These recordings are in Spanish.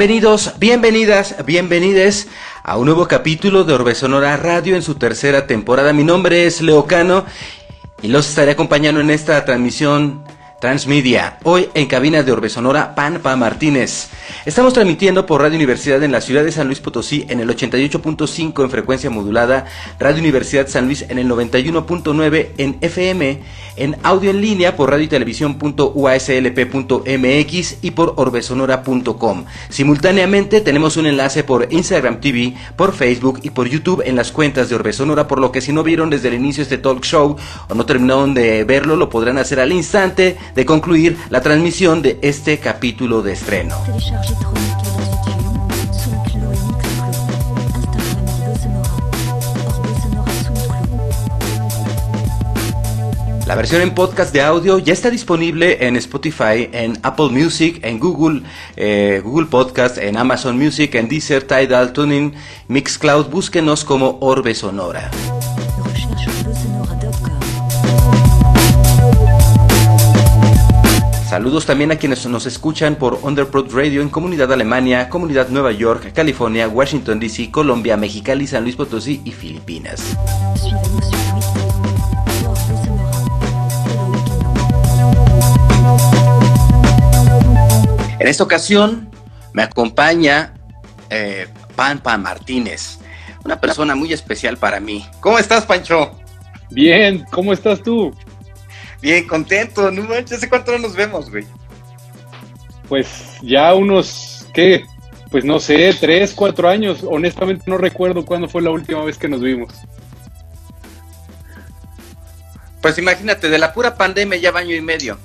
Bienvenidos, bienvenidas, bienvenides a un nuevo capítulo de Orbe Sonora Radio en su tercera temporada. Mi nombre es Leocano y los estaré acompañando en esta transmisión Transmedia. Hoy en cabina de Orbe Sonora, Panpa Martínez. Estamos transmitiendo por Radio Universidad en la ciudad de San Luis Potosí en el 88.5 en frecuencia modulada, Radio Universidad San Luis en el 91.9 en FM, en audio en línea por radio y televisión.uaslp.mx y por orbesonora.com. Simultáneamente tenemos un enlace por Instagram TV, por Facebook y por YouTube en las cuentas de Orbe Sonora, por lo que si no vieron desde el inicio este talk show o no terminaron de verlo, lo podrán hacer al instante de concluir la transmisión de este capítulo de estreno. La versión en podcast de audio ya está disponible en Spotify, en Apple Music, en Google, eh, Google Podcast, en Amazon Music, en Deezer, Tidal, Tuning, Mixcloud. Búsquenos como Orbe Sonora. Saludos también a quienes nos escuchan por Underprod Radio en Comunidad Alemania, Comunidad Nueva York, California, Washington DC, Colombia, Mexicali, San Luis Potosí y Filipinas. En esta ocasión me acompaña eh, Panpa Martínez, una persona muy especial para mí. ¿Cómo estás, Pancho? Bien, ¿cómo estás tú? Bien, contento, no manches, ¿hace cuánto no nos vemos, güey? Pues ya unos, ¿qué? Pues no sé, tres, cuatro años. Honestamente no recuerdo cuándo fue la última vez que nos vimos. Pues imagínate, de la pura pandemia ya año y medio.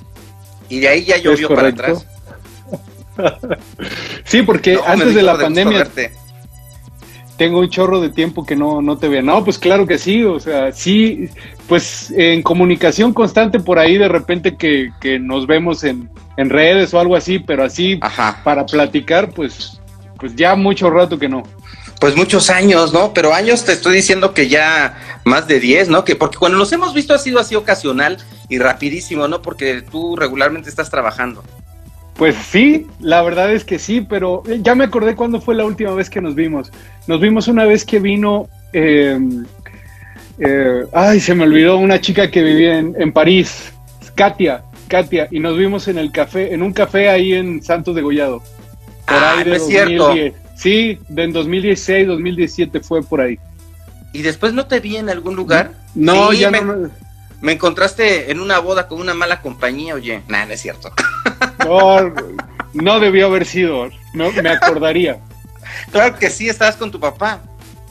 Y de ahí ya llovió para atrás. sí, porque antes de la pandemia tengo un chorro de tiempo que no, no te veo. No, pues claro que sí, o sea, sí, pues en comunicación constante por ahí de repente que, nos vemos en, redes o algo así, pero así para platicar, pues, pues ya mucho rato que no. Pues muchos años, ¿no? Pero años te estoy diciendo que ya más de 10, ¿no? Que porque cuando nos hemos visto ha sido así ocasional y rapidísimo, ¿no? Porque tú regularmente estás trabajando. Pues sí, la verdad es que sí, pero ya me acordé cuándo fue la última vez que nos vimos. Nos vimos una vez que vino, em, eh, ay, se me olvidó, una chica que vivía en, París, Katia, Katia, y nos vimos en el café, en un café ahí en Santos de Gollado. Por ah, ahí es cierto. Sí, de en 2016, 2017 fue por ahí. ¿Y después no te vi en algún lugar? No, ya no me encontraste en una boda con una mala compañía, oye. Nah, no es cierto. No, no debió haber sido. No me acordaría. Claro que sí, estabas con tu papá.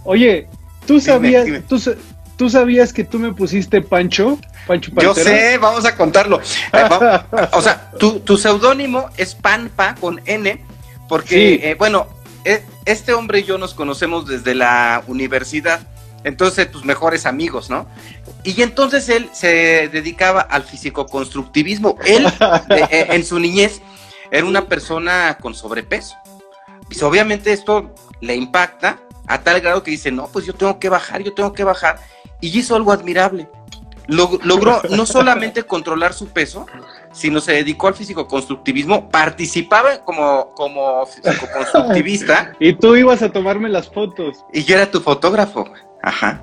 Oye, ¿tú sabías, Tú, sabías que tú me pusiste Pancho? Pancho Yo sé, vamos a contarlo. Eh, o sea, tu, seudónimo es Panpa con N, porque, eh, bueno, e, este hombre y yo nos conocemos desde la universidad entonces tus mejores amigos, ¿no? Y entonces él se dedicaba al físico-constructivismo. Él, eh, en su niñez, era una persona con sobrepeso. Y obviamente esto le impacta a tal grado que dice, no, pues yo tengo que bajar, yo tengo que bajar. Y hizo algo admirable. logró no solamente controlar su peso, sino se dedicó al físico-constructivismo, participaba como, como físico-constructivista. y tú ibas a tomarme las fotos. Y yo era tu fotógrafo. Ajá.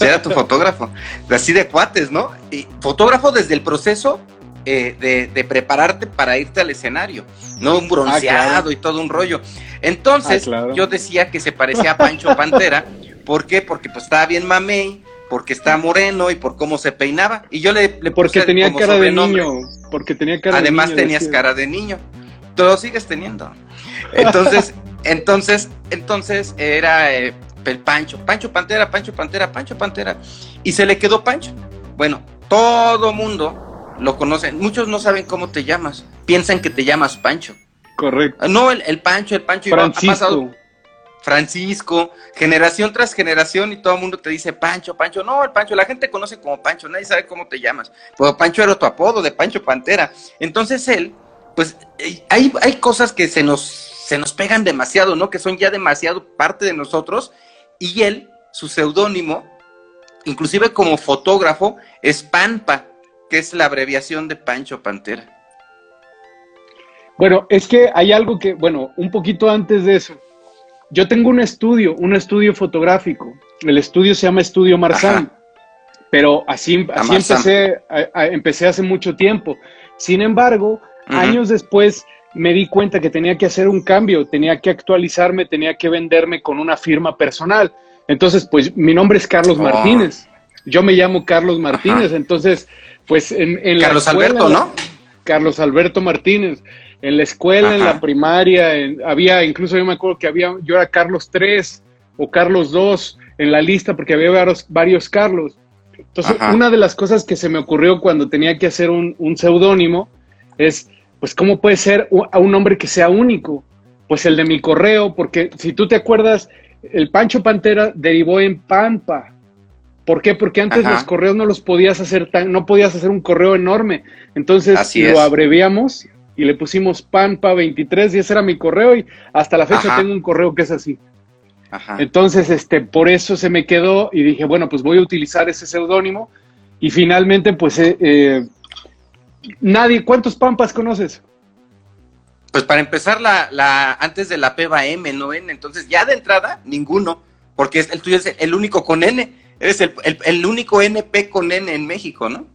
Era tu fotógrafo. Así de cuates, ¿no? Y fotógrafo desde el proceso eh, de, prepararte para irte al escenario, ¿no? Un ah, bronceado y todo un rollo. Entonces, ah, yo decía que se parecía a Pancho Pantera. ¿Por qué? Porque pues estaba bien mamey, porque está moreno y por cómo se peinaba. Y yo le, le Porque tenía cara de niño. Porque tenía cara Además de niño, tenías cara de niño. Tú lo sigues teniendo. Entonces, entonces, entonces era eh, el Pancho, Pancho Pantera, Pancho Pantera, Pancho Pantera, y se le quedó Pancho. Bueno, todo mundo lo conoce, muchos no saben cómo te llamas, piensan que te llamas Pancho. Correcto. No, el, Pancho, el Pancho Francisco. Ha pasado Francisco, generación tras generación y todo el mundo te dice Pancho, Pancho. No, el Pancho, la gente conoce como Pancho, nadie sabe cómo te llamas. Pero Pancho era tu apodo de Pancho Pantera. Entonces él, pues eh, hay, hay cosas que se nos, se nos pegan demasiado, ¿no? Que son ya demasiado parte de nosotros y él, su seudónimo, inclusive como fotógrafo, es Pampa, que es la abreviación de Pancho Pantera. Bueno, es que hay algo que, bueno, un poquito antes de eso, yo tengo un estudio, un estudio fotográfico. El estudio se llama Estudio Marzán, pero así, así empecé, empecé hace mucho tiempo. Sin embargo, años después me di cuenta que tenía que hacer un cambio, tenía que actualizarme, tenía que venderme con una firma personal. Entonces, pues mi nombre es Carlos oh. Martínez. Yo me llamo Carlos Martínez. Entonces, pues en, en Carlos Alberto, ¿no? Carlos Alberto Martínez. En la escuela, en la primaria, había, incluso yo me acuerdo que había, yo era Carlos 3 o Carlos 2 en la lista porque había varios, Carlos. Entonces, una de las cosas que se me ocurrió cuando tenía que hacer un, un seudónimo es, pues, ¿cómo puede ser a un nombre que sea único? Pues el de mi correo, porque si tú te acuerdas, el Pancho Pantera derivó en Pampa. ¿Por qué? Porque antes los correos no los podías hacer tan, no podías hacer un correo enorme. Entonces lo abreviamos y le pusimos Pampa 23 y ese era mi correo y hasta la fecha tengo un correo que es así. Entonces, este, por eso se me quedó y dije, bueno, pues voy a utilizar ese seudónimo y finalmente, pues, eh, eh, nadie, ¿cuántos Pampas conoces? Pues para empezar, la, la, antes de la PEVA M, no N, entonces ya de entrada, ninguno, porque es, el tuyo es el único con N, eres el, el único NP con N en México, ¿no?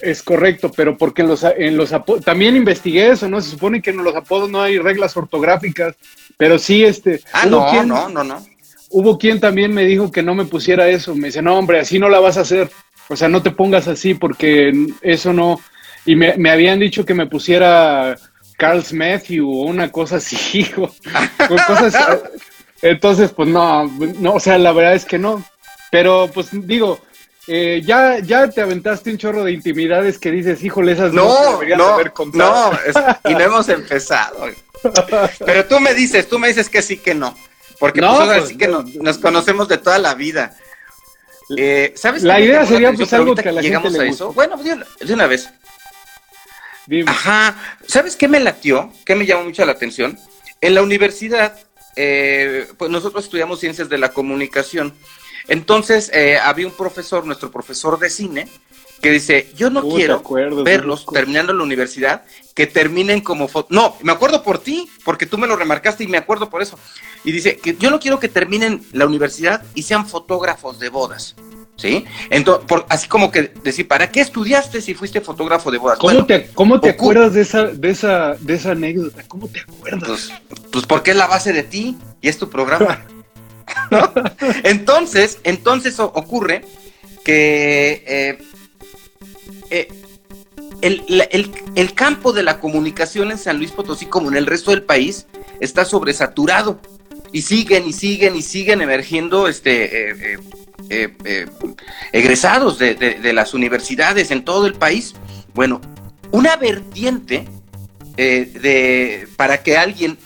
Es correcto, pero porque en los, en los también investigué eso, ¿no? Se supone que en los apodos no hay reglas ortográficas, pero sí, este. Ah, no, no, no, no. Hubo quien también me dijo que no me pusiera eso. Me dice, no, hombre, así no la vas a hacer. O sea, no te pongas así porque eso no. Y me, me habían dicho que me pusiera Carl Matthew o una cosa así, o, cosas. Entonces, pues no, no, o sea, la verdad es que no. Pero, pues digo, eh, ya, ya te aventaste un chorro de intimidades que dices, híjole, esas no, no, haber contado. No, y no hemos empezado. Pero tú me dices, tú me dices que sí, que no. Porque no, pues, pues, que nos, conocemos de toda la vida. Eh, ¿Sabes? La idea sería pues algo que a la llegamos a eso. Bueno, de una vez. Ajá. ¿Sabes qué me latió? ¿Qué me llamó mucho la atención? En la universidad, eh, pues nosotros estudiamos ciencias de la comunicación entonces, eh, había un profesor, nuestro profesor de cine, que dice, yo no quiero verlos terminando la universidad, que terminen como... No, me acuerdo por ti, porque tú me lo remarcaste y me acuerdo por eso. Y dice, que yo no quiero que terminen la universidad y sean fotógrafos de bodas. ¿Sí? Entonces, así como que decir, ¿para qué estudiaste si fuiste fotógrafo de bodas? ¿Cómo te, cómo te acuerdas de esa, de, esa, de esa anécdota? ¿Cómo te acuerdas? Pues, pues porque es la base de ti y es tu programa. Entonces, entonces ocurre que eh, eh, el, campo de la comunicación en San Luis Potosí, como en el resto del país, está sobresaturado. Y siguen y siguen y siguen emergiendo este, eh, egresados de, de, las universidades en todo el país. Bueno, una vertiente de, para que alguien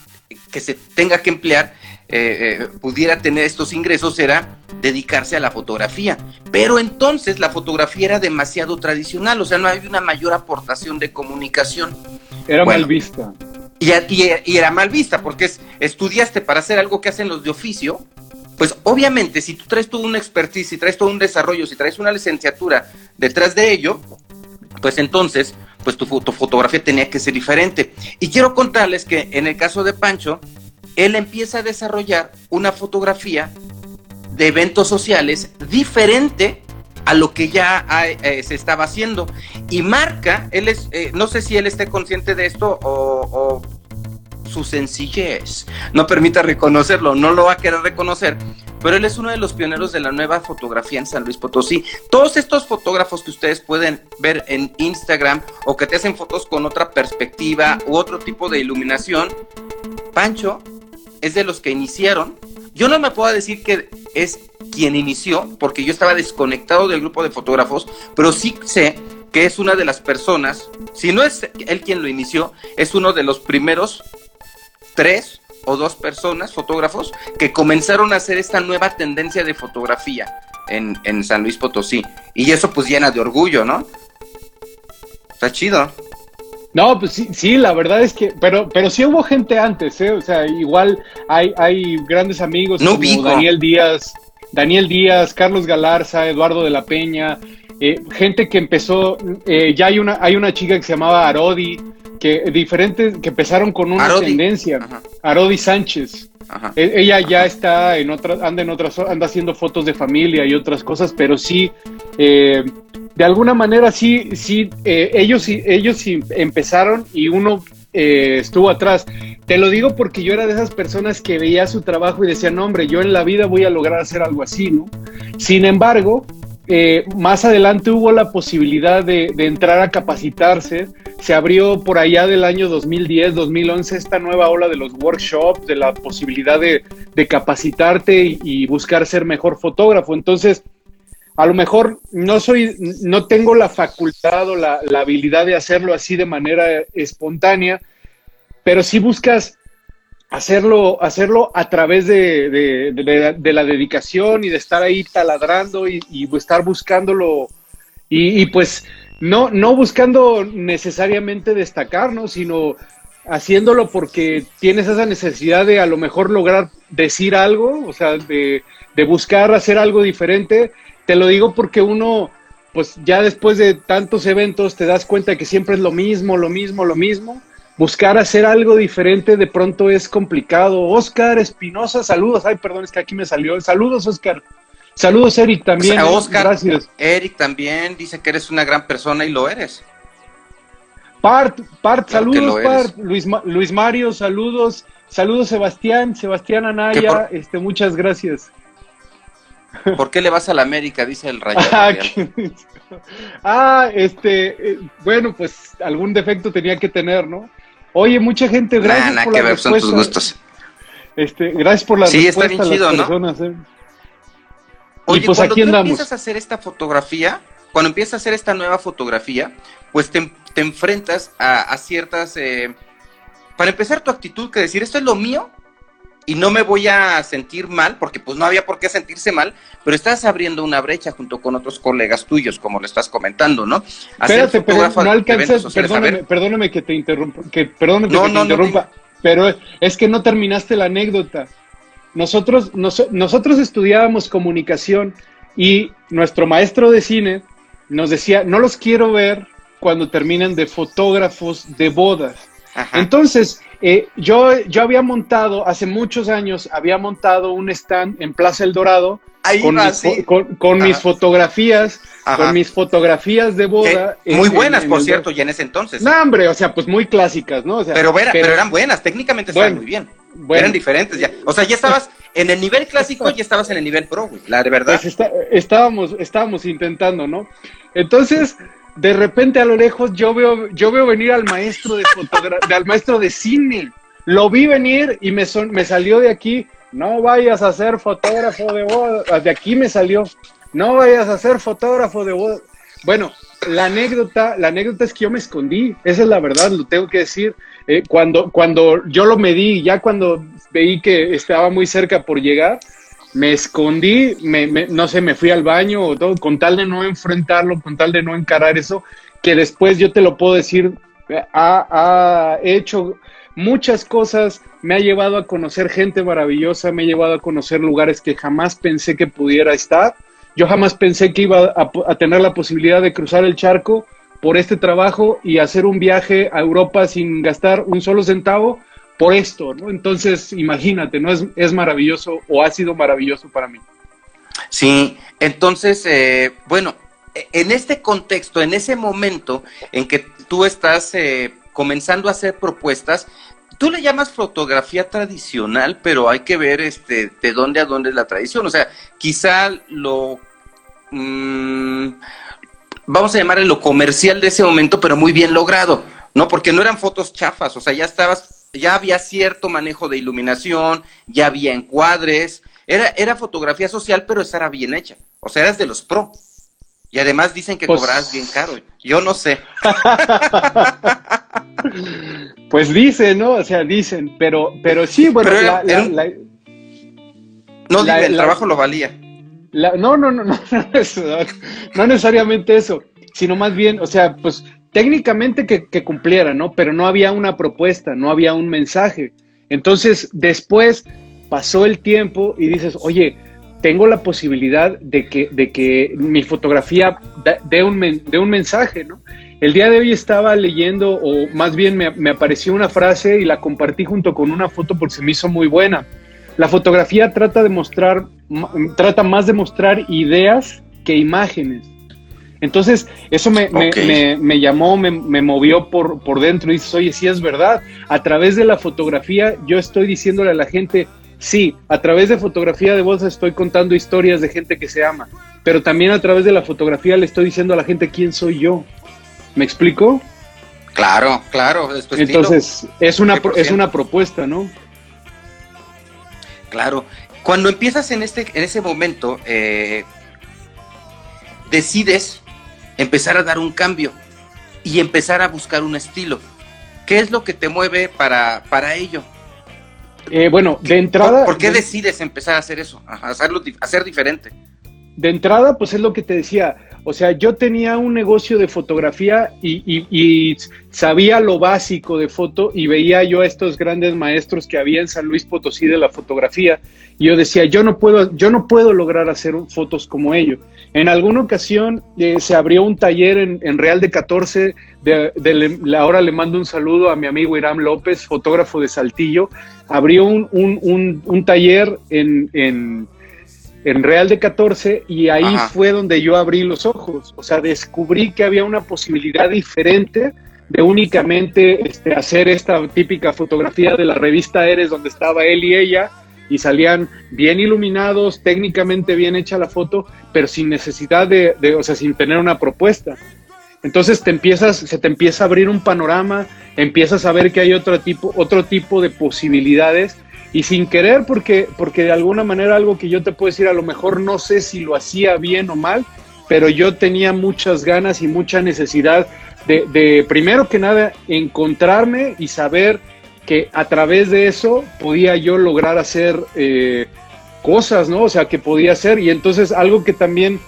que se tenga que emplear eh, eh, pudiera tener estos ingresos era dedicarse a la fotografía. Pero entonces la fotografía era demasiado tradicional, o sea, no había una mayor aportación de comunicación. Era mal vista. Y, y, era mal vista, porque es, estudiaste para hacer algo que hacen los de oficio, pues obviamente si tú traes todo un expertise, si traes todo un desarrollo, si traes una licenciatura detrás de ello, pues entonces, pues tu, tu fotografía tenía que ser diferente. Y quiero contarles que en el caso de Pancho, él empieza a desarrollar una fotografía de eventos sociales diferente a lo que ya eh, se estaba haciendo. Y marca, él es, eh, no sé si él esté consciente de esto o, su sencillez no permita reconocerlo, no lo va a querer reconocer, pero él es uno de los pioneros de la nueva fotografía en San Luis Potosí. Todos estos fotógrafos que ustedes pueden ver en Instagram o que te hacen fotos con otra perspectiva u otro tipo de iluminación, Pancho es de los que iniciaron. Yo no me puedo decir que es quien inició, porque yo estaba desconectado del grupo de fotógrafos, pero sí sé que es una de las personas, si no es él quien lo inició, es uno de los primeros tres o dos personas, fotógrafos, que comenzaron a hacer esta nueva tendencia de fotografía en, en San Luis Potosí. Y eso pues llena de orgullo, ¿no? Está chido. No, pues sí, sí, la verdad es que, pero, pero sí hubo gente antes, ¿eh? O sea, igual hay, hay grandes amigos como Daniel Díaz, Daniel Díaz, Carlos Galarza, Eduardo de la Peña, eh, gente que empezó, eh, ya hay una, hay una chica que se llamaba Arodi, que diferentes, que empezaron con una tendencia, Arodi Sánchez. E, ella ya está en otra, anda en otras, anda haciendo fotos de familia y otras cosas, pero sí, eh, de alguna manera sí, sí, ellos, ellos sí empezaron y uno estuvo atrás. Te lo digo porque yo era de esas personas que veía su trabajo y decía, no, hombre, yo en la vida voy a lograr hacer algo así, ¿no? Sin embargo, eh, más adelante hubo la posibilidad de, entrar a capacitarse. Se abrió por allá del año 2010, 2011 esta nueva ola de los workshops, de la posibilidad de, capacitarte y, buscar ser mejor fotógrafo. Entonces, a lo mejor no soy, no tengo la facultad o la, la habilidad de hacerlo así de manera espontánea, pero si buscas hacerlo, hacerlo a través de, la dedicación y de estar ahí taladrando y, estar buscándolo y, pues no, no buscando necesariamente destacar, sino haciéndolo porque tienes esa necesidad de a lo mejor lograr decir algo, o sea, de, de buscar hacer algo diferente. Te lo digo porque uno, pues ya después de tantos eventos te das cuenta que siempre es lo mismo, lo mismo, lo mismo buscar hacer algo diferente de pronto es complicado. Oscar Espinosa, saludos. Ay, perdón, es que aquí me salió. Saludos, Oscar. Saludos, Eric, también. Oscar, gracias. Eric también dice que eres una gran persona y lo eres. Part, Part, saludos, Part. Luis, Luis Mario, saludos. Saludos, Sebastián, Sebastián Anaya, este, muchas gracias. ¿Por qué le vas a la América? Dice el Rayo. ah, este, eh, bueno, pues algún defecto tenía que tener, ¿no? Oye, mucha gente, gracias por la son tus gustos. Este, gracias por la sí, está bien chido, ¿no? ¿eh? Oye, pues cuando tú empiezas a hacer esta fotografía, cuando empiezas a hacer esta nueva fotografía, pues te, enfrentas a, ciertas... Eh, para empezar, tu actitud que decir, esto es lo mío y no me voy a sentir mal, porque pues no había por qué sentirse mal, pero estás abriendo una brecha junto con otros colegas tuyos, como lo estás comentando, ¿no? Espérate, pero no alcanzas, perdóname, perdóname que te interrumpa, que, perdóname que te interrumpa, pero es que no terminaste la anécdota. Nosotros, nosotros estudiábamos comunicación y nuestro maestro de cine nos decía, no los quiero ver cuando terminen de fotógrafos de bodas. Entonces, eh, yo, yo había montado, hace muchos años, había montado un stand en Plaza El Dorado con, mis, fotografías, con mis fotografías de boda. muy buenas, por cierto, ya en ese entonces. No, hombre, o sea, pues muy clásicas, ¿no? pero, pero, eran buenas, técnicamente estaban muy bien. eran diferentes ya. O sea, ya estabas en el nivel clásico, ya estabas en el nivel pro, güey, la de verdad. Pues estábamos, estábamos intentando, ¿no? Entonces, de repente a lo lejos yo veo, yo veo venir al maestro de al maestro de cine. Lo vi venir y me, me salió de aquí, no vayas a ser fotógrafo de boda. De aquí me salió, no vayas a ser fotógrafo de boda. Bueno, la anécdota, la anécdota es que yo me escondí, esa es la verdad, lo tengo que decir. Eh, cuando, cuando yo lo medí, ya cuando veí que estaba muy cerca por llegar, me escondí, me, no sé, me fui al baño o todo, con tal de no enfrentarlo, con tal de no encarar eso, que después yo te lo puedo decir, ha, ha hecho muchas cosas, me ha llevado a conocer gente maravillosa, me ha llevado a conocer lugares que jamás pensé que pudiera estar. Yo jamás pensé que iba a, a, tener la posibilidad de cruzar el charco por este trabajo y hacer un viaje a Europa sin gastar un solo centavo por esto, ¿no? Entonces, imagínate, ¿no? Es, es maravilloso o ha sido maravilloso para mí. Sí, entonces, eh, bueno, en este contexto, en ese momento en que tú estás eh, comenzando a hacer propuestas, tú le llamas fotografía tradicional, pero hay que ver este, de dónde a dónde es la tradición. O sea, quizá lo... Mm, vamos a llamar lo comercial de ese momento, pero muy bien logrado, ¿no? Porque no eran fotos chafas, o sea, ya estabas ya había cierto manejo de iluminación, ya había encuadres, era, era fotografía social, pero esa era bien hecha. O sea, eras de los pro. Y además dicen que pues cobras bien caro. Yo no sé. pues dicen, ¿no? O sea, dicen, pero, pero sí, bueno, no, el trabajo lo valía. no, no, no, no, no, no necesariamente eso, sino más bien, o sea, pues técnicamente que, cumpliera, ¿no? Pero no había una propuesta, no había un mensaje. Entonces, después pasó el tiempo y dices, oye, tengo la posibilidad de que, de que mi fotografía dé un, de un mensaje, ¿no? El día de hoy estaba leyendo, o más bien me, apareció una frase y la compartí junto con una foto porque se me hizo muy buena. La fotografía trata de mostrar, trata más de mostrar ideas que imágenes. Entonces, eso me, me, me, llamó, me, movió por, por dentro y dices, oye, sí es verdad. A través de la fotografía yo estoy diciéndole a la gente, sí, a través de fotografía de voz estoy contando historias de gente que se ama, pero también a través de la fotografía le estoy diciendo a la gente quién soy yo. ¿Me explico? Claro, claro. Entonces, es una, es una propuesta, ¿no? Claro. Cuando empiezas en, este, en ese momento, eh, decides empezar a dar un cambio y empezar a buscar un estilo. ¿Qué es lo que te mueve para, para ello? Eh, bueno, de entrada... ¿Por, qué decides empezar a hacer eso? A hacerlo, a hacer diferente. De entrada, pues es lo que te decía. O sea, yo tenía un negocio de fotografía y, sabía lo básico de foto y veía yo a estos grandes maestros que había en San Luis Potosí de la fotografía y yo decía, yo no puedo, yo no puedo lograr hacer fotos como ellos. En alguna ocasión eh, se abrió un taller en, Real de 14, de, ahora le mando un saludo a mi amigo Irán López, fotógrafo de Saltillo, abrió un, taller en en Real de 14 y ahí fue donde yo abrí los ojos, o sea, descubrí que había una posibilidad diferente de únicamente este, hacer esta típica fotografía de la revista Eres donde estaba él y ella y salían bien iluminados, técnicamente bien hecha la foto, pero sin necesidad de, de, o sea, sin tener una propuesta. Entonces te empiezas, se te empieza a abrir un panorama, empiezas a ver que hay otro tipo, otro tipo de posibilidades y sin querer, porque, porque de alguna manera algo que yo te puedo decir, a lo mejor no sé si lo hacía bien o mal, pero yo tenía muchas ganas y mucha necesidad de, primero que nada, encontrarme y saber que a través de eso podía yo lograr hacer eh, cosas, ¿no? O sea, que podía hacer. Y entonces algo que también,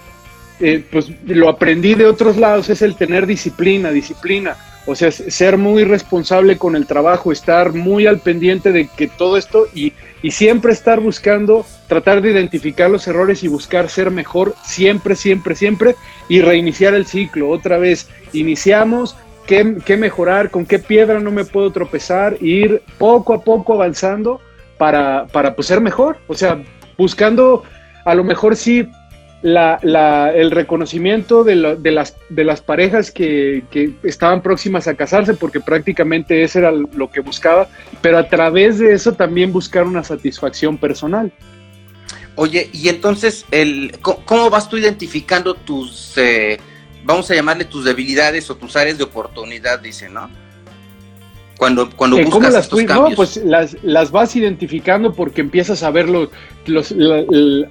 eh, pues lo aprendí de otros lados es el tener disciplina, disciplina. O sea, ser muy responsable con el trabajo, estar muy al pendiente de que todo esto y, siempre estar buscando, tratar de identificar los errores y buscar ser mejor siempre, siempre, siempre y reiniciar el ciclo. Otra vez, iniciamos, qué, qué mejorar, con qué piedra no me puedo tropezar, ir poco a poco avanzando para, para pues, ser mejor. O sea, buscando a lo mejor sí la, la, el reconocimiento de, de, las, de las parejas que, que, estaban próximas a casarse, porque prácticamente eso era lo que buscaba, pero a través de eso también buscar una satisfacción personal. Oye, y entonces, el, ¿cómo vas tú identificando tus, eh, vamos a llamarle tus debilidades o tus áreas de oportunidad, dice, ¿no? Cuando, cuando eh, buscas las estos cambios. No, pues las, las, vas identificando porque empiezas a ver los, los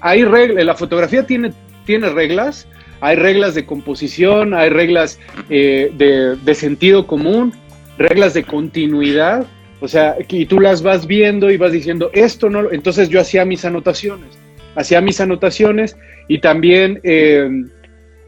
hay reglas, la fotografía tiene, tiene reglas, hay reglas de composición, hay reglas eh, de, de, sentido común, reglas de continuidad, o sea, y tú las vas viendo y vas diciendo, esto no, entonces yo hacía mis anotaciones, hacía mis anotaciones y también... Eh,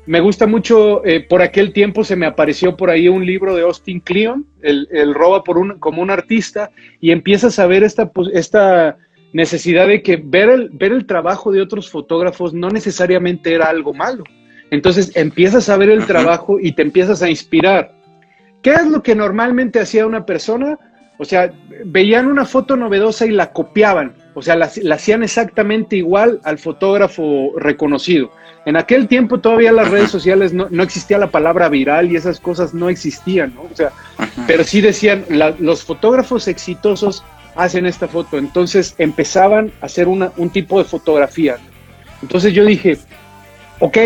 me gusta mucho, eh, por aquel tiempo se me apareció por ahí un libro de Austin Kleon, el, roba por un, como un artista, y empiezas a ver esta, pues, esta necesidad de que ver el, ver el trabajo de otros fotógrafos no necesariamente era algo malo. Entonces empiezas a ver el trabajo y te empiezas a inspirar. ¿Qué es lo que normalmente hacía una persona? O sea, veían una foto novedosa y la copiaban, o sea, la, la hacían exactamente igual al fotógrafo reconocido. En aquel tiempo todavía las redes sociales no, existía la palabra viral y esas cosas no existían, ¿no? O sea, pero sí decían, los fotógrafos exitosos hacen esta foto. Entonces empezaban a hacer una, un tipo de fotografía. Entonces yo dije, ok,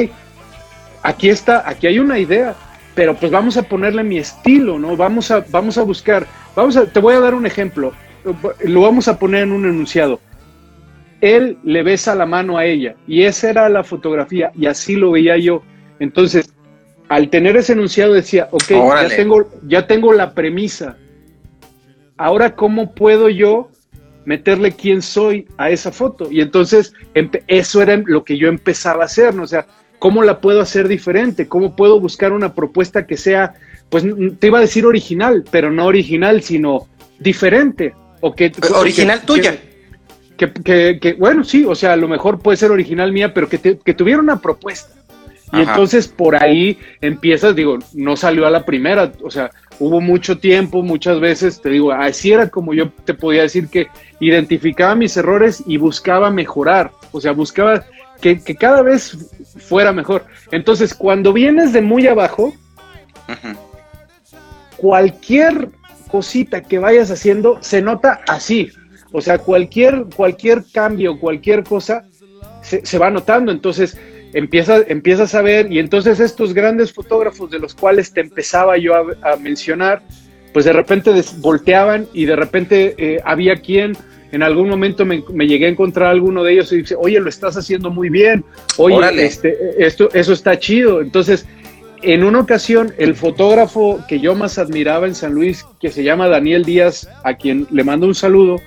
aquí está, aquí hay una idea, pero pues vamos a ponerle mi estilo, ¿no? Vamos a, vamos a buscar, vamos a, te voy a dar un ejemplo, lo vamos a poner en un enunciado él le besa la mano a ella y esa era la fotografía y así lo veía yo. Entonces, al tener ese enunciado decía, ok, ya tengo, ya tengo la premisa. Ahora, ¿cómo puedo yo meterle quién soy a esa foto? Y entonces, eso era lo que yo empezaba a hacer, ¿no? O sea, ¿cómo la puedo hacer diferente? ¿Cómo puedo buscar una propuesta que sea, pues te iba a decir original, pero no original, sino diferente? O que, original tuya que, bueno, sí, o sea, a lo mejor puede ser original mía, pero que, que tuviera una propuesta. Y entonces por ahí empiezas, digo, no salió a la primera, o sea, hubo mucho tiempo, muchas veces, te digo, así era como yo te podía decir que identificaba mis errores y buscaba mejorar, o sea, buscaba que, cada vez fuera mejor. Entonces, cuando vienes de muy abajo, cualquier cosita que vayas haciendo se nota así. O sea, cualquier, cualquier cambio, cualquier cosa se, va notando. Entonces, empiezas, empiezas a ver, y entonces estos grandes fotógrafos de los cuales te empezaba yo a, mencionar, pues de repente volteaban y de repente eh, había quien en algún momento me, llegué a encontrar a alguno de ellos y dice, oye, lo estás haciendo muy bien, oye, este, esto, eso está chido. Entonces, en una ocasión, el fotógrafo que yo más admiraba en San Luis, que se llama Daniel Díaz, a quien le mando un saludo,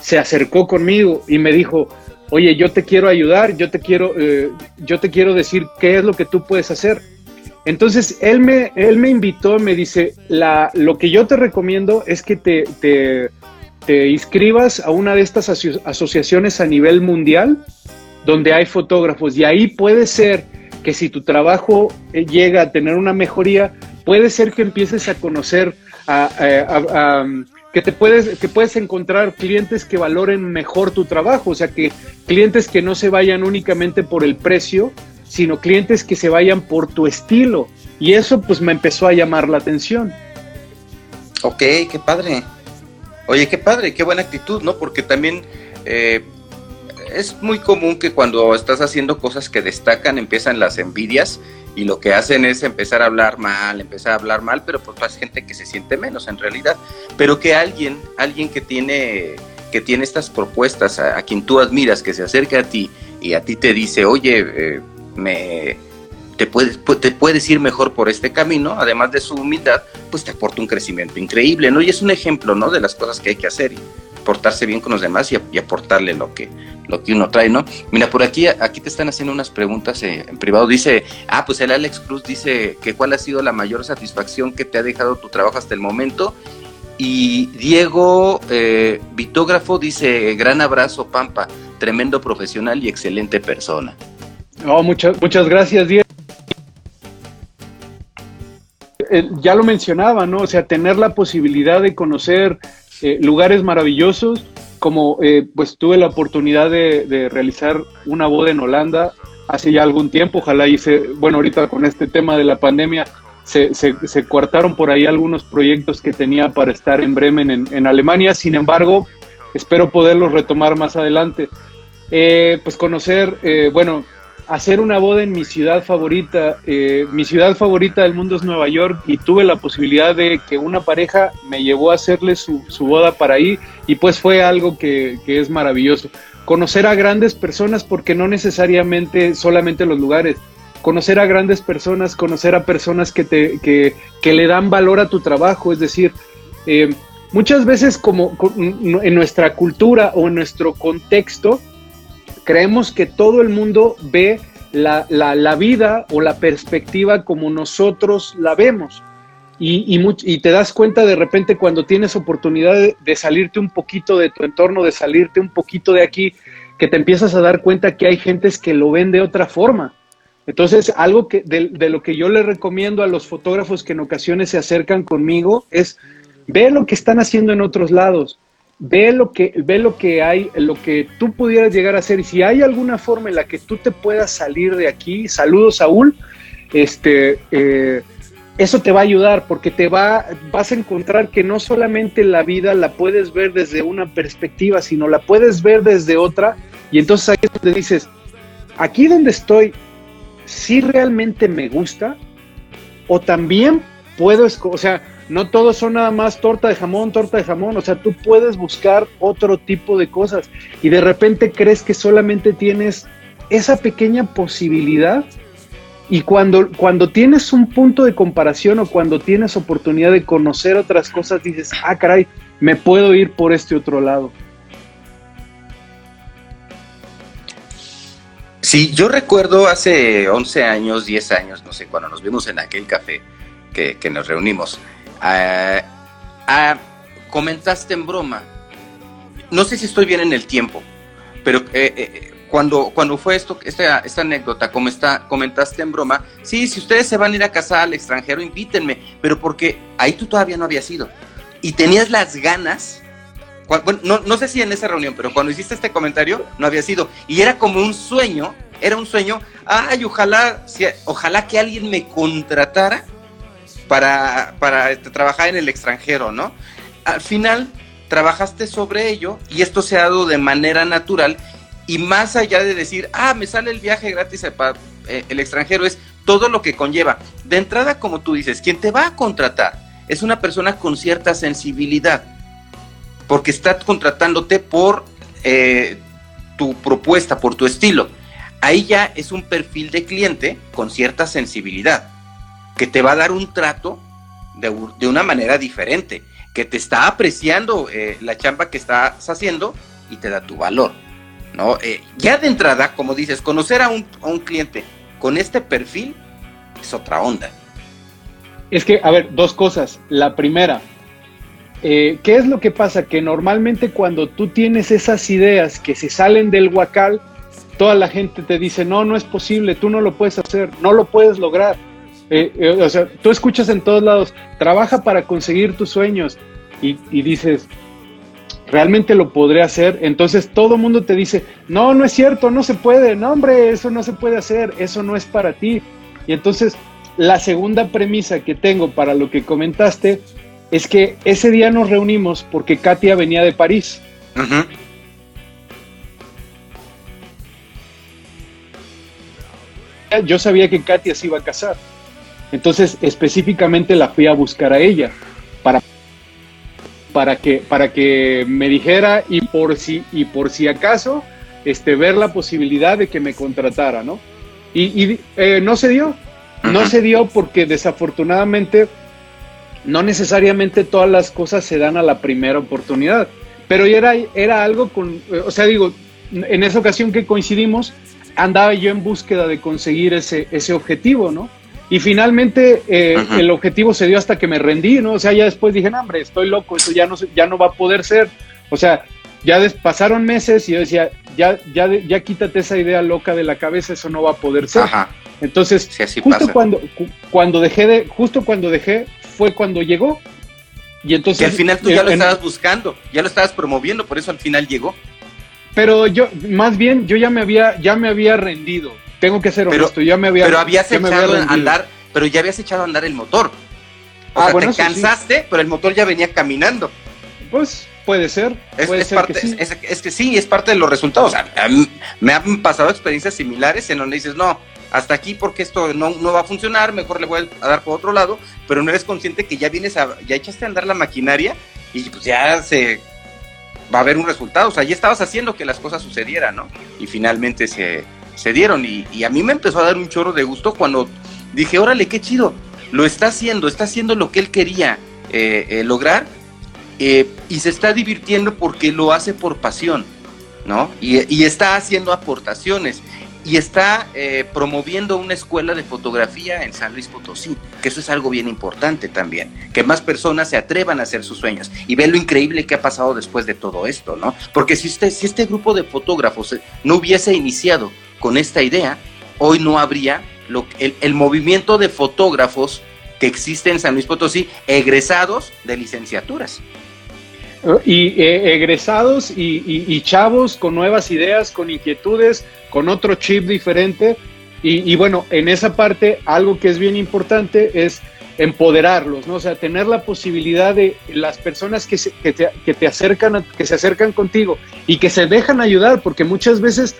se acercó conmigo y me dijo, oye, yo te quiero ayudar, yo te quiero, eh, yo te quiero decir qué es lo que tú puedes hacer. Entonces, él me, él me invitó, me dice, lo que yo te recomiendo es que te, te, te inscribas a una de estas asociaciones a nivel mundial donde hay fotógrafos y ahí puede ser que si tu trabajo eh, llega a tener una mejoría, puede ser que empieces a conocer a, a que te puedes, que puedes encontrar clientes que valoren mejor tu trabajo, o sea, que clientes que no se vayan únicamente por el precio, sino clientes que se vayan por tu estilo. Y eso pues me empezó a llamar la atención. Ok, qué padre. Oye, qué padre, qué buena actitud, ¿no? Porque también eh, es muy común que cuando estás haciendo cosas que destacan empiezan las envidias y lo que hacen es empezar a hablar mal, empezar a hablar mal, pero pues hay gente que se siente menos en realidad, pero que alguien, alguien que tiene que tiene estas propuestas, a, quien tú admiras, que se acerca a ti y a ti te dice, oye, eh, me, te, puedes, te puedes ir mejor por este camino, además de su humildad, pues te aporta un crecimiento increíble, ¿no? Y es un ejemplo, ¿no? De las cosas que hay que hacer portarse bien con los demás y, aportarle lo que, lo que uno trae, ¿no? Mira, por aquí, aquí te están haciendo unas preguntas eh, en privado. Dice, ah, pues el Alex Cruz dice que cuál ha sido la mayor satisfacción que te ha dejado tu trabajo hasta el momento. Y Diego eh, Vitógrafo dice, gran abrazo, Pampa, tremendo profesional y excelente persona. Oh, muchas, muchas gracias, Diego. Eh, ya lo mencionaba, ¿no? O sea, tener la posibilidad de conocer lugares maravillosos, como eh, pues tuve la oportunidad de, realizar una boda en Holanda hace ya algún tiempo, ojalá hice, bueno, ahorita con este tema de la pandemia se, se, coartaron por ahí algunos proyectos que tenía para estar en Bremen, en, Alemania, sin embargo, espero poderlos retomar más adelante. Eh, pues conocer, eh, bueno, hacer una boda en mi ciudad favorita. Eh, mi ciudad favorita del mundo es Nueva York y tuve la posibilidad de que una pareja me llevó a hacerle su, boda para ahí y pues fue algo que, es maravilloso. Conocer a grandes personas porque no necesariamente solamente los lugares. Conocer a grandes personas, conocer a personas que, te, que, que le dan valor a tu trabajo, es decir, eh, muchas veces como en nuestra cultura o en nuestro contexto, creemos que todo el mundo ve la, vida o la perspectiva como nosotros la vemos. Y, y, te das cuenta de repente cuando tienes oportunidad de, salirte un poquito de tu entorno, de salirte un poquito de aquí, que te empiezas a dar cuenta que hay gentes que lo ven de otra forma. Entonces, algo que de, de, lo que yo le recomiendo a los fotógrafos que en ocasiones se acercan conmigo es ve lo que están haciendo en otros lados ve lo que, ve lo que hay, lo que tú pudieras llegar a hacer. Y si hay alguna forma en la que tú te puedas salir de aquí, saludos Saúl, este, eh, eso te va a ayudar porque te va, vas a encontrar que no solamente la vida la puedes ver desde una perspectiva, sino la puedes ver desde otra. Y entonces ahí te dices, aquí donde estoy, si realmente me gusta, o también puedo, o sea, no todos son nada más torta de jamón, torta de jamón, o sea, tú puedes buscar otro tipo de cosas y de repente crees que solamente tienes esa pequeña posibilidad y cuando, cuando tienes un punto de comparación o cuando tienes oportunidad de conocer otras cosas, dices, ah, caray, me puedo ir por este otro lado. Sí, yo recuerdo hace 11 años, 10 años, no sé, cuando nos vimos en aquel café que, que nos reunimos, Ah, ah, comentaste en broma no sé si estoy bien en el tiempo, pero eh, eh, cuando, cuando fue esto, esta, esta anécdota, como está, comentaste en broma, sí, si ustedes se van a ir a casar al extranjero, invítenme, pero porque ahí tú todavía no habías ido. Y tenías las ganas, bueno, no, no sé si en esa reunión, pero cuando hiciste este comentario, no había sido. Y era como un sueño, era un sueño, ay, ojalá, ojalá que alguien me contratara para, para este, trabajar en el extranjero, ¿no? Al final trabajaste sobre ello y esto se ha dado de manera natural y más allá de decir, ah, me sale el viaje gratis para eh, el extranjero, es todo lo que conlleva. De entrada, como tú dices, quien te va a contratar es una persona con cierta sensibilidad, porque está contratándote por eh, tu propuesta, por tu estilo. Ahí ya es un perfil de cliente con cierta sensibilidad, que te va a dar un trato de, de una manera diferente que te está apreciando eh, la chamba que estás haciendo y te da tu valor. ¿no? Eh, ya de entrada, como dices, conocer a un, cliente con este perfil es otra onda. Es que, a ver, dos cosas. La primera, eh, ¿qué es lo que pasa? Que normalmente cuando tú tienes esas ideas que se salen del huacal, toda la gente te dice, no, no es posible, tú no lo puedes hacer, no lo puedes lograr. Eh, eh, o sea, tú escuchas en todos lados, trabaja para conseguir tus sueños y, dices, ¿realmente lo podré hacer? Entonces todo el mundo te dice, no, no es cierto, no se puede, no hombre, eso no se puede hacer, eso no es para ti. Y entonces la segunda premisa que tengo para lo que comentaste es que ese día nos reunimos porque Katia venía de París. Yo sabía que Katia se iba a casar. Entonces, específicamente la fui a buscar a ella para, para, que, para que me dijera y por si, y por si acaso este, ver la posibilidad de que me contratara, ¿no? Y, eh, no se dio, no se dio porque desafortunadamente no necesariamente todas las cosas se dan a la primera oportunidad, pero era, era algo con, o sea, digo, en esa ocasión que coincidimos, andaba yo en búsqueda de conseguir ese, ese objetivo, ¿no? Y finalmente eh, el objetivo se dio hasta que me rendí, ¿no? O sea, ya después dije, no, hombre, estoy loco, eso ya no, ya no va a poder ser. O sea, ya pasaron meses y yo decía, ya, ya, ya quítate esa idea loca de la cabeza, eso no va a poder ser. Entonces, justo cuando, cuando dejé de, justo cuando dejé, fue cuando llegó. Y entonces. Que al final tú ya lo estabas buscando, ya lo estabas promoviendo, por eso al final llegó. Pero yo, más bien, yo ya me había, ya me había rendido tengo que ser honesto, ya me había. Pero habías echado a andar, pero ya habías echado a andar el motor. O ah, sea, te cansaste, pero el motor ya venía caminando. Pues puede ser. Es, parte, que sí. Es, que sí, es parte de los resultados. me han pasado experiencias similares en donde dices, no, hasta aquí porque esto no, no, va a funcionar, mejor le voy a dar por otro lado, pero no eres consciente que ya vienes a, ya echaste a andar la maquinaria y pues ya se va a haber un resultado. O sea, ya estabas haciendo que las cosas sucedieran, ¿no? Y finalmente se, se dieron. Y, a mí me empezó a dar un chorro de gusto cuando dije, órale, qué chido, lo está haciendo, está haciendo lo que él quería eh, eh, lograr eh, y se está divirtiendo porque lo hace por pasión, ¿no? Y, está haciendo aportaciones y está promoviendo una escuela de fotografía en San Luis Potosí, que eso es algo bien importante también, que más personas se atrevan a hacer sus sueños y ve lo increíble que ha pasado después de todo esto, ¿no? Porque si, usted, si este grupo de fotógrafos no hubiese iniciado con esta idea, hoy no habría el, movimiento de fotógrafos que existe en San Luis Potosí, egresados de licenciaturas. Y eh, egresados y, chavos con nuevas ideas, con inquietudes, con otro chip diferente. Y, bueno, en esa parte algo que es bien importante es empoderarlos, ¿no? O sea, tener la posibilidad de las personas que, que, te, que te acercan, que se acercan contigo y que se dejan ayudar, porque muchas veces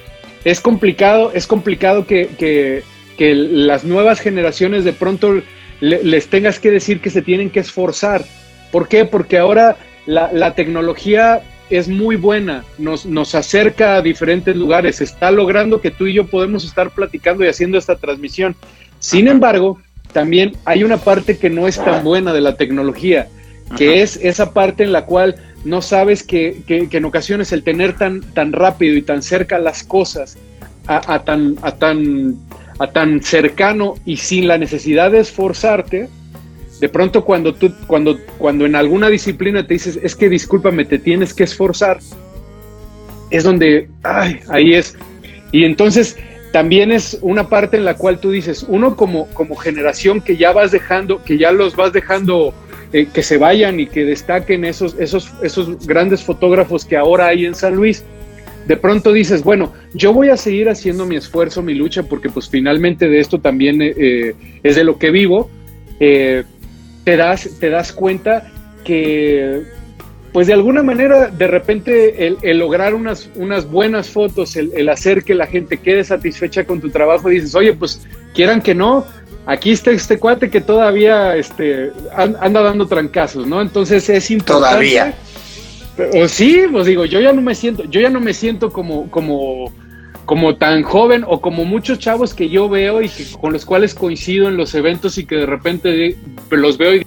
es complicado, es complicado que, las nuevas generaciones de pronto les tengas que decir que se tienen que esforzar. ¿Por qué? Porque ahora la, tecnología es muy buena, nos, nos acerca a diferentes lugares, está logrando que tú y yo podemos estar platicando y haciendo esta transmisión. Sin embargo, también hay una parte que no es tan buena de la tecnología, que es esa parte en la cual no sabes que, en ocasiones el tener tan, tan rápido y tan cerca las cosas, a, tan, a, tan, a tan cercano y sin la necesidad de esforzarte, de pronto cuando tú, cuando, cuando en alguna disciplina te dices, es que discúlpame, te tienes que esforzar, es donde, ay, ahí es. Y entonces también es una parte en la cual tú dices, uno como, como generación que ya vas dejando, que ya los vas dejando eh, que se vayan y que destaquen esos, esos, esos grandes fotógrafos que ahora hay en San Luis, de pronto dices, bueno, yo voy a seguir haciendo mi esfuerzo, mi lucha, porque pues finalmente de esto también eh, es de lo que vivo, eh, te, das, te das cuenta que pues de alguna manera de repente el, lograr unas, unas buenas fotos, el, hacer que la gente quede satisfecha con tu trabajo, dices, oye, pues quieran que no, aquí está este cuate que todavía este, anda dando trancazos, ¿no? Entonces es importante. Todavía. O sí, pues digo, yo ya no me siento, yo ya no me siento como, como, como tan joven o como muchos chavos que yo veo y que, con los cuales coincido en los eventos y que de repente los veo y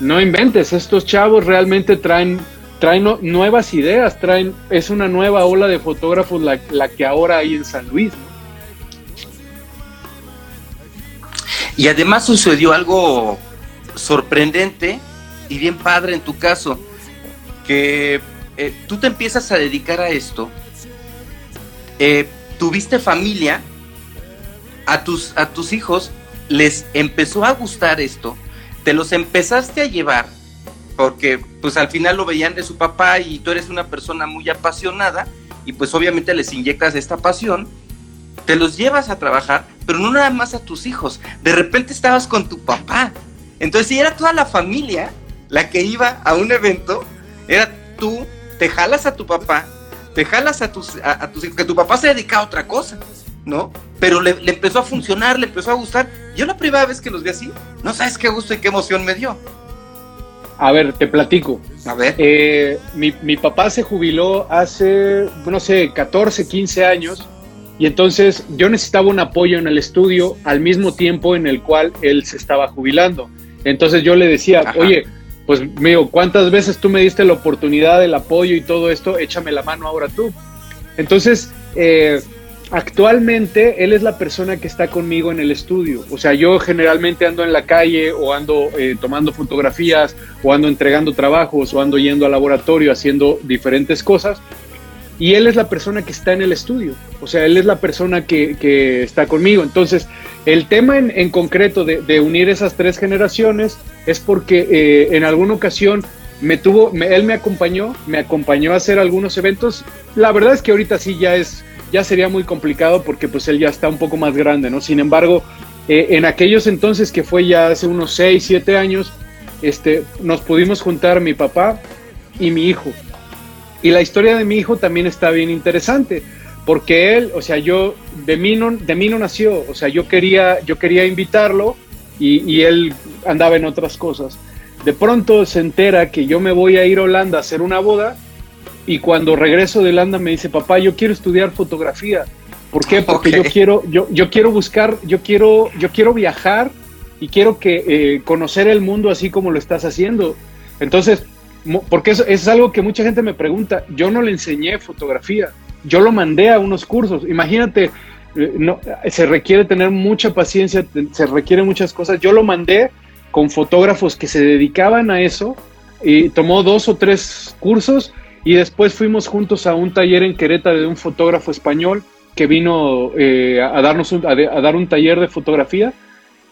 no inventes, estos chavos realmente traen, traen nuevas ideas, traen, es una nueva ola de fotógrafos la, la que ahora hay en San Luis. Y además sucedió algo sorprendente y bien padre en tu caso, que eh, tú te empiezas a dedicar a esto, eh, tuviste familia, a tus, a tus hijos les empezó a gustar esto, te los empezaste a llevar porque pues al final lo veían de su papá y tú eres una persona muy apasionada y pues obviamente les inyectas esta pasión, te los llevas a trabajar, pero no nada más a tus hijos, de repente estabas con tu papá. Entonces si era toda la familia la que iba a un evento, era tú, te jalas a tu papá, te jalas a tus, a, tus hijos, que tu papá se dedica a otra cosa, ¿no? Pero le, le empezó a funcionar, le empezó a gustar. Yo la primera vez que los vi así, no sabes qué gusto y qué emoción me dio. A ver, te platico. A ver. Eh, mi, mi, papá se jubiló hace, no sé, 14, 15 años. Y entonces yo necesitaba un apoyo en el estudio al mismo tiempo en el cual él se estaba jubilando. Entonces yo le decía, oye, pues mío, ¿cuántas veces tú me diste la oportunidad, el apoyo y todo esto? Échame la mano ahora tú. Entonces, eh, actualmente él es la persona que está conmigo en el estudio. O sea, yo generalmente ando en la calle o ando eh, tomando fotografías o ando entregando trabajos o ando yendo al laboratorio haciendo diferentes cosas. Y él es la persona que está en el estudio. O sea, él es la persona que, está conmigo. Entonces, el tema en, concreto de, unir esas tres generaciones es porque eh, en alguna ocasión me tuvo, él me acompañó, me acompañó a hacer algunos eventos. La verdad es que ahorita sí ya es ya sería muy complicado porque pues él ya está un poco más grande, ¿no? Sin embargo, eh, en aquellos entonces que fue ya hace unos 6, 7 años, este, nos pudimos juntar mi papá y mi hijo. Y la historia de mi hijo también está bien interesante, porque él, o sea, yo, de mí no, de mí no nació, o sea, yo quería, yo quería invitarlo y, y él andaba en otras cosas. De pronto se entera que yo me voy a ir a Holanda a hacer una boda y cuando regreso de Holanda me dice, papá, yo quiero estudiar fotografía. ¿Por qué? Porque yo quiero, yo, yo quiero buscar, yo quiero, yo quiero viajar y quiero que eh, conocer el mundo así como lo estás haciendo. Entonces, porque eso, es algo que mucha gente me pregunta. Yo no le enseñé fotografía, yo lo mandé a unos cursos. Imagínate, eh, no, se requiere tener mucha paciencia, se requiere muchas cosas. Yo lo mandé con fotógrafos que se dedicaban a eso y tomó dos o tres cursos y después fuimos juntos a un taller en Querétaro de un fotógrafo español que vino eh, a, darnos a, dar un taller de fotografía.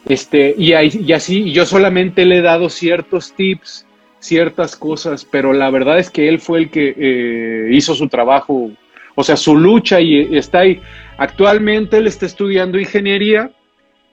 Este, y, y así, yo solamente le he dado ciertos tips, ciertas cosas, pero la verdad es que él fue el que eh, hizo su trabajo, o sea, su lucha y está ahí. Actualmente él está estudiando ingeniería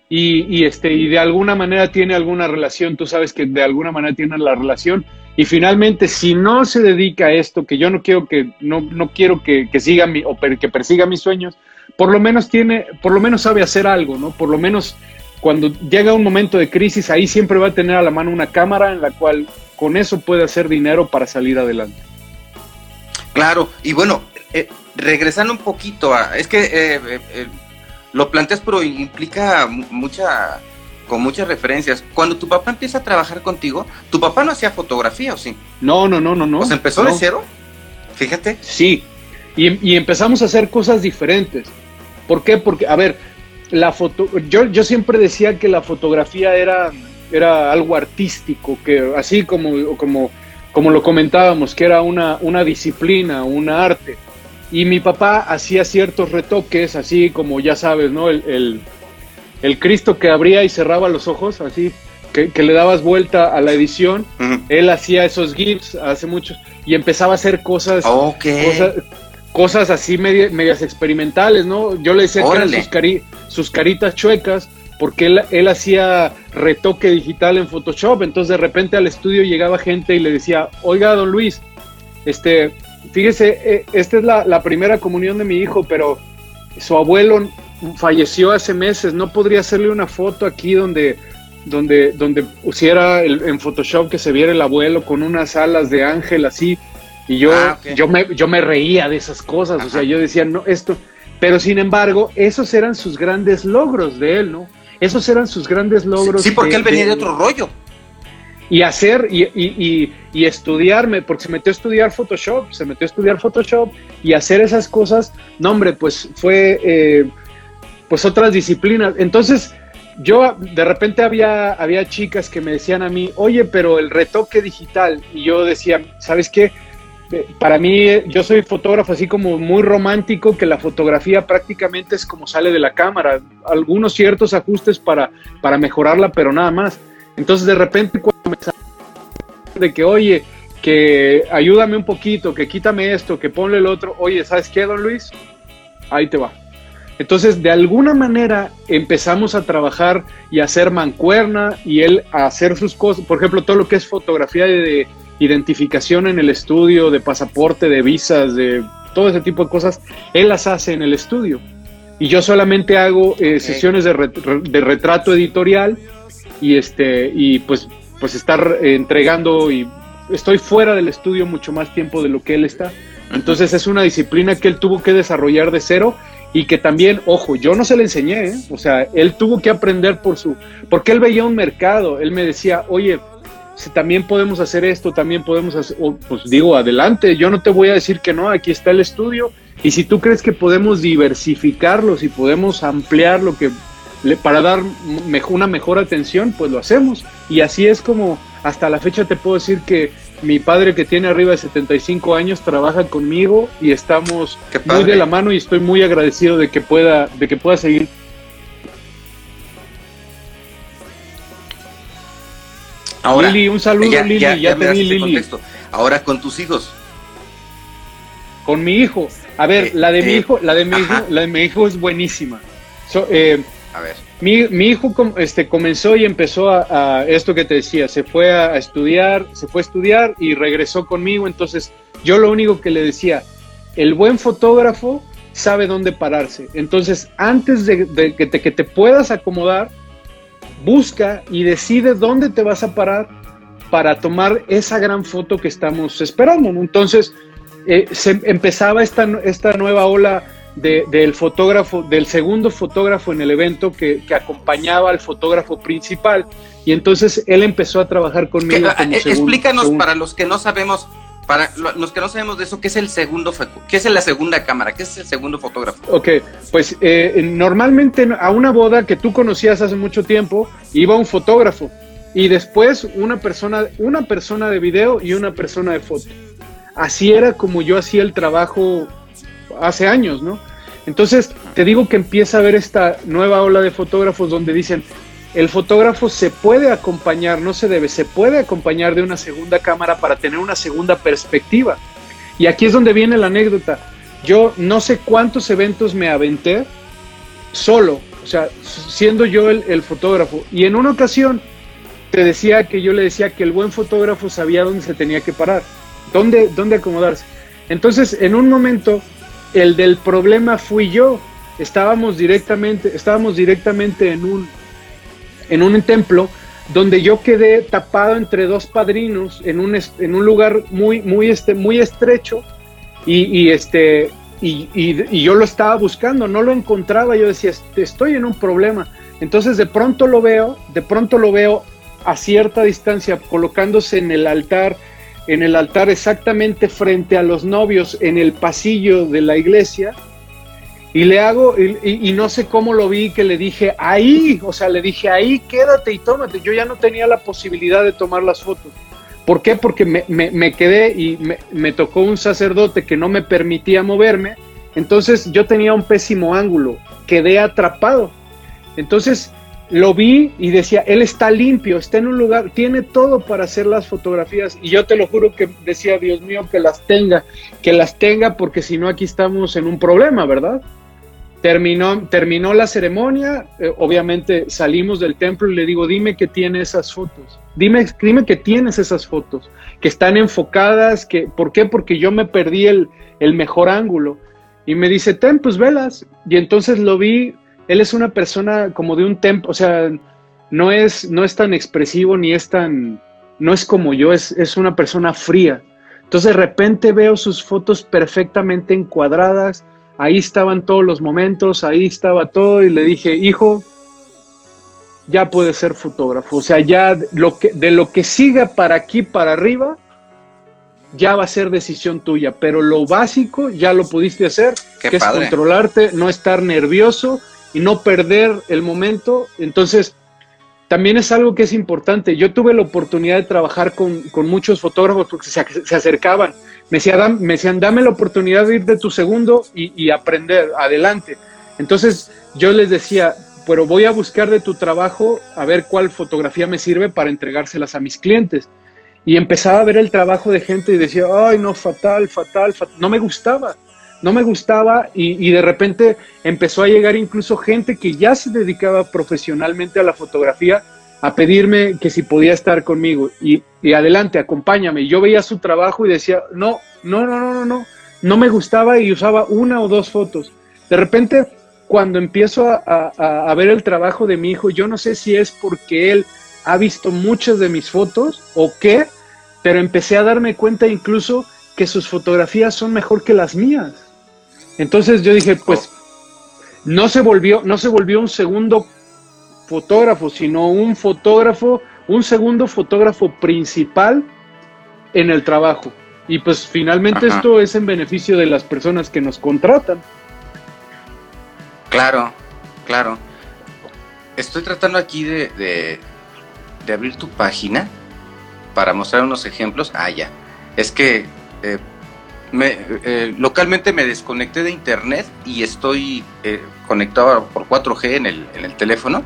y, este, y de alguna manera tiene alguna relación, tú sabes que de alguna manera tiene la relación y finalmente, si no se dedica a esto, que yo no quiero que, no, no quiero que, siga mi, o que persiga mis sueños, por lo menos tiene, por lo menos sabe hacer algo, ¿no? Por lo menos cuando llega un momento de crisis, ahí siempre va a tener a la mano una cámara en la cual con eso puede hacer dinero para salir adelante. Claro, y bueno, eh, regresando un poquito a, es que eh, eh, lo planteas, pero implica mucha con muchas referencias. Cuando tu papá empieza a trabajar contigo, tu papá no hacía fotografía, ¿o sí? No, no, no, no, no. ¿O empezó de cero? Fíjate. Sí, y, empezamos a hacer cosas diferentes. ¿Por qué? Porque, a ver, la foto, yo, yo siempre decía que la fotografía era, era algo artístico, que así como, como, como lo comentábamos, que era una, una disciplina, un arte. Y mi papá hacía ciertos retoques, así como ya sabes, ¿no? El, el, Cristo que abría y cerraba los ojos, así, que, le dabas vuelta a la edición. Él hacía esos GIFs hace mucho y empezaba a hacer cosas, cosas, así medias experimentales, ¿no? Yo le decía que eran sus, sus caritas chuecas porque él, él, hacía retoque digital en Photoshop, entonces de repente al estudio llegaba gente y le decía, oiga, don Luis, este, fíjese, eh, esta es la, primera comunión de mi hijo, pero su abuelo falleció hace meses, no podría hacerle una foto aquí donde, donde, donde pusiera en Photoshop que se viera el abuelo con unas alas de ángel así, y yo, ah, yo, me, yo me reía de esas cosas, o sea, yo decía, no, esto, pero sin embargo, esos eran sus grandes logros de él, ¿no? Esos eran sus grandes logros. Sí, porque él venía de otro rollo y hacer y, y, y, estudiarme, porque se metió a estudiar Photoshop, se metió a estudiar Photoshop y hacer esas cosas, no hombre, pues fue eh, pues otras disciplinas. Entonces yo de repente había, había chicas que me decían a mí, oye, pero el retoque digital, y yo decía, ¿sabes qué? Para mí, yo soy fotógrafo así como muy romántico, que la fotografía prácticamente es como sale de la cámara, algunos ciertos ajustes para, para mejorarla, pero nada más. Entonces de repente cuando me de que, oye, que ayúdame un poquito, que quítame esto, que ponle el otro, oye, ¿sabes qué, don Luis? Ahí te va. Entonces, de alguna manera empezamos a trabajar y a hacer mancuerna y él a hacer sus cosas, por ejemplo, todo lo que es fotografía de identificación en el estudio, de pasaporte, de visas, de todo ese tipo de cosas, él las hace en el estudio. Y yo solamente hago eh, sesiones de, de retrato editorial y este y pues pues estar entregando y estoy fuera del estudio mucho más tiempo de lo que él está. Entonces es una disciplina que él tuvo que desarrollar de cero y que también, ojo, yo no se le enseñé, ¿eh? o sea, él tuvo que aprender por su, porque él veía un mercado, él me decía, oye, si también podemos hacer esto, también podemos hacer, pues digo, adelante, yo no te voy a decir que no, aquí está el estudio, y si tú crees que podemos diversificarlo, si podemos ampliar lo que para dar una mejor atención, pues lo hacemos. Y así es como hasta la fecha te puedo decir que mi padre que tiene arriba de 75 años trabaja conmigo y estamos muy de la mano y estoy muy agradecido de que pueda, de que pueda seguir. Ahora, Lili, un saludo Lili, ya, te vi Lili. Ahora con tus hijos. Con mi hijo. A ver, eh, la de mi eh, hijo, la de mi hijo, la de mi hijo es buenísima. eh, a ver. Mi, mi hijo este, comenzó y empezó a, esto que te decía, se fue a, estudiar, se fue a estudiar y regresó conmigo, entonces yo lo único que le decía, el buen fotógrafo sabe dónde pararse, entonces antes de, que, te, que te puedas acomodar, busca y decide dónde te vas a parar para tomar esa gran foto que estamos esperando. Entonces, eh, se empezaba esta, esta nueva ola del fotógrafo, del segundo fotógrafo en el evento que, acompañaba al fotógrafo principal. Y entonces él empezó a trabajar conmigo. Como eh, explícanos para los que no sabemos, para los que no sabemos de eso, ¿qué es el segundo, qué es la segunda cámara? ¿Qué es el segundo fotógrafo? Ok, pues eh, normalmente a una boda que tú conocías hace mucho tiempo, iba un fotógrafo y después una persona, una persona de video y una persona de foto. Así era como yo hacía el trabajo hace años, ¿no? Entonces, te digo que empieza a haber esta nueva ola de fotógrafos donde dicen, el fotógrafo se puede acompañar, no se debe, se puede acompañar de una segunda cámara para tener una segunda perspectiva. Y aquí es donde viene la anécdota. Yo no sé cuántos eventos me aventé solo, o sea, siendo yo el, fotógrafo. Y en una ocasión te decía que yo le decía que el buen fotógrafo sabía dónde se tenía que parar, dónde, dónde acomodarse. Entonces, en un momento el del problema fui yo. Estábamos directamente, estábamos directamente en un, en un templo donde yo quedé tapado entre dos padrinos en un, en un lugar muy, muy, este, muy estrecho y, este, y, y, yo lo estaba buscando, no lo encontraba, yo decía, estoy en un problema. Entonces de pronto lo veo, de pronto lo veo a cierta distancia colocándose en el altar en el altar exactamente frente a los novios en el pasillo de la iglesia y le hago, y, no sé cómo lo vi, que le dije, ahí, o sea, le dije, ahí, quédate y tómate. Yo ya no tenía la posibilidad de tomar las fotos, ¿Por qué? Porque me, quedé y me, tocó un sacerdote que no me permitía moverme. Entonces yo tenía un pésimo ángulo, quedé atrapado. Entonces lo vi y decía, él está limpio, está en un lugar, tiene todo para hacer las fotografías. Y yo te lo juro que decía, Dios mío, que las tenga, que las tenga, porque si no aquí estamos en un problema, ¿verdad? Terminó, terminó la ceremonia, eh, obviamente salimos del templo y le digo, dime que tiene esas fotos, dime, dime que tienes esas fotos, que están enfocadas, que, ¿por qué? Porque yo me perdí el, el mejor ángulo. Y me dice, ten, pues velas. Y entonces lo vi, él es una persona como de un templo, o sea, no es, no es tan expresivo ni es tan, no es como yo, es, es una persona fría. Entonces de repente veo sus fotos perfectamente encuadradas, ahí estaban todos los momentos, ahí estaba todo y le dije, hijo, ya puedes ser fotógrafo, o sea, ya lo que, de lo que siga para aquí, para arriba, ya va a ser decisión tuya, pero lo básico ya lo pudiste hacer, que es controlarte, no estar nervioso y no perder el momento. Entonces, también es algo que es importante. Yo tuve la oportunidad de trabajar con, muchos fotógrafos porque se, se acercaban me, decían, dame la oportunidad de ir de tu segundo y, aprender, adelante. Entonces yo les decía, pero voy a buscar de tu trabajo a ver cuál fotografía me sirve para entregárselas a mis clientes. Y empezaba a ver el trabajo de gente y decía, ay, no, fatal, fatal, fatal. No me gustaba, no me gustaba y, de repente empezó a llegar incluso gente que ya se dedicaba profesionalmente a la fotografía a pedirme que si podía estar conmigo y, adelante, acompáñame. Yo veía su trabajo y decía, no, no, no, no, no, no, no me gustaba y usaba una o dos fotos. De repente, cuando empiezo a, ver el trabajo de mi hijo, yo no sé si es porque él ha visto muchas de mis fotos o qué, pero empecé a darme cuenta incluso que sus fotografías son mejor que las mías. Entonces yo dije, pues no se volvió, no se volvió un segundo fotógrafo, sino un fotógrafo, un segundo fotógrafo principal en el trabajo. Y pues finalmente esto es en beneficio de las personas que nos contratan. Claro, claro. Estoy tratando aquí de, de, abrir tu página para mostrar unos ejemplos. Ah, ya. Es que eh, me, eh, localmente me desconecté de internet y estoy eh, conectado por 4G en el, en el teléfono,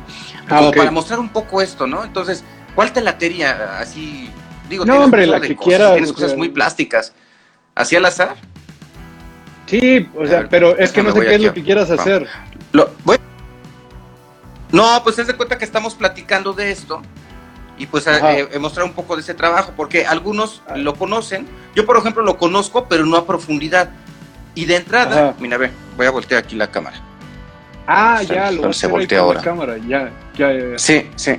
ah, como para mostrar un poco esto, ¿no? Entonces, ¿cuál te latería así? Digo, no, hombre, la que quieras. Tienes cosas muy plásticas. ¿Así al azar? Sí, o sea, pero es que no sé qué es lo que quieras hacer. Lo, No, pues es de cuenta que estamos platicando de esto y pues eh, eh, mostrar un poco de ese trabajo, porque algunos lo conocen, yo por ejemplo lo conozco, pero no a profundidad. Y de entrada, mira, ve, voy a voltear aquí la cámara. Ah, ya, lo se voltea ahora. La cámara, ya, ya, ya, Sí, sí.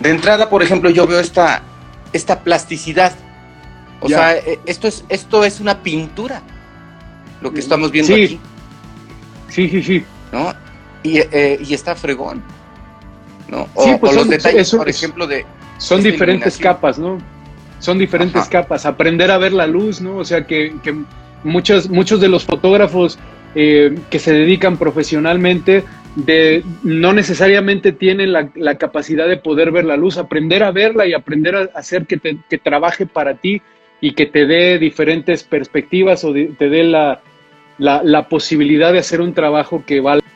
De entrada, por ejemplo, yo veo esta, esta plasticidad. O sea, eh, esto es, esto es una pintura, lo que estamos viendo aquí. Sí, sí, sí. ¿No? Y, y está fregón. ¿No? O, sí, pues los detalles, por ejemplo, de... Son diferentes capas, ¿no? Son diferentes capas. Aprender a ver la luz, ¿no? O sea, que, muchos, muchos de los fotógrafos eh, que se dedican profesionalmente de, no necesariamente tienen la, capacidad de poder ver la luz, aprender a verla y aprender a hacer que, te, que trabaje para ti y que te dé diferentes perspectivas o te dé la, la, la, posibilidad de hacer un trabajo que valga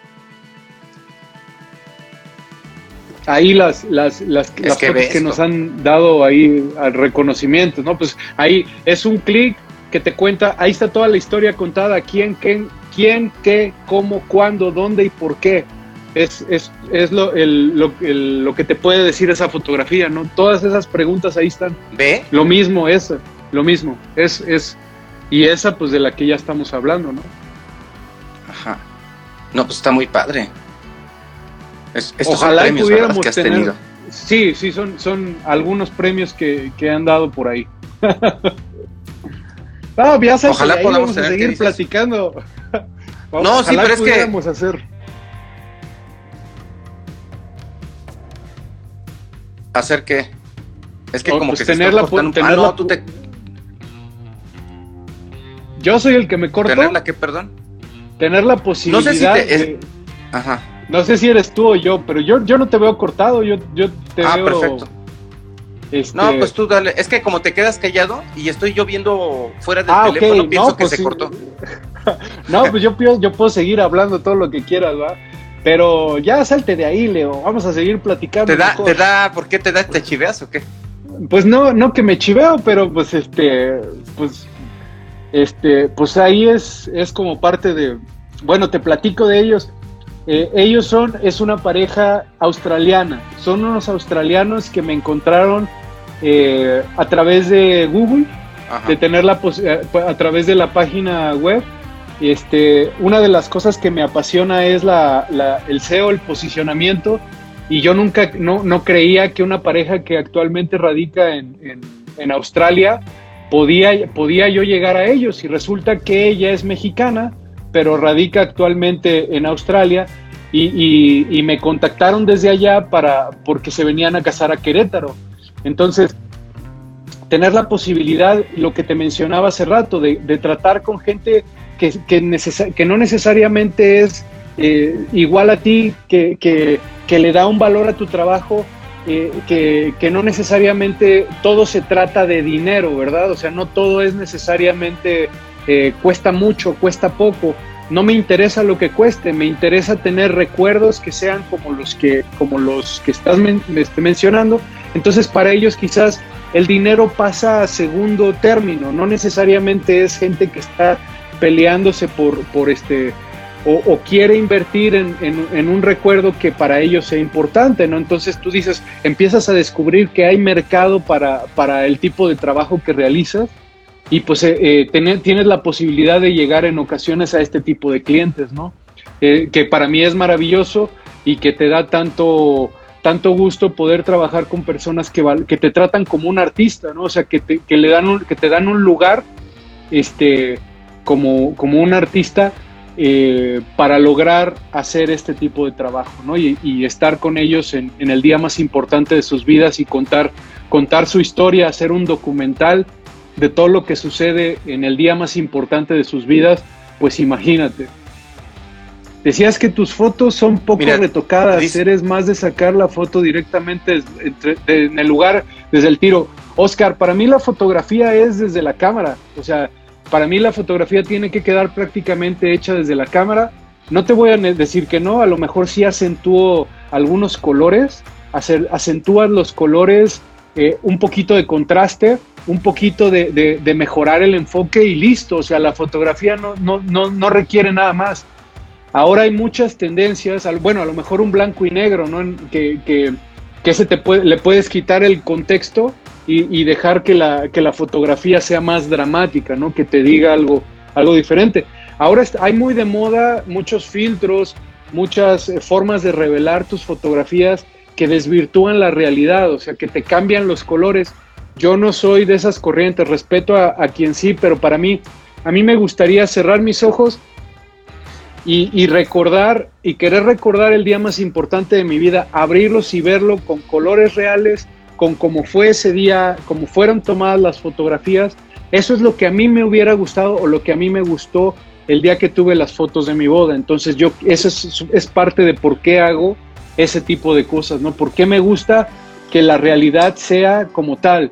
ahí las, las, las, que, nos han dado ahí al reconocimiento, ¿no? Pues ahí es un clic que te cuenta, ahí está toda la historia contada, quién, quién, quién, qué, cómo, cuándo, dónde y por qué. Es, es, es lo, el, lo, lo, que te puede decir esa fotografía, ¿no? Todas esas preguntas ahí están. ¿Ve? Lo mismo, es lo mismo. Es, es, y esa, pues, de la que ya estamos hablando, ¿no? Ajá. No, pues está muy padre. Ojalá pudiéramos que has tener. Tenido. Sí, sí, son, son algunos premios que, han dado por ahí. no, ya sabes, Ojalá podamos seguir platicando. no, sí, pero es que. hacer. ¿Hacer qué? Es que como pues que tener la, tener ah, tú te... Yo soy el que me corto. ¿Tener la qué, perdón? Tener la posibilidad de... Ajá no sé si eres tú o yo, pero yo, yo no te veo cortado, yo, yo te ah, veo. perfecto. Este... No, pues tú dale. Es que como te quedas callado y estoy yo viendo fuera del ah, teléfono, pienso que pues se cortó. no, pues yo, yo puedo seguir hablando todo lo que quieras, ¿va? Pero ya salte de ahí, Leo. Vamos a seguir platicando. ¿Te da, ¿te da, por qué te da, te chiveas o qué? Pues no, no que me chiveo, pero pues este, pues, este, pues ahí es, es como parte de, bueno, te platico de ellos. Eh, ellos son, es una pareja australiana, son unos australianos que me encontraron eh, a través de Google, de tener la eh, a través de la página web. Este, una de las cosas que me apasiona es la, el SEO, el posicionamiento, y yo nunca, no, no creía que una pareja que actualmente radica en, en, Australia podía, podía yo llegar a ellos, y resulta que ella es mexicana, pero radica actualmente en Australia, y, me contactaron desde allá para, porque se venían a casar a Querétaro. Entonces, tener la posibilidad, lo que te mencionaba hace rato, de, tratar con gente que, que, no necesariamente es eh, igual a ti, que, le da un valor a tu trabajo, eh, que, no necesariamente todo se trata de dinero, ¿verdad? O sea, no todo es necesariamente eh, cuesta mucho, cuesta poco. No me interesa lo que cueste, me interesa tener recuerdos que sean como los que, como los que estás este, mencionando entonces para ellos quizás el dinero pasa a segundo término, no necesariamente es gente que está peleándose por, por este, o, quiere invertir en, un recuerdo que para ellos sea importante, ¿no? Entonces tú dices, empiezas a descubrir que hay mercado para, para el tipo de trabajo que realizas y pues eh, eh, tienes la posibilidad de llegar en ocasiones a este tipo de clientes, ¿no? Eh, que para mí es maravilloso y que te da tanto tanto gusto poder trabajar con personas que, te tratan como un artista, ¿no? O sea, que te, que le dan un, que te dan un lugar este, como, como un artista eh, para lograr hacer este tipo de trabajo, ¿no? Y, estar con ellos en, en, el día más importante de sus vidas y contar, contar su historia, hacer un documental de todo lo que sucede en el día más importante de sus vidas, pues imagínate. Decías que tus fotos son poco retocadas, eres más de sacar la foto directamente en el lugar, desde el tiro. Oscar, para mí la fotografía es desde la cámara, o sea, para mí la fotografía tiene que quedar prácticamente hecha desde la cámara. No te voy a decir que no, a lo mejor sí acentúo algunos colores, acentúas los colores, eh, un poquito de contraste, un poquito de, mejorar el enfoque y listo, o sea, la fotografía no, no, no, no requiere nada más Ahora hay muchas tendencias, bueno, a lo mejor un blanco y negro, ¿no? Que, que, se te le puedes quitar el contexto y, dejar que la, que la fotografía sea más dramática, ¿no? Que te diga algo, algo diferente. Ahora hay muy de moda muchos filtros, muchas eh, formas de revelar tus fotografías que desvirtúan la realidad, o sea, que te cambian los colores. Yo no soy de esas corrientes, respeto a, quien sí, pero para mí, a mí me gustaría cerrar mis ojos y, recordar y querer recordar el día más importante de mi vida, abrirlos y verlo con colores reales, con cómo fue ese día, cómo fueron tomadas las fotografías. Eso es lo que a mí me hubiera gustado o lo que a mí me gustó el día que tuve las fotos de mi boda. Entonces yo, eso es, parte de por qué hago ese tipo de cosas, ¿no? ¿Por qué me gusta que la realidad sea como tal?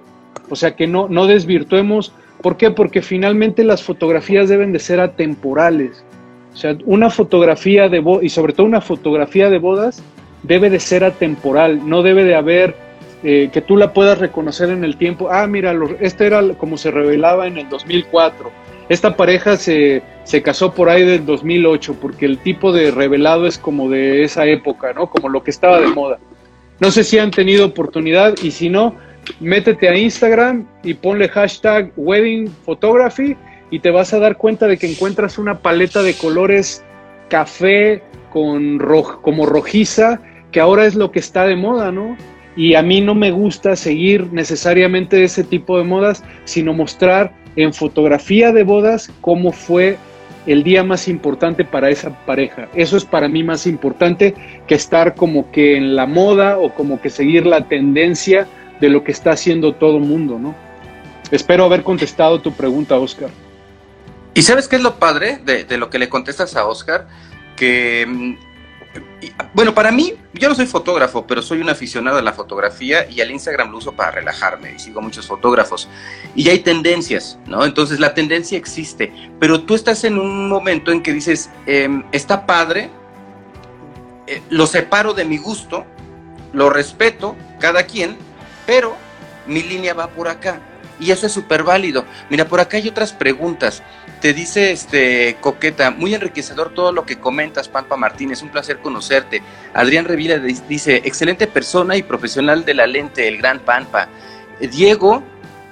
O sea, que no, no desvirtuemos. ¿Por qué? Porque finalmente las fotografías deben de ser atemporales. O sea, una fotografía de bodas, y sobre todo una fotografía de bodas, debe de ser atemporal, no debe de haber eh, que tú la puedas reconocer en el tiempo. Ah, mira, este era como se revelaba en el 2004. Esta pareja se, se casó por ahí del 2008, porque el tipo de revelado es como de esa época, ¿no? Como lo que estaba de moda. No sé si han tenido oportunidad y si no, métete a Instagram y ponle hashtag wedding photography y te vas a dar cuenta de que encuentras una paleta de colores café con rojo, como rojiza, que ahora es lo que está de moda, ¿no? Y a mí no me gusta seguir necesariamente ese tipo de modas, sino mostrar en fotografía de bodas cómo fue el día más importante para esa pareja. Eso es para mí más importante que estar como que en la moda o como que seguir la tendencia de lo que está haciendo todo el mundo, ¿no? Espero haber contestado tu pregunta, Oscar. ¿Y sabes qué es lo padre de, lo que le contestas a Oscar? Que mm, bueno, para mí, yo no soy fotógrafo, pero soy un aficionado a la fotografía y al Instagram lo uso para relajarme y sigo muchos fotógrafos. Y hay tendencias, ¿no? Entonces la tendencia existe, pero tú estás en un momento en que dices, em, está padre, eh, lo separo de mi gusto, lo respeto, cada quien, pero mi línea va por acá. Y eso es súper válido. Mira, por acá hay otras preguntas. Te dice este Coqueta, muy enriquecedor todo lo que comentas, Pampa Martínez, un placer conocerte. Adrián Revila dice, excelente persona y profesional de la lente, el gran Pampa. Diego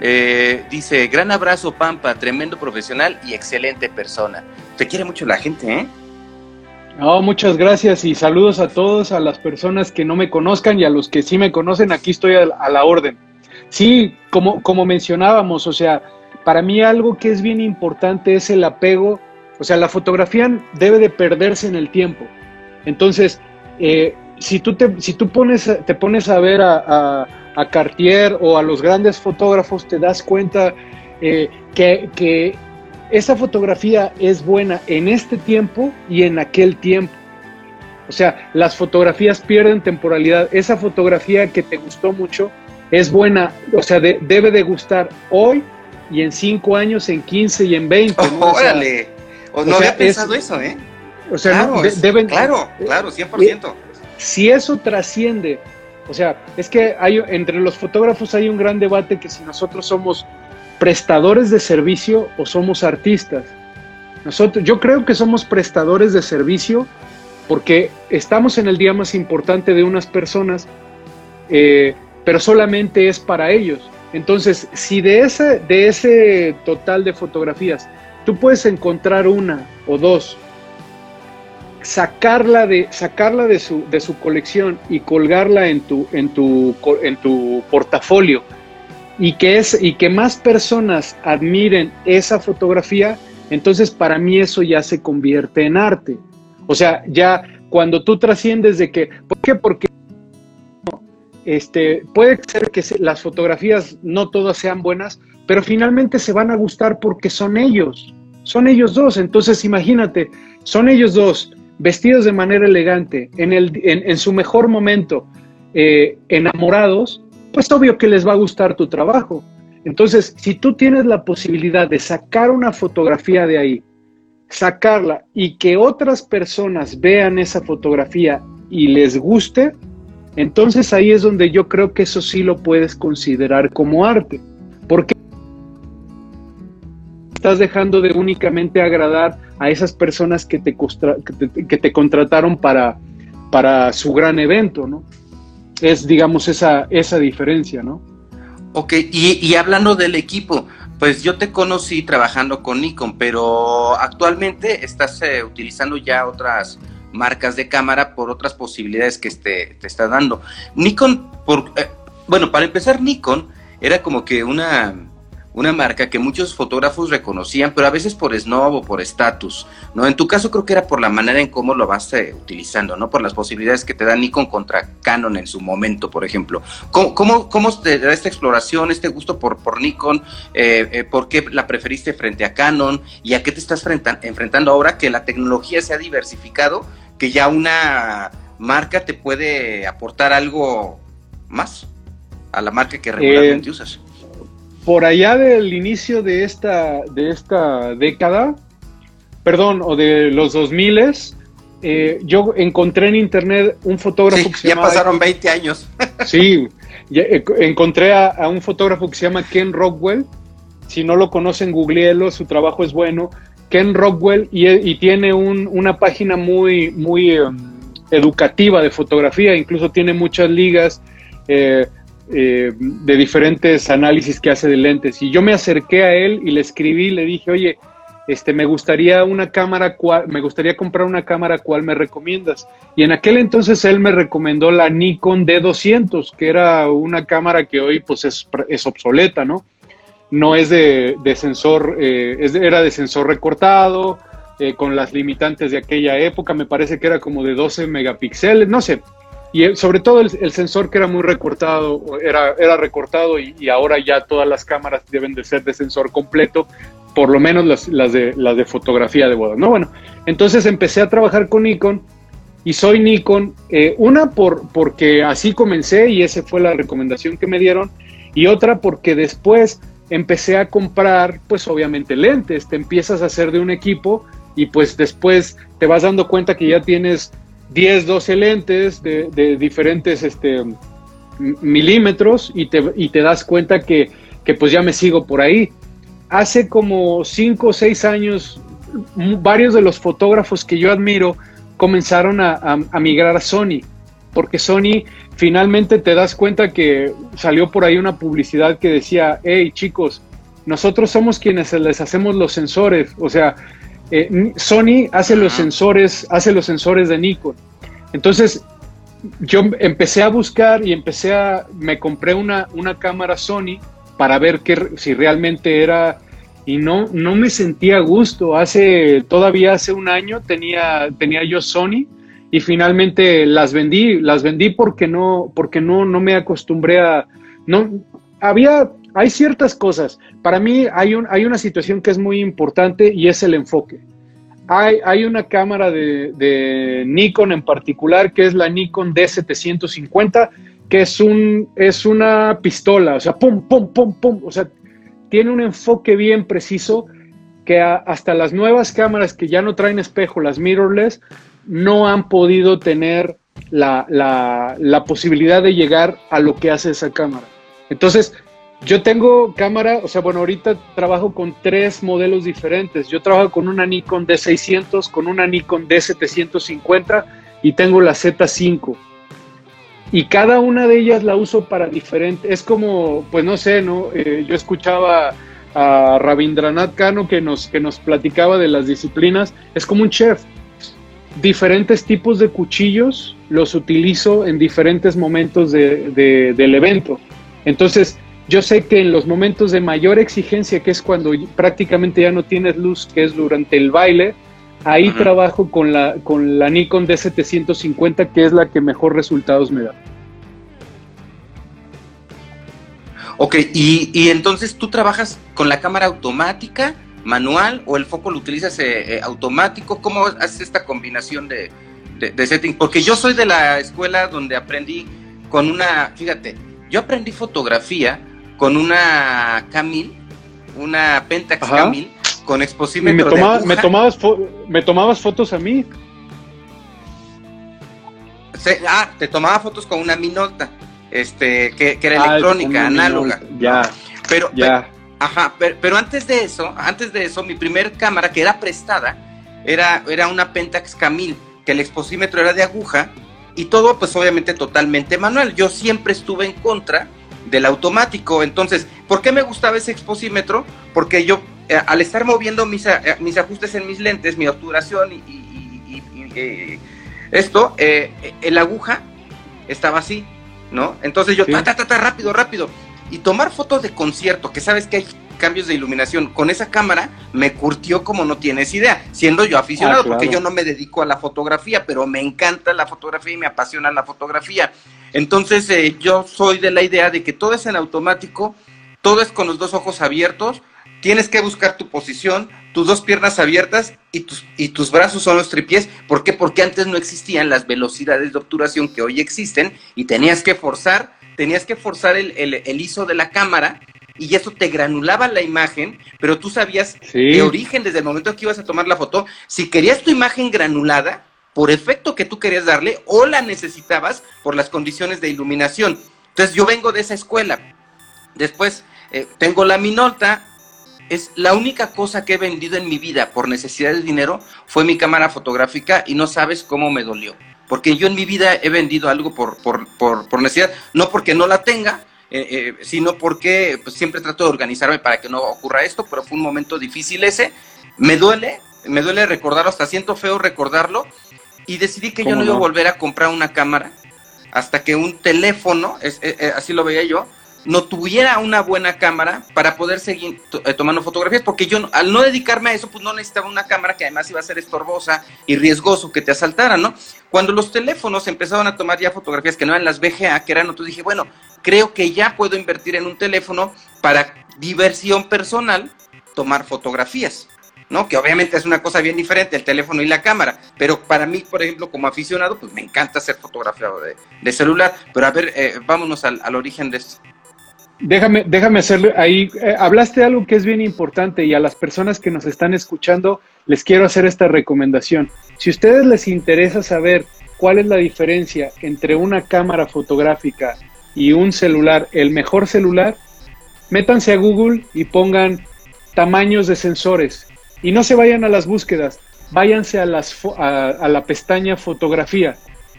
eh, dice, gran abrazo Pampa, tremendo profesional y excelente persona. Te quiere mucho la gente, ¿eh? No, muchas gracias y saludos a todos, a las personas que no me conozcan y a los que sí me conocen, aquí estoy a la orden. Sí, como, como mencionábamos, o sea, para mí algo que es bien importante es el apego, o sea, la fotografía debe de perderse en el tiempo. Entonces, eh, si tú, te, si tú pones, te pones a ver a, Cartier o a los grandes fotógrafos, te das cuenta eh, que, que esa fotografía es buena en este tiempo y en aquel tiempo. O sea, las fotografías pierden temporalidad. Esa fotografía que te gustó mucho, es buena, o sea, debe de gustar hoy y en 5 años, en 15 y en 20. órale, no había pensado eso, ¿eh? O sea, claro, deben, claro, claro, 100%. Si eso trasciende, o sea, es que hay entre los fotógrafos hay un gran debate que si nosotros somos prestadores de servicio o somos artistas. Nosotros, yo creo que somos prestadores de servicio porque estamos en el día más importante de unas personas. Eh, pero solamente es para ellos. Entonces, si de ese, de ese total de fotografías tú puedes encontrar una o dos, sacarla de, sacarla de, su, de su colección y colgarla en tu, en tu, en tu portafolio y que, es, y que más personas admiren esa fotografía, entonces para mí eso ya se convierte en arte. O sea, ya cuando tú trasciendes de que, ¿por qué? Porque este, puede ser que las fotografías no todas sean buenas, pero finalmente se van a gustar porque son ellos, son ellos dos. Entonces imagínate, son ellos dos vestidos de manera elegante, en, su mejor momento, eh, enamorados, pues obvio que les va a gustar tu trabajo. Entonces, si tú tienes la posibilidad de sacar una fotografía de ahí, sacarla y que otras personas vean esa fotografía y les guste, entonces ahí es donde yo creo que eso sí lo puedes considerar como arte, porque estás dejando de únicamente agradar a esas personas que te, que te, contrataron para, para su gran evento, ¿no? Es, digamos, esa, esa diferencia, ¿no? Ok, y, hablando del equipo, pues yo te conocí trabajando con Nikon, pero actualmente estás eh, utilizando ya otras marcas de cámara por otras posibilidades que este, te está dando. Nikon, por, eh, bueno, para empezar, Nikon era como que una, una marca que muchos fotógrafos reconocían, pero a veces por snob o por estatus, ¿no? En tu caso creo que era por la manera en cómo lo vas eh, utilizando, ¿no? Por las posibilidades que te da Nikon contra Canon en su momento, por ejemplo. ¿Cómo, cómo, te da esta exploración, este gusto por, por Nikon? Eh, ¿Por qué la preferiste frente a Canon? ¿Y a qué te estás enfrentando ahora que la tecnología se ha diversificado que ya una marca te puede aportar algo más a la marca que regularmente eh, usas. Por allá del inicio de esta, de esta década, perdón, o de los 2000 eh, yo encontré en internet un fotógrafo que se ya pasaron 20 años. sí, eh, encontré a, un fotógrafo que se llama Ken Rockwell. Si no lo conocen, googleelo, su trabajo es bueno. Ken Rockwell y, tiene una página muy, muy em, educativa de fotografía, incluso tiene muchas ligas eh, eh, de diferentes análisis que hace de lentes. Y yo me acerqué a él y le escribí, le dije, oye, este, me gustaría una cámara, me gustaría comprar una cámara, ¿cuál me recomiendas? Y en aquel entonces él me recomendó la Nikon D200, que era una cámara que hoy pues es, obsoleta, ¿no? no es de, sensor, eh, era de sensor recortado, eh, con las limitantes de aquella época, me parece que era como de 12 megapíxeles, no sé. Y eh, sobre todo el, sensor que era muy recortado, era, era recortado y, ahora ya todas las cámaras deben de ser de sensor completo, por lo menos las, de, las de fotografía de boda. No, bueno, entonces empecé a trabajar con Nikon y soy Nikon, eh, una por, porque así comencé y esa fue la recomendación que me dieron, y otra porque después empecé a comprar, pues obviamente lentes, te empiezas a hacer de un equipo y pues después te vas dando cuenta que ya tienes 10, 12 lentes de, diferentes este, milímetros y te, y te das cuenta que, que, pues ya me sigo por ahí. Hace como 5 o 6 años, varios de los fotógrafos que yo admiro comenzaron a, a, migrar a Sony, porque Sony finalmente te das cuenta que salió por ahí una publicidad que decía, hey chicos, nosotros somos quienes les hacemos los sensores, o sea, eh, Sony hace los sensores, hace los sensores de Nikon. Entonces, yo empecé a buscar y empecé a, me compré una, una cámara Sony para ver qué, si realmente era, y no, no me sentía a gusto. Hace, todavía hace un año tenía, tenía yo Sony y finalmente las vendí, las vendí porque no, porque no, no me acostumbré a, no, había hay ciertas cosas. Para mí hay, un, hay una situación que es muy importante y es el enfoque. Hay, una cámara de, Nikon en particular que es la Nikon D750, que es, un, una pistola, o sea, pum, pum, pum, pum, o sea, tiene un enfoque bien preciso que hasta las nuevas cámaras que ya no traen espejo, las mirrorless, no han podido tener la, la posibilidad de llegar a lo que hace esa cámara. Entonces, yo tengo cámara, o sea, bueno, ahorita trabajo con tres modelos diferentes. Yo trabajo con una Nikon D600, con una Nikon D750 y tengo la Z5. Y cada una de ellas la uso para diferente. Es como, pues no sé, ¿no? Eh, yo escuchaba a Rabindranath Kano que nos, que nos platicaba de las disciplinas. Es como un chef. Diferentes tipos de cuchillos los utilizo en diferentes momentos de, del evento. Entonces, yo sé que en los momentos de mayor exigencia, que es cuando prácticamente ya no tienes luz, que es durante el baile, ahí trabajo con la, con la Nikon D750, que es la que mejor resultados me da. Ok, y, entonces tú trabajas con la cámara automática, manual, o el foco lo utilizas eh, eh, automático. ¿Cómo haces esta combinación de, de, de setting? Porque yo soy de la escuela donde aprendí con una, fíjate, yo aprendí fotografía con una Camil, una Pentax Camil, con exposímetro me, tomabas, me, tomabas me tomabas fotos a mí. ah, te tomaba fotos con una Minolta, este, que, era ah, electrónica, análoga. Ya. Pero, ya. ajá, pero, antes de eso, antes de eso, mi primer cámara que era prestada era, era una Pentax Camil, que el exposímetro era de aguja y todo, pues obviamente totalmente manual. Yo siempre estuve en contra del automático. Entonces, ¿por qué me gustaba ese exposímetro? Porque yo, eh, al estar moviendo mis, eh, mis, ajustes en mis lentes, mi obturación y, eh, esto, el aguja estaba así, ¿no? Entonces yo, ta, ta, ta, ta, rápido, rápido. Y tomar fotos de concierto, que sabes que hay cambios de iluminación con esa cámara, me curtió como no tienes idea, siendo yo aficionado, ah, porque yo no me dedico a la fotografía, pero me encanta la fotografía y me apasiona la fotografía. Entonces eh, yo soy de la idea de que todo es en automático, todo es con los dos ojos abiertos, tienes que buscar tu posición, tus dos piernas abiertas y tus, y tus brazos son los tripiés. ¿Por qué? Porque antes no existían las velocidades de obturación que hoy existen y tenías que forzar, tenías que forzar el, el, ISO de la cámara y eso te granulaba la imagen, pero tú sabías de origen desde el momento que ibas a tomar la foto, si querías tu imagen granulada, por efecto que tú querías darle o la necesitabas por las condiciones de iluminación. Entonces yo vengo de esa escuela. Después eh, tengo la Minolta. Es la única cosa que he vendido en mi vida por necesidad de dinero fue mi cámara fotográfica y no sabes cómo me dolió. Porque yo en mi vida he vendido algo por, por, por, necesidad, no porque no la tenga, eh, eh, sino porque pues, siempre trato de organizarme para que no ocurra esto, pero fue un momento difícil ese. Me duele, me duele recordarlo, hasta siento feo recordarlo, y decidí que yo no, iba a volver a comprar una cámara hasta que un teléfono, es, eh, eh, así lo veía yo, no tuviera una buena cámara para poder seguir eh, tomando fotografías, porque yo al no dedicarme a eso, pues no necesitaba una cámara que además iba a ser estorbosa y riesgoso que te asaltaran, ¿no? Cuando los teléfonos empezaron a tomar ya fotografías que no eran las VGA, que eran otros, dije, bueno, creo que ya puedo invertir en un teléfono para diversión personal, tomar fotografías. ¿No? Que obviamente es una cosa bien diferente, el teléfono y la cámara, pero para mí, por ejemplo, como aficionado, pues me encanta hacer fotografía de, celular, pero a ver, eh, vámonos al, origen de esto. Déjame, déjame hacerle ahí, eh, hablaste de algo que es bien importante y a las personas que nos están escuchando les quiero hacer esta recomendación. Si a ustedes les interesa saber cuál es la diferencia entre una cámara fotográfica y un celular, el mejor celular, métanse a Google y pongan tamaños de sensores y no se vayan a las búsquedas, váyanse a, las, a, la pestaña fotografía.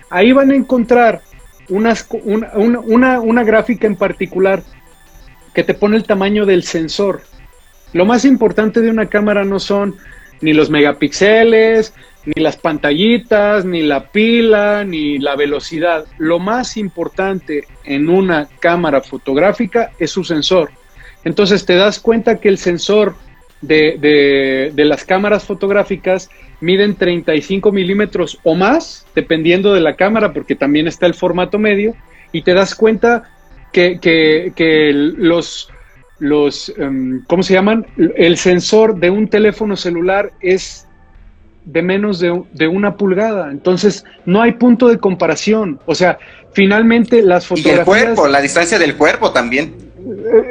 Ahí van a encontrar una, una gráfica en particular que te pone el tamaño del sensor. Lo más importante de una cámara no son ni los megapíxeles, ni las pantallitas, ni la pila, ni la velocidad. Lo más importante en una cámara fotográfica es su sensor. Entonces te das cuenta que el sensor de, las cámaras fotográficas miden 35 milímetros o más, dependiendo de la cámara, porque también está el formato medio, y te das cuenta que, los, los em, ¿cómo se llaman? El sensor de un teléfono celular es de menos de, de, una pulgada. Entonces, no hay punto de comparación. O sea, finalmente las fotografías... Y el cuerpo, la distancia del cuerpo también.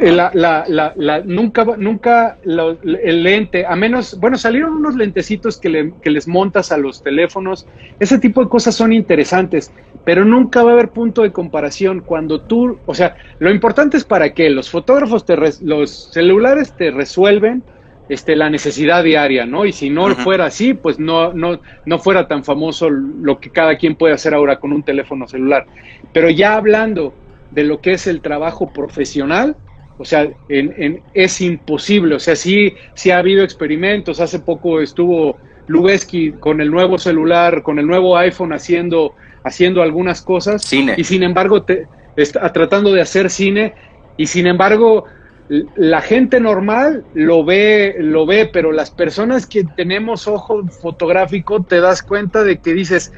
Eh, la, la, la, nunca, nunca el lente, a menos, bueno, salieron unos lentecitos que, le, que, les montas a los teléfonos, ese tipo de cosas son interesantes, pero nunca va a haber punto de comparación cuando tú, o sea, lo importante es para que los fotógrafos, te los celulares te resuelven este, la necesidad diaria, ¿no? Y si no fuera así, pues no, no, no fuera tan famoso lo que cada quien puede hacer ahora con un teléfono celular. Pero ya hablando de lo que es el trabajo profesional, o sea, en, es imposible, o sea, sí, sí ha habido experimentos, hace poco estuvo Lubeski con el nuevo celular, con el nuevo iPhone haciendo, haciendo algunas cosas, cine. y sin embargo te, está tratando de hacer cine, y sin embargo la gente normal lo ve, lo ve, pero las personas que tenemos ojo fotográfico te das cuenta de que dices,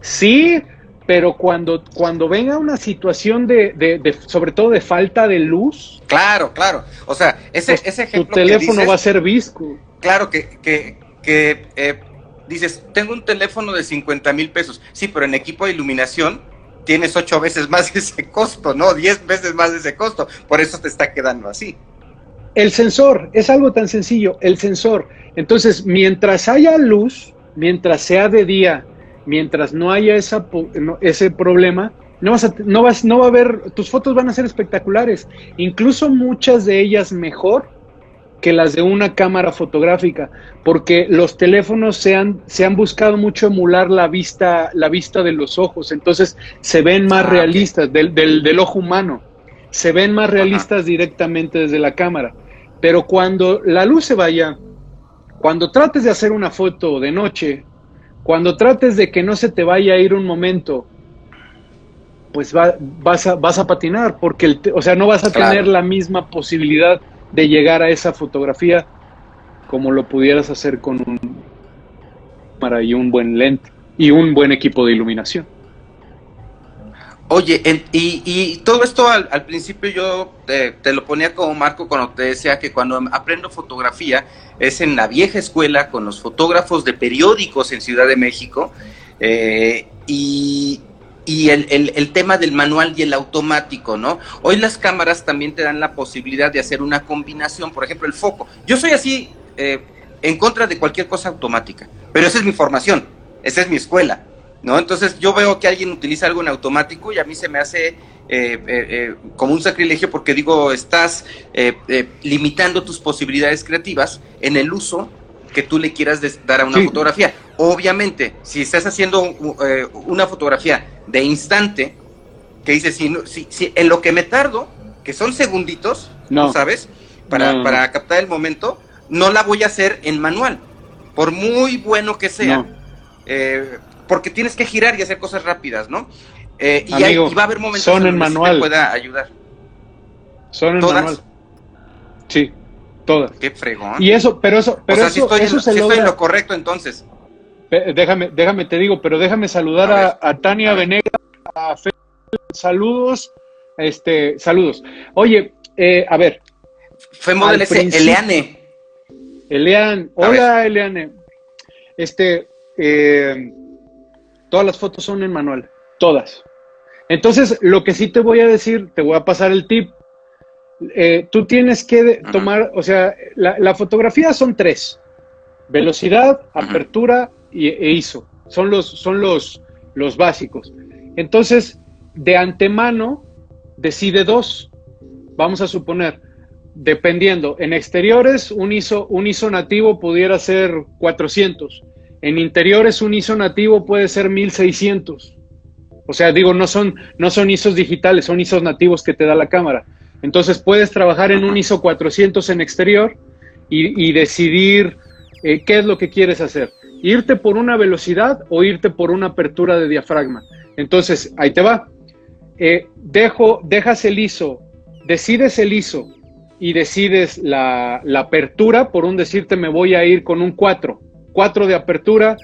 sí, pero cuando, cuando venga una situación de, de, sobre todo de falta de luz. Claro, claro. O sea, ese, pues, ese ejemplo. Tu teléfono va a ser visco. Claro que, que, que eh, dices, tengo un teléfono de 50 mil pesos. Sí, pero en equipo de iluminación tienes ocho veces más ese costo, ¿no? Diez veces más ese costo. Por eso te está quedando así. El sensor, es algo tan sencillo, el sensor. Entonces, mientras haya luz, mientras sea de día mientras no haya esa, ese problema, no, vas a, no, vas, no va a haber, tus fotos van a ser espectaculares, incluso muchas de ellas mejor que las de una cámara fotográfica, porque los teléfonos se han, se han buscado mucho emular la vista, la vista de los ojos, entonces se ven más ah, realistas del, del, ojo humano, se ven más realistas directamente desde la cámara, pero cuando la luz se vaya, cuando trates de hacer una foto de noche cuando trates de que no se te vaya a ir un momento, pues vas, a, vas a patinar, porque, el, o sea, no vas a tener la misma posibilidad de llegar a esa fotografía como lo pudieras hacer con un cámara y un buen lente y un buen equipo de iluminación. Oye, y, todo esto al, principio yo te, lo ponía como marco cuando te decía que cuando aprendo fotografía es en la vieja escuela con los fotógrafos de periódicos en Ciudad de México eh, y, el, tema del manual y el automático, ¿no? Hoy las cámaras también te dan la posibilidad de hacer una combinación, por ejemplo, el foco. Yo soy así eh, en contra de cualquier cosa automática, pero esa es mi formación, esa es mi escuela. ¿No? Entonces yo veo que alguien utiliza algo en automático y a mí se me hace eh, eh, eh, como un sacrilegio porque digo, estás limitando tus posibilidades creativas en el uso que tú le quieras dar a una fotografía. Obviamente, si estás haciendo una fotografía de instante, que dices, si, si, en lo que me tardo, que son segunditos, no. ¿sabes? Para, para captar el momento, no la voy a hacer en manual, por muy bueno que sea porque tienes que girar y hacer cosas rápidas, ¿no? Eh, y, va a haber momentos son en, manual. te pueda ayudar. Son en manual. Sí, todas. Qué fregón. Y eso, pero eso, pero eso, estoy, eso en, estoy en lo correcto entonces. Déjame, déjame te digo, pero déjame saludar a, Tania Venegas, a Fe, saludos, este, saludos. Oye, eh, a ver. Fue Model Eleane. Elian, hola Eliane. Este, eh, todas las fotos son en manual, todas. Entonces, lo que sí te voy a decir, te voy a pasar el tip. Eh, tú tienes que tomar, o sea, la, fotografía son tres: velocidad, apertura y, e ISO. Son los, son los, los básicos. Entonces, de antemano, decide dos. Vamos a suponer, dependiendo, en exteriores un ISO, un ISO nativo pudiera ser 400, en interiores un ISO nativo puede ser 1600. O sea, digo, no son, no son ISOs digitales, son ISOs nativos que te da la cámara. Entonces puedes trabajar en un ISO 400 en exterior y, decidir eh, qué es lo que quieres hacer. Irte por una velocidad o irte por una apertura de diafragma. Entonces, ahí te va. Eh, dejo, dejas el ISO, decides el ISO y decides la, la, apertura, por un decirte me voy a ir con un 4, 4 de apertura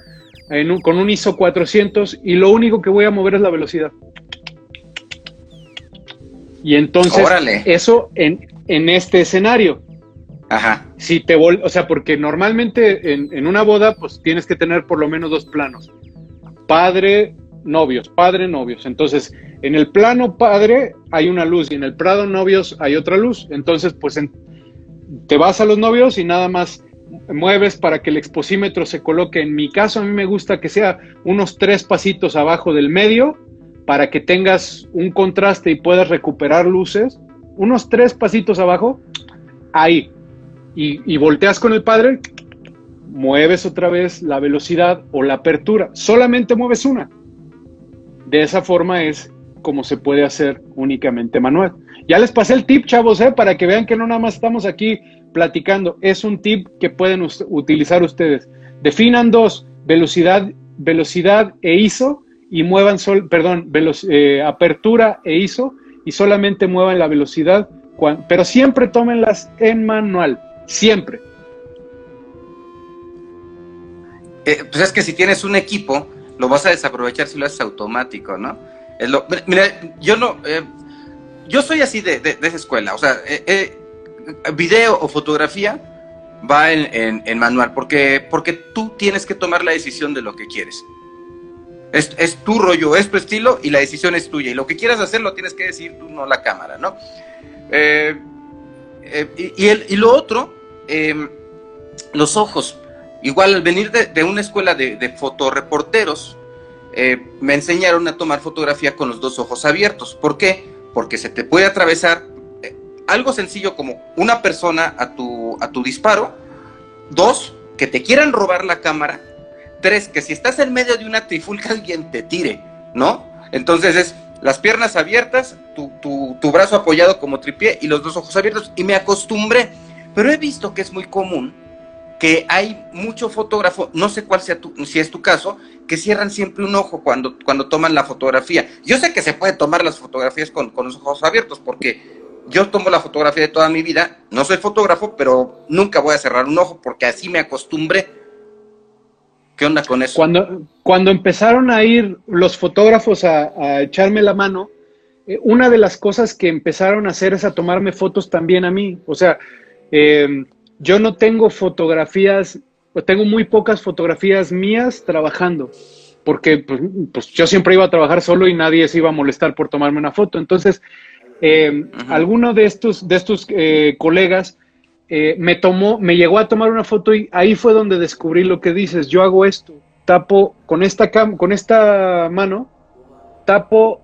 con un ISO 400 y lo único que voy a mover es la velocidad. Y entonces, eso en, en, este escenario. Ajá. Si te o sea, porque normalmente en, en, una boda, pues tienes que tener por lo menos dos planos. Padre, novios, padre, novios. Entonces, en el plano padre hay una luz y en el prado novios hay otra luz. Entonces, pues te vas a los novios y nada más mueves para que el exposímetro se coloque. En mi caso, a mí me gusta que sea unos tres pasitos abajo del medio para que tengas un contraste y puedas recuperar luces. Unos tres pasitos abajo, ahí. Y, y volteas con el padre, mueves otra vez la velocidad o la apertura. Solamente mueves una. De esa forma es como se puede hacer únicamente manual. Ya les pasé el tip, chavos, ¿eh? para que vean que no nada más estamos aquí platicando. Es un tip que pueden utilizar ustedes. Definan dos, velocidad, velocidad e ISO y muevan, sol, perdón, eh, apertura e ISO y solamente muevan la velocidad, pero siempre tómenlas en manual, siempre. Eh, pues es que si tienes un equipo, lo vas a desaprovechar si lo haces automático, ¿no? Es lo, mira, yo no, eh, yo soy así de, de, esa escuela, o sea, eh, video o fotografía va en, en, manual, porque, porque tú tienes que tomar la decisión de lo que quieres. Es, es, tu rollo, es tu estilo y la decisión es tuya. Y lo que quieras hacer lo tienes que decir tú, no la cámara, ¿no? y, el, y, lo otro, em, los ojos. Igual al venir de, de una escuela de, de fotoreporteros, eh, me enseñaron a tomar fotografía con los dos ojos abiertos. ¿Por qué? Porque se te puede atravesar eh, algo sencillo como una persona a tu, a tu disparo, dos, que te quieran robar la cámara, tres, que si estás en medio de una trifulca alguien te tire, ¿no? Entonces es las piernas abiertas, tu, tu brazo apoyado como tripié y los dos ojos abiertos y me acostumbré, pero he visto que es muy común que hay mucho fotógrafo, no sé cuál sea tu, si es tu caso, que cierran siempre un ojo cuando, cuando toman la fotografía. Yo sé que se puede tomar las fotografías con, los ojos abiertos, porque yo tomo la fotografía de toda mi vida, no soy fotógrafo, pero nunca voy a cerrar un ojo porque así me acostumbré. ¿Qué onda con eso? Cuando, cuando empezaron a ir los fotógrafos a, echarme la mano, eh, una de las cosas que empezaron a hacer es a tomarme fotos también a mí. O sea, eh, yo no tengo fotografías, tengo muy pocas fotografías mías trabajando, porque pues, pues, yo siempre iba a trabajar solo y nadie se iba a molestar por tomarme una foto. Entonces, eh, alguno de estos, de estos eh, colegas eh, me tomó, me llegó a tomar una foto y ahí fue donde descubrí lo que dices. Yo hago esto, tapo con esta cam con esta mano, tapo,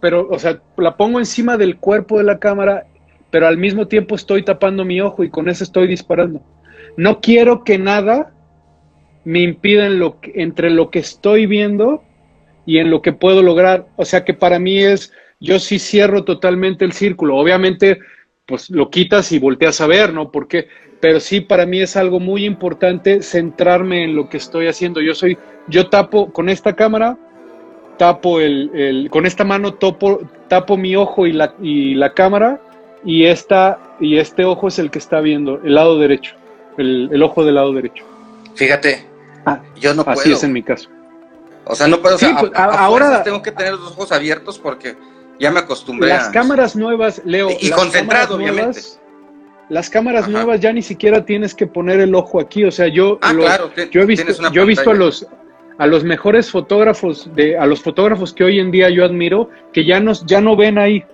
pero, o sea, la pongo encima del cuerpo de la cámara pero al mismo tiempo estoy tapando mi ojo y con eso estoy disparando. No quiero que nada me impida en lo entre lo que estoy viendo y en lo que puedo lograr. O sea que para mí es, yo sí cierro totalmente el círculo. Obviamente, pues lo quitas y volteas a ver, ¿no? Porque, pero sí para mí es algo muy importante centrarme en lo que estoy haciendo. Yo soy, yo tapo con esta cámara, tapo el, el con esta mano topo, tapo mi ojo y la, y la cámara y, esta, y este ojo es el que está viendo, el lado derecho, el, ojo del lado derecho. Fíjate, ah, yo no puedo. Así es en mi caso. O sea, no puedo. Pues, ahora tengo que tener los ojos abiertos porque ya me acostumbré. Las cámaras nuevas, Leo. Y concentrado, obviamente. las cámaras nuevas ya ni siquiera tienes que poner el ojo aquí, o sea, yo, ah, yo he visto, yo he visto a los a los mejores fotógrafos de a los fotógrafos que hoy en día yo admiro que ya nos ya no ven ahí,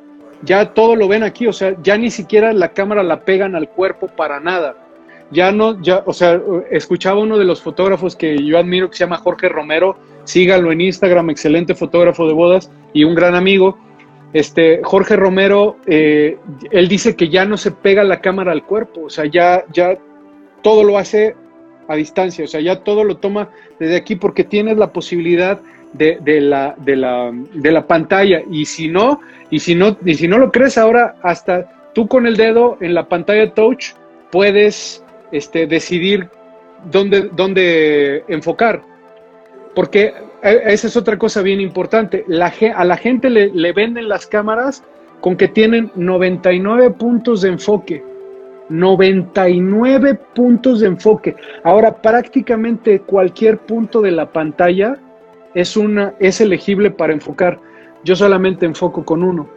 ya todo lo ven aquí, o sea, ya ni siquiera la cámara la pegan al cuerpo para nada. Ya no, ya, o sea, escuchaba uno de los fotógrafos que yo admiro que se llama Jorge Romero, sígalo en Instagram, excelente fotógrafo de bodas y un gran amigo. Este, Jorge Romero, eh, él dice que ya no se pega la cámara al cuerpo, o sea, ya, ya todo lo hace a distancia, o sea, ya todo lo toma desde aquí porque tienes la posibilidad de, la, de, la, de la pantalla. Y si no, y si no, y si no lo crees ahora, hasta tú con el dedo en la pantalla touch puedes este, decidir dónde, dónde enfocar. Porque esa es otra cosa bien importante. La, a la gente le, le venden las cámaras con que tienen 99 puntos de enfoque. 99 puntos de enfoque. Ahora, prácticamente cualquier punto de la pantalla es, una, es elegible para enfocar. Yo solamente enfoco con uno,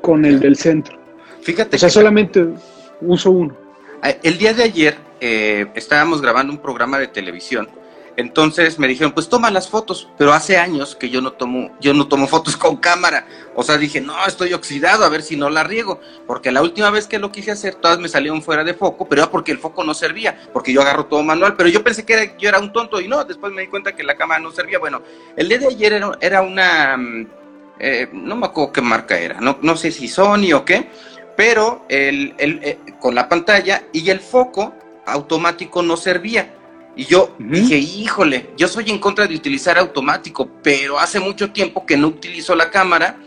con el del centro. Fíjate. O sea, solamente uso uno. El día de ayer eh, estábamos grabando un programa de televisión entonces me dijeron, pues toma las fotos, pero hace años que yo no tomo, yo no tomo fotos con cámara. O sea, dije, no, estoy oxidado, a ver si no la riego. Porque la última vez que lo quise hacer, todas me salieron fuera de foco, pero era porque el foco no servía, porque yo agarro todo manual. Pero yo pensé que yo era un tonto y no, después me di cuenta que la cámara no servía. Bueno, el de ayer era, una, mm, eh, no me acuerdo qué marca era, no, no sé si Sony o qué, pero el, el, eh, con la pantalla y el foco automático no servía. Y yo dije, híjole, yo soy en contra de utilizar automático, pero hace mucho tiempo que no utilizo la cámara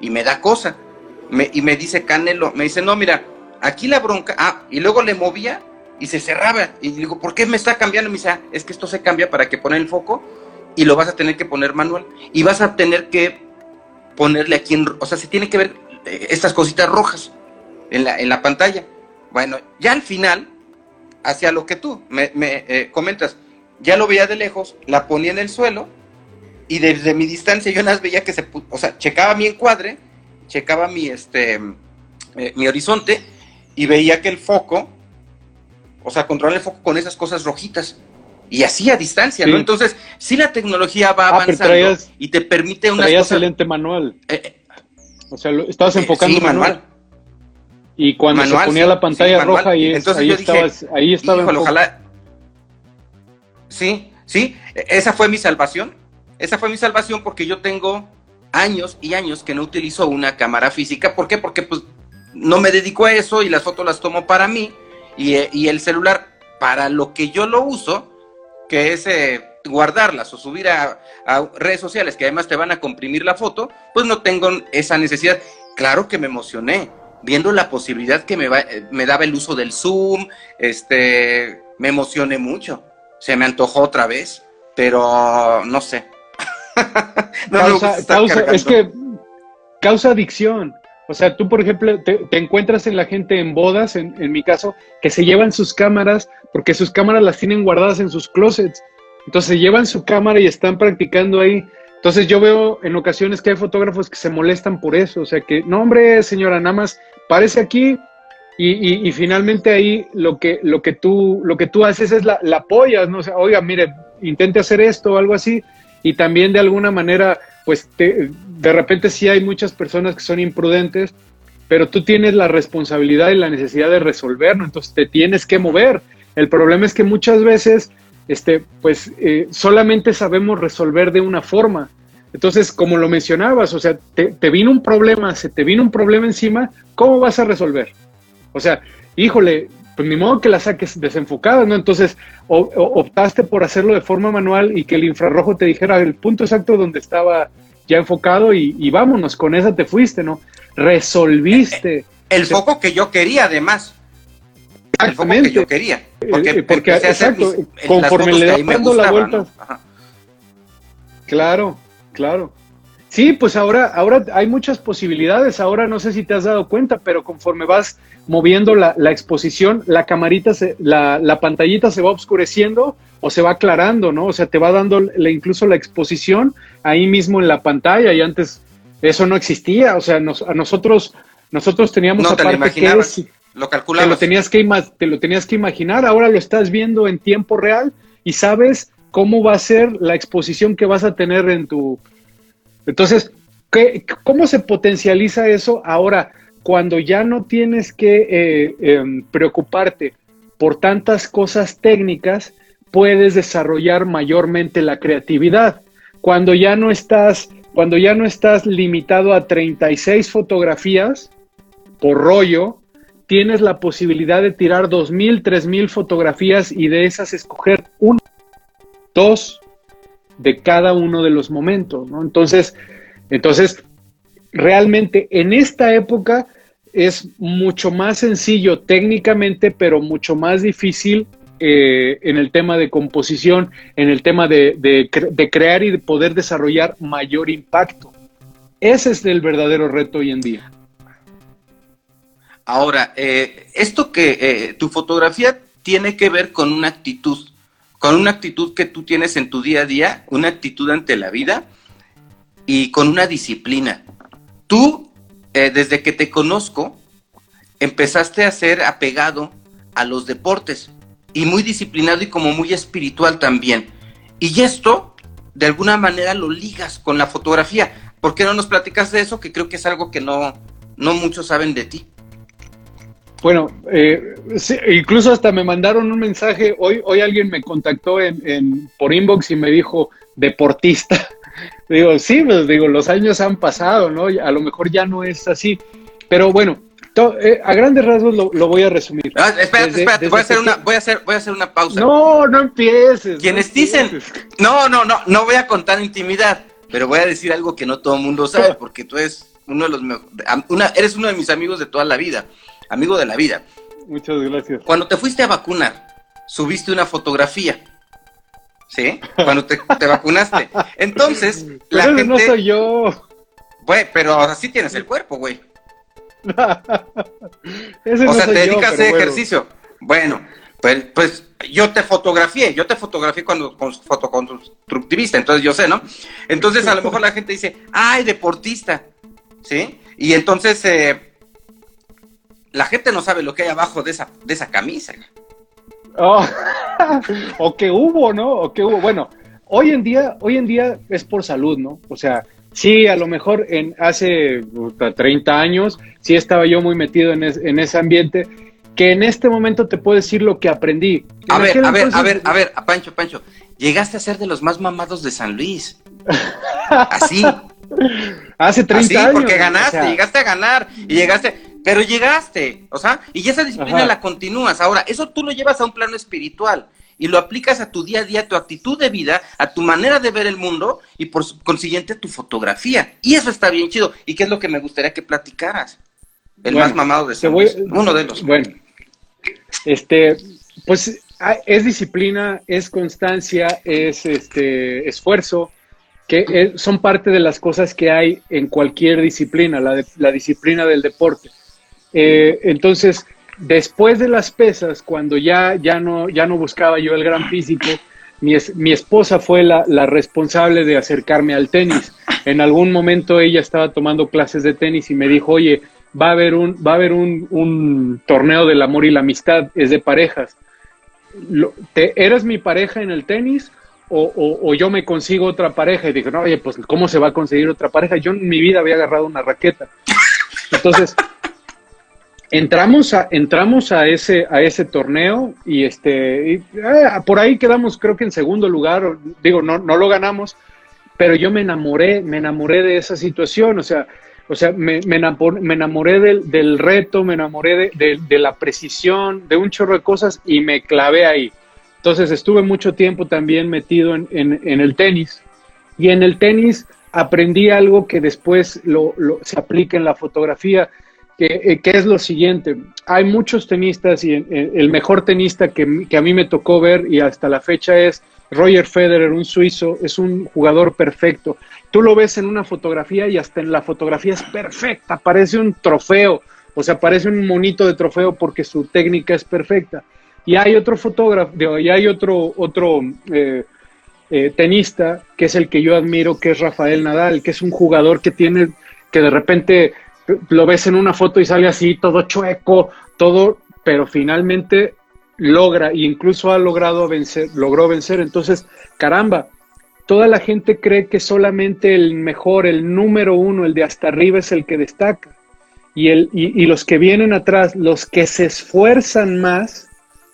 y me da cosa. y me dice Canelo, me dice, no, mira, aquí la bronca, ah, y luego le movía y se cerraba. Y digo, ¿por qué me está cambiando? me dice, ah, es que esto se cambia para que pone el foco y lo vas a tener que poner manual. Y vas a tener que ponerle aquí, en, o sea, se tiene que ver eh, estas cositas rojas en la, en la pantalla. Bueno, ya al final hacia lo que tú me, eh, comentas. Ya lo veía de lejos, la ponía en el suelo y desde mi distancia yo nada veía que se, o sea, checaba mi encuadre, checaba mi, este, eh, mi horizonte y veía que el foco, o sea, controlar el foco con esas cosas rojitas y así a distancia, ¿no? Entonces, si la tecnología va ah, avanzando y te permite una traías el lente manual. Eh, o sea, estabas enfocando manual. Y cuando se ponía la pantalla roja y Entonces ahí, estabas, ahí estaba. ojalá. Sí, sí, esa fue mi salvación. Esa fue mi salvación porque yo tengo años y años que no utilizo una cámara física. ¿Por qué? Porque pues no me dedico a eso y las fotos las tomo para mí y, el celular para lo que yo lo uso, que es eh, guardarlas o subir a, a, redes sociales que además te van a comprimir la foto, pues no tengo esa necesidad. Claro que me emocioné, viendo la posibilidad que me, me daba el uso del Zoom, este, me emocioné mucho. Se me antojó otra vez, pero no sé. es que causa adicción. O sea, tú, por ejemplo, te, encuentras en la gente en bodas, en, en, mi caso, que se llevan sus cámaras, porque sus cámaras las tienen guardadas en sus closets. Entonces llevan su cámara y están practicando ahí. Entonces yo veo en ocasiones que hay fotógrafos que se molestan por eso. O sea, que, no, hombre, señora, nada más parece aquí y, finalmente ahí lo que, lo que, tú, lo que tú haces es la, la apoyas, ¿no? O sea, oiga, mire, intente hacer esto o algo así y también de alguna manera, pues de repente sí hay muchas personas que son imprudentes, pero tú tienes la responsabilidad y la necesidad de resolverlo, entonces te tienes que mover. El problema es que muchas veces, este, pues eh, solamente sabemos resolver de una forma entonces, como lo mencionabas, o sea, te, vino un problema, se te vino un problema encima, ¿cómo vas a resolver? O sea, híjole, pues ni modo que la saques desenfocada, ¿no? Entonces, optaste por hacerlo de forma manual y que el infrarrojo te dijera el punto exacto donde estaba ya enfocado y, vámonos, con esa te fuiste, ¿no? Resolviste. El, foco que yo quería, además. El foco que yo quería. Porque, eh, porque exacto, conforme le das dando la vuelta. Claro, Claro. Sí, pues ahora, ahora hay muchas posibilidades. Ahora no sé si te has dado cuenta, pero conforme vas moviendo la, exposición, la camarita, se, la, la, pantallita se va oscureciendo o se va aclarando, ¿no? O sea, te va dando incluso la exposición ahí mismo en la pantalla y antes eso no existía. O sea, a nosotros, nosotros teníamos no aparte que lo calculabas. Te lo, tenías que, te lo tenías que imaginar, ahora lo estás viendo en tiempo real y sabes cómo va a ser la exposición que vas a tener en tu... Entonces, ¿qué, ¿cómo se potencializa eso ahora cuando ya no tienes que eh, em, preocuparte por tantas cosas técnicas? puedes desarrollar mayormente la creatividad. Cuando ya no estás, cuando ya no estás limitado a 36 fotografías por rollo, tienes la posibilidad de tirar 2.000, 3.000 fotografías y de esas escoger una, dos de cada uno de los momentos, ¿no? Entonces, entonces, realmente en esta época es mucho más sencillo técnicamente, pero mucho más difícil eh, en el tema de composición, en el tema de, crear y de poder desarrollar mayor impacto. Ese es el verdadero reto hoy en día. Ahora, eh, esto que eh, tu fotografía tiene que ver con una actitud, con una actitud que tú tienes en tu día a día, una actitud ante la vida y con una disciplina. Tú, desde que te conozco, empezaste a ser apegado a los deportes y muy disciplinado y como muy espiritual también. Y esto, de alguna manera, lo ligas con la fotografía. ¿Por qué no nos platicas de eso? Que creo que es algo que no, no muchos saben de ti. Bueno, eh, incluso hasta me mandaron un mensaje. Hoy, hoy alguien me contactó en, por inbox y me dijo deportista. digo, sí, pues digo, los años han pasado, ¿no? A lo mejor ya no es así. Pero bueno, eh, a grandes rasgos lo, voy a resumir. Ah, espérate, espérate, voy, a hacer una, voy, a hacer, voy a hacer una pausa. No, no empieces. Quienes dicen, no, no, no, no voy a contar intimidad, pero voy a decir algo que no todo el mundo sabe, porque tú eres uno de los una, eres uno de mis amigos de toda la vida, amigo de la vida. Muchas gracias. Cuando te fuiste a vacunar, subiste una fotografía. ¿Sí? Cuando te, vacunaste. Entonces, la gente. No soy yo. Güey, pero así tienes el cuerpo, güey. o sea, te dedicas a hacer ejercicio. Bueno, pues, pues yo te fotografié, yo te fotografié cuando con fotoconstructivista, entonces yo sé, ¿no? Entonces a lo mejor la gente dice, ay, deportista, ¿sí? Y entonces eh, la gente no sabe lo que hay abajo de esa, de esa camisa. Oh, o que hubo, ¿no? O que hubo. Bueno, hoy en día, hoy en día es por salud, ¿no? O sea, Sí, a lo mejor en hace 30 años sí estaba yo muy metido en, ese ambiente, que en este momento te puedo decir lo que aprendí. A ver, a ver, a ver, a ver, a Pancho, Pancho, llegaste a ser de los más mamados de San Luis. Así. Hace 30 Así, porque ganaste, llegaste a ganar y llegaste, pero llegaste, o sea, y esa disciplina la continúas. Ahora, eso tú lo llevas a un plano espiritual y lo aplicas a tu día a día, a tu actitud de vida, a tu manera de ver el mundo y por consiguiente a tu fotografía. Y eso está bien chido. ¿Y qué es lo que me gustaría que platicaras? El más mamado de voy, uno de los. Bueno, este, pues es disciplina, es constancia, es este esfuerzo, que son parte de las cosas que hay en cualquier disciplina, la, la disciplina del deporte. Eh, entonces, después de las pesas, cuando ya, ya, no, ya no buscaba yo el gran físico, mi, mi esposa fue la, responsable de acercarme al tenis. En algún momento ella estaba tomando clases de tenis y me dijo, oye, va a haber un, va a haber un, torneo del amor y la amistad, es de parejas. ¿Te, ¿Eres mi pareja en el tenis? O, o, yo me consigo otra pareja y dije, no, oye, pues ¿cómo se va a conseguir otra pareja? Yo en mi vida había agarrado una raqueta. Entonces, entramos a, entramos a ese, a ese torneo y este, eh, por ahí quedamos creo que en segundo lugar, digo, no, no lo ganamos, pero yo me enamoré, me enamoré de esa situación, o sea, o sea, me, me, enamoré, del, del, reto, me enamoré de, de, la precisión, de un chorro de cosas y me clavé ahí. Entonces estuve mucho tiempo también metido en, en, el tenis y en el tenis aprendí algo que después lo, se aplica en la fotografía eh, que, es lo siguiente. Hay muchos tenistas y el mejor tenista que, a mí me tocó ver y hasta la fecha es Roger Federer, un suizo, es un jugador perfecto. Tú lo ves en una fotografía y hasta en la fotografía es perfecta, parece un trofeo, o sea, parece un monito de trofeo porque su técnica es perfecta. Y hay otro fotógrafo, y hay otro, otro eh, eh, tenista que es el que yo admiro, que es Rafael Nadal, que es un jugador que tiene, que de repente lo ves en una foto y sale así, todo chueco, todo, pero finalmente logra e incluso ha logrado vencer, logró vencer. Entonces, caramba, toda la gente cree que solamente el mejor, el número uno, el de hasta arriba es el que destaca. Y, el, y, los que vienen atrás, los que se esfuerzan más,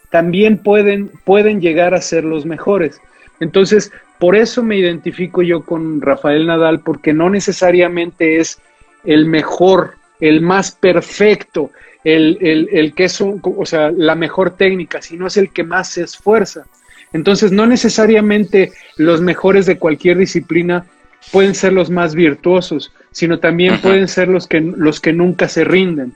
también pueden, pueden llegar a ser los mejores. Entonces, por eso me identifico yo con Rafael Nadal, porque no necesariamente es el mejor, el más perfecto, el, el, que es, o sea, la mejor técnica, sino es el que más se esfuerza. Entonces, no necesariamente los mejores de cualquier disciplina pueden ser los más virtuosos, sino también pueden ser los que, los que nunca se rinden.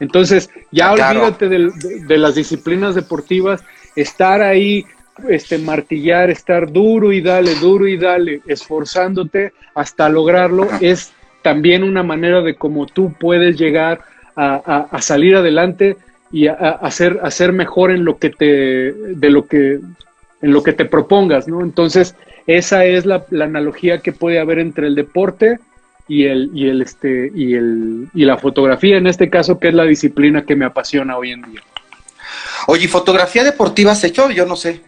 Entonces, ya olvídate de, las disciplinas deportivas, estar ahí, este, martillar, estar duro y dale, duro y dale, esforzándote hasta lograrlo, es también una manera de cómo tú puedes llegar a, salir adelante y a, a, ser, mejor en lo que te, de lo que, en lo que te propongas, ¿no? Entonces, esa es la, analogía que puede haber entre el deporte y el, y el, este, y el, y la fotografía, en este caso, que es la disciplina que me apasiona hoy en día. Oye, ¿fotografía deportiva has hecho? Yo no sé.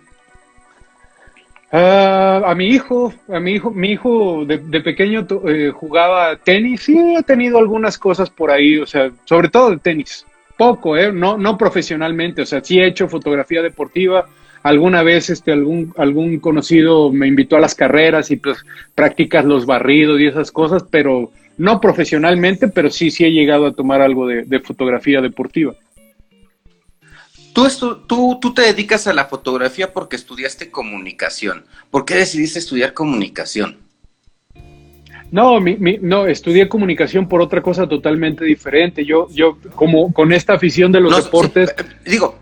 Ah, a mi hijo, a mi hijo, mi hijo de, pequeño eh, jugaba tenis, sí he tenido algunas cosas por ahí, o sea, sobre todo de tenis, poco, eh, no, no profesionalmente, o sea, sí he hecho fotografía deportiva, alguna vez este, algún, algún conocido me invitó a las carreras y pues practicas los barridos y esas cosas, pero no profesionalmente, pero sí, sí he llegado a tomar algo de fotografía deportiva. Tú, tú, te dedicas a la fotografía porque estudiaste comunicación. ¿Por qué decidiste estudiar comunicación? No, no, estudié comunicación por otra cosa totalmente diferente. Yo, yo como con esta afición de los deportes. Eh, digo,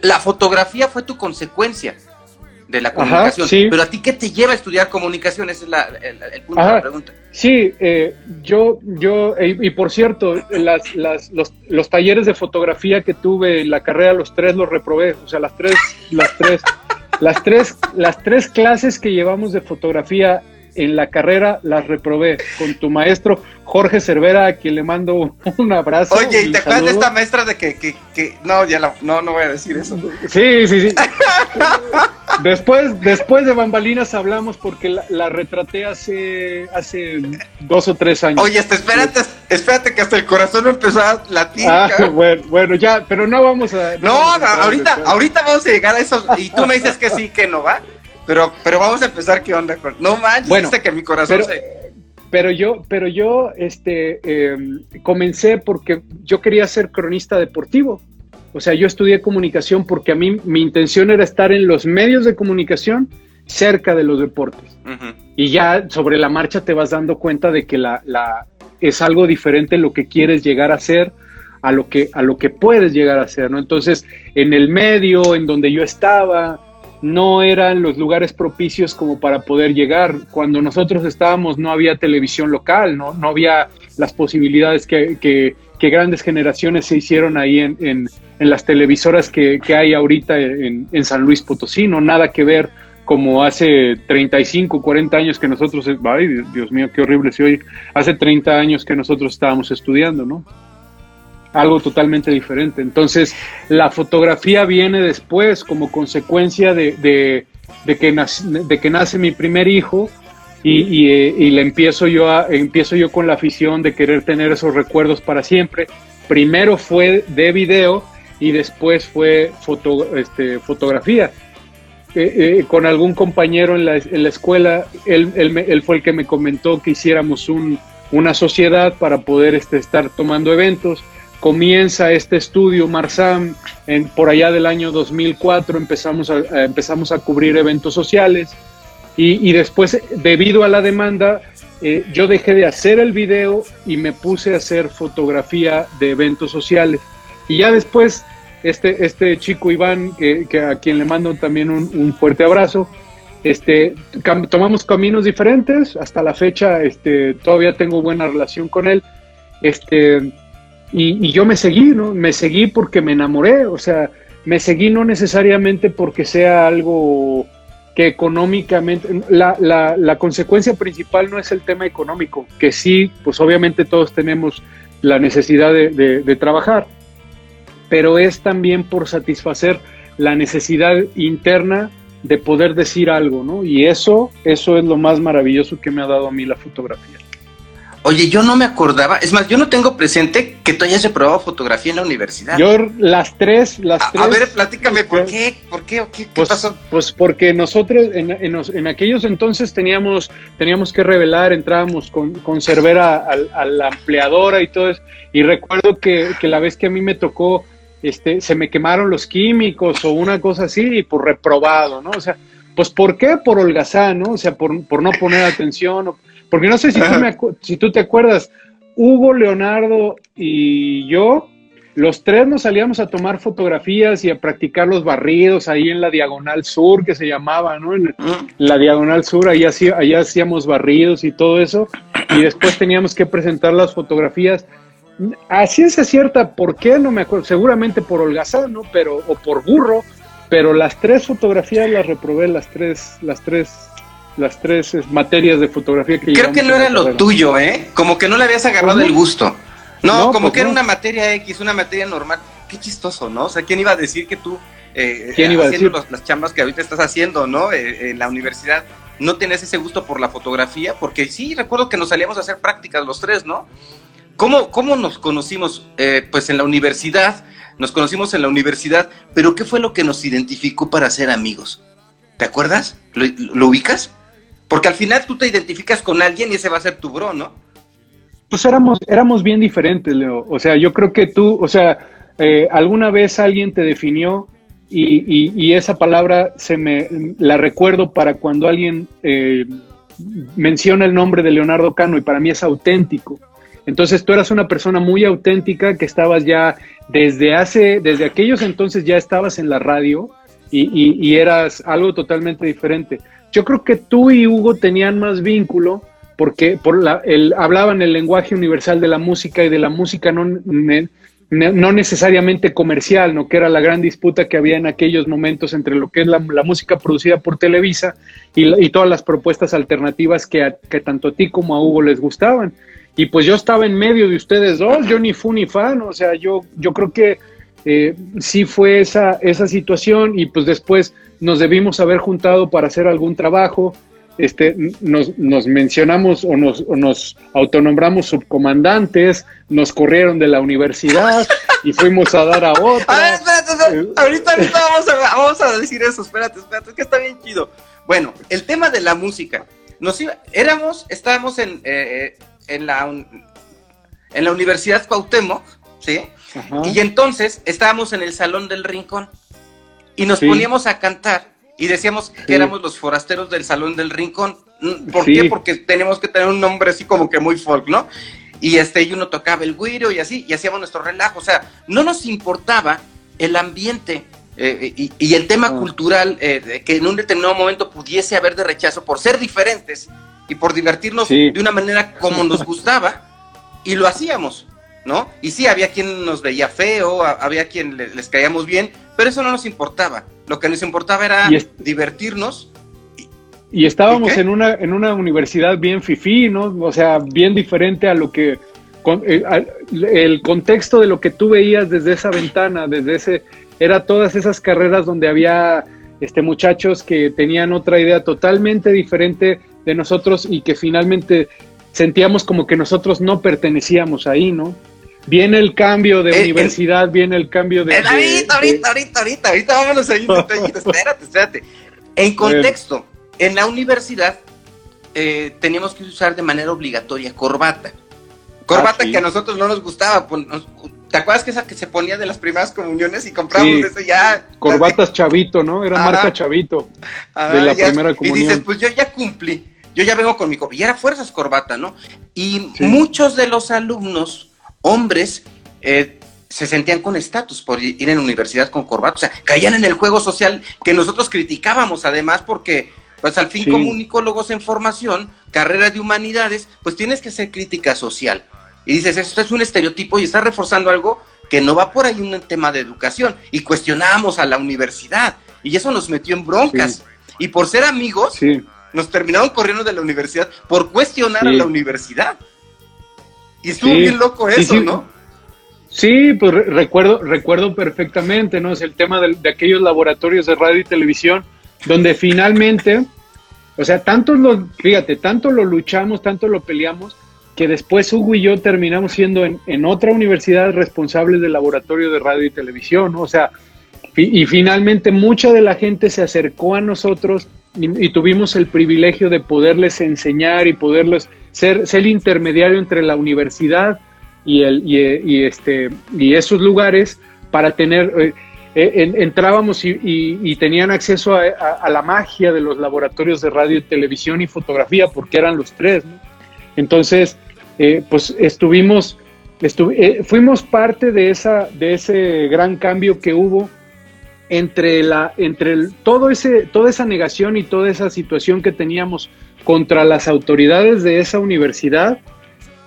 la, fotografía fue tu consecuencia de la comunicación. Pero a ti, ¿qué te lleva a estudiar comunicación? Ese es el, punto de la pregunta. Sí, eh, yo, yo y, por cierto, las, las, los, los, talleres de fotografía que tuve en la carrera, los tres los reprobé. O sea, las tres, las tres, las tres, las tres clases que llevamos de fotografía en la carrera las reprobé con tu maestro Jorge Cervera, a quien le mando un abrazo. Oye, ¿y te acuerdas de esta maestra de que, que, que, no, ya la, no, no voy a decir eso? Sí, sí, sí. después, después de bambalinas hablamos porque la, retraté hace, hace dos o tres años. Oye, hasta espérate, espérate que hasta el corazón empezó a latir. Ah, bueno, bueno, ya, pero no vamos a. No, ahorita, ahorita vamos a llegar a eso y tú me dices que sí, que no va. Pero, pero vamos a empezar, ¿qué onda? No manches, bueno, que mi corazón pero, se... Pero yo, pero yo este, em, comencé porque yo quería ser cronista deportivo. O sea, yo estudié comunicación porque a mí mi intención era estar en los medios de comunicación cerca de los deportes. Y ya sobre la marcha te vas dando cuenta de que la, la, es algo diferente lo que quieres llegar a ser a lo que, a lo que puedes llegar a ser, ¿no? Entonces, en el medio en donde yo estaba, no eran los lugares propicios como para poder llegar. Cuando nosotros estábamos no había televisión local, no, no había las posibilidades que, que, grandes generaciones se hicieron ahí en, en, las televisoras que, que, hay ahorita en, en San Luis Potosí, no nada que ver como hace 35, 40 años que nosotros, ay Dios mío, qué horrible se oye, hace 30 años que nosotros estábamos estudiando, ¿no? algo totalmente diferente. Entonces, la fotografía viene después como consecuencia de, de, que, nace, de que nace mi primer hijo y, y, le empiezo yo, a, empiezo yo con la afición de querer tener esos recuerdos para siempre. Primero fue de video y después fue foto, este, fotografía. Eh, eh, con algún compañero en la, en la escuela, él, él, él, fue el que me comentó que hiciéramos un, una sociedad para poder este, estar tomando eventos comienza este estudio Marsam en, por allá del año 2004, empezamos a, eh, empezamos a cubrir eventos sociales y, después, debido a la demanda, eh, yo dejé de hacer el video y me puse a hacer fotografía de eventos sociales. Y ya después, este, este chico Iván, que, a quien le mando también un, fuerte abrazo, este, tomamos caminos diferentes, hasta la fecha este, todavía tengo buena relación con él. Este, y, yo me seguí, ¿no? Me seguí porque me enamoré, o sea, me seguí no necesariamente porque sea algo que económicamente, la, la, consecuencia principal no es el tema económico, que sí, pues obviamente todos tenemos la necesidad de, de, trabajar, pero es también por satisfacer la necesidad interna de poder decir algo, ¿no? Y eso, eso es lo más maravilloso que me ha dado a mí la fotografía. Oye, yo no me acordaba, es más, yo no tengo presente que tú hayas reprobado fotografía en la universidad. Yo las tres, las a, tres. A ver, platícame, ¿por qué? ¿Por qué? ¿Qué, qué pues, pasó? Pues porque nosotros en, en, en, aquellos entonces teníamos, teníamos que revelar, entrábamos con, con Cervera a, a, la empleadora y todo eso. Y recuerdo que, que la vez que a mí me tocó, este, se me quemaron los químicos o una cosa así, y por reprobado, ¿no? O sea, pues ¿por qué? Por holgazán, ¿no? O sea, por, por no poner atención. O, porque no sé si tú, me, si tú te acuerdas, Hugo, Leonardo y yo, los tres nos salíamos a tomar fotografías y a practicar los barridos ahí en la Diagonal Sur, que se llamaba, ¿no? En la Diagonal Sur, ahí, hacía, ahí hacíamos barridos y todo eso. Y después teníamos que presentar las fotografías. A ciencia cierta, ¿por qué? No me acuerdo. Seguramente por holgazán, ¿no? Pero, o por burro. Pero las tres fotografías las reprobé, las tres, las tres las tres materias de fotografía que Creo que no era lo tuyo, ¿eh? Como que no le habías agarrado el gusto. No, no como pues que no. era una materia X, una materia normal. Qué chistoso, ¿no? O sea, ¿quién iba a decir que tú, eh, ¿Quién iba haciendo a decir? Los, las chambas que ahorita estás haciendo, ¿no? Eh, en la universidad, no tenías ese gusto por la fotografía? Porque sí, recuerdo que nos salíamos a hacer prácticas los tres, ¿no? ¿Cómo, cómo nos conocimos? Eh, pues en la universidad, nos conocimos en la universidad, pero ¿qué fue lo que nos identificó para ser amigos? ¿Te acuerdas? ¿Lo, lo ubicas? Porque al final tú te identificas con alguien y ese va a ser tu bro, ¿no? Pues éramos, éramos bien diferentes, Leo. O sea, yo creo que tú, o sea, eh, alguna vez alguien te definió y, y, y, esa palabra se me la recuerdo para cuando alguien eh, menciona el nombre de Leonardo Cano y para mí es auténtico. Entonces tú eras una persona muy auténtica que estabas ya desde hace, desde aquellos entonces ya estabas en la radio y, y eras algo totalmente diferente. Yo creo que tú y Hugo tenían más vínculo porque por la, el, hablaban el lenguaje universal de la música y de la música no, no necesariamente comercial, ¿no? que era la gran disputa que había en aquellos momentos entre lo que es la, la música producida por Televisa y, todas las propuestas alternativas que, que tanto a ti como a Hugo les gustaban. Y pues yo estaba en medio de ustedes dos, yo ni fu ni fan, o sea, yo, yo creo que eh, sí fue esa, esa situación y pues después nos debimos haber juntado para hacer algún trabajo. Este, nos, nos mencionamos o nos, o nos, autonombramos subcomandantes, nos corrieron de la universidad y fuimos a dar a otra. A ver, espérate, espérate. ahorita, ahorita vamos, a, vamos a decir eso, espérate, espérate, es que está bien chido. Bueno, el tema de la música. Nos iba, éramos, estábamos en, eh, en, la, en la Universidad Cuauhtémoc, ¿sí? Ajá. Y entonces estábamos en el Salón del Rincón y nos sí. poníamos a cantar y decíamos que sí. éramos los forasteros del Salón del Rincón. ¿Por sí. qué? Porque tenemos que tener un nombre así como que muy folk, ¿no? Y este, y uno tocaba el güiro y así, y hacíamos nuestro relajo. O sea, no nos importaba el ambiente eh, y, y, el tema oh. cultural eh, que en un determinado momento pudiese haber de rechazo por ser diferentes y por divertirnos de una manera como nos gustaba, y lo hacíamos. ¿No? Y sí, había quien nos veía feo, había quien les caíamos bien, pero eso no nos importaba. Lo que nos importaba era divertirnos. Y estábamos ¿Y en, una, en una universidad bien fifí, ¿no? O sea, bien diferente a lo que... Con, eh, el contexto de lo que tú veías desde esa ventana, desde ese... Era todas esas carreras donde había este, muchachos que tenían otra idea totalmente diferente de nosotros y que finalmente sentíamos como que nosotros no pertenecíamos ahí, ¿no? Viene el cambio de eh, universidad, viene el cambio de... Eh, ahorita, ahorita, ahorita, ahorita, ahorita, vámonos ahí, espérate, espérate. En contexto, en la universidad eh, teníamos que usar de manera obligatoria corbata. Corbata ah, ¿sí? que a nosotros no nos gustaba. Pues, nos, ¿Te acuerdas que esa que se ponía de las primeras comuniones y comprábamos sí. eso ya? Corbatas Chavito, ¿no? Era Ajá. marca Chavito Ajá, de la ya, primera comunión. Y dices, pues yo ya cumplí. Yo ya vengo con mi corbata. Y era fuerzas corbata, ¿no? Y sí. muchos de los alumnos hombres eh, se sentían con estatus por ir en universidad con corbata, o sea, caían en el juego social que nosotros criticábamos además porque, pues al fin, sí. comunicólogos en formación, carrera de humanidades, pues tienes que hacer crítica social. Y dices, esto es un estereotipo y está reforzando algo que no va por ahí un tema de educación. Y cuestionábamos a la universidad y eso nos metió en broncas. Sí. Y por ser amigos, nos terminaron corriendo de la universidad por cuestionar a la universidad. Y estuvo sí, bien loco eso, sí. ¿no? Sí, pues recuerdo, recuerdo perfectamente, ¿no? Es el tema de, de, aquellos laboratorios de radio y televisión, donde finalmente, o sea, tanto lo, fíjate, tanto lo luchamos, tanto lo peleamos, que después Hugo y yo terminamos siendo en, en otra universidad responsables del laboratorio de radio y televisión, ¿no? O sea, y, finalmente mucha de la gente se acercó a nosotros y, tuvimos el privilegio de poderles enseñar y poderles ser, ser el intermediario entre la universidad y, el, y, este, y esos lugares para tener... Eh, eh, entrábamos y, tenían acceso a, la magia de los laboratorios de radio, televisión y fotografía, porque eran los tres. Entonces, eh, pues estuvimos, fuimos parte de, esa, de ese gran cambio que hubo entre, la, entre el, todo ese, toda esa negación y toda esa situación que teníamos contra las autoridades de esa universidad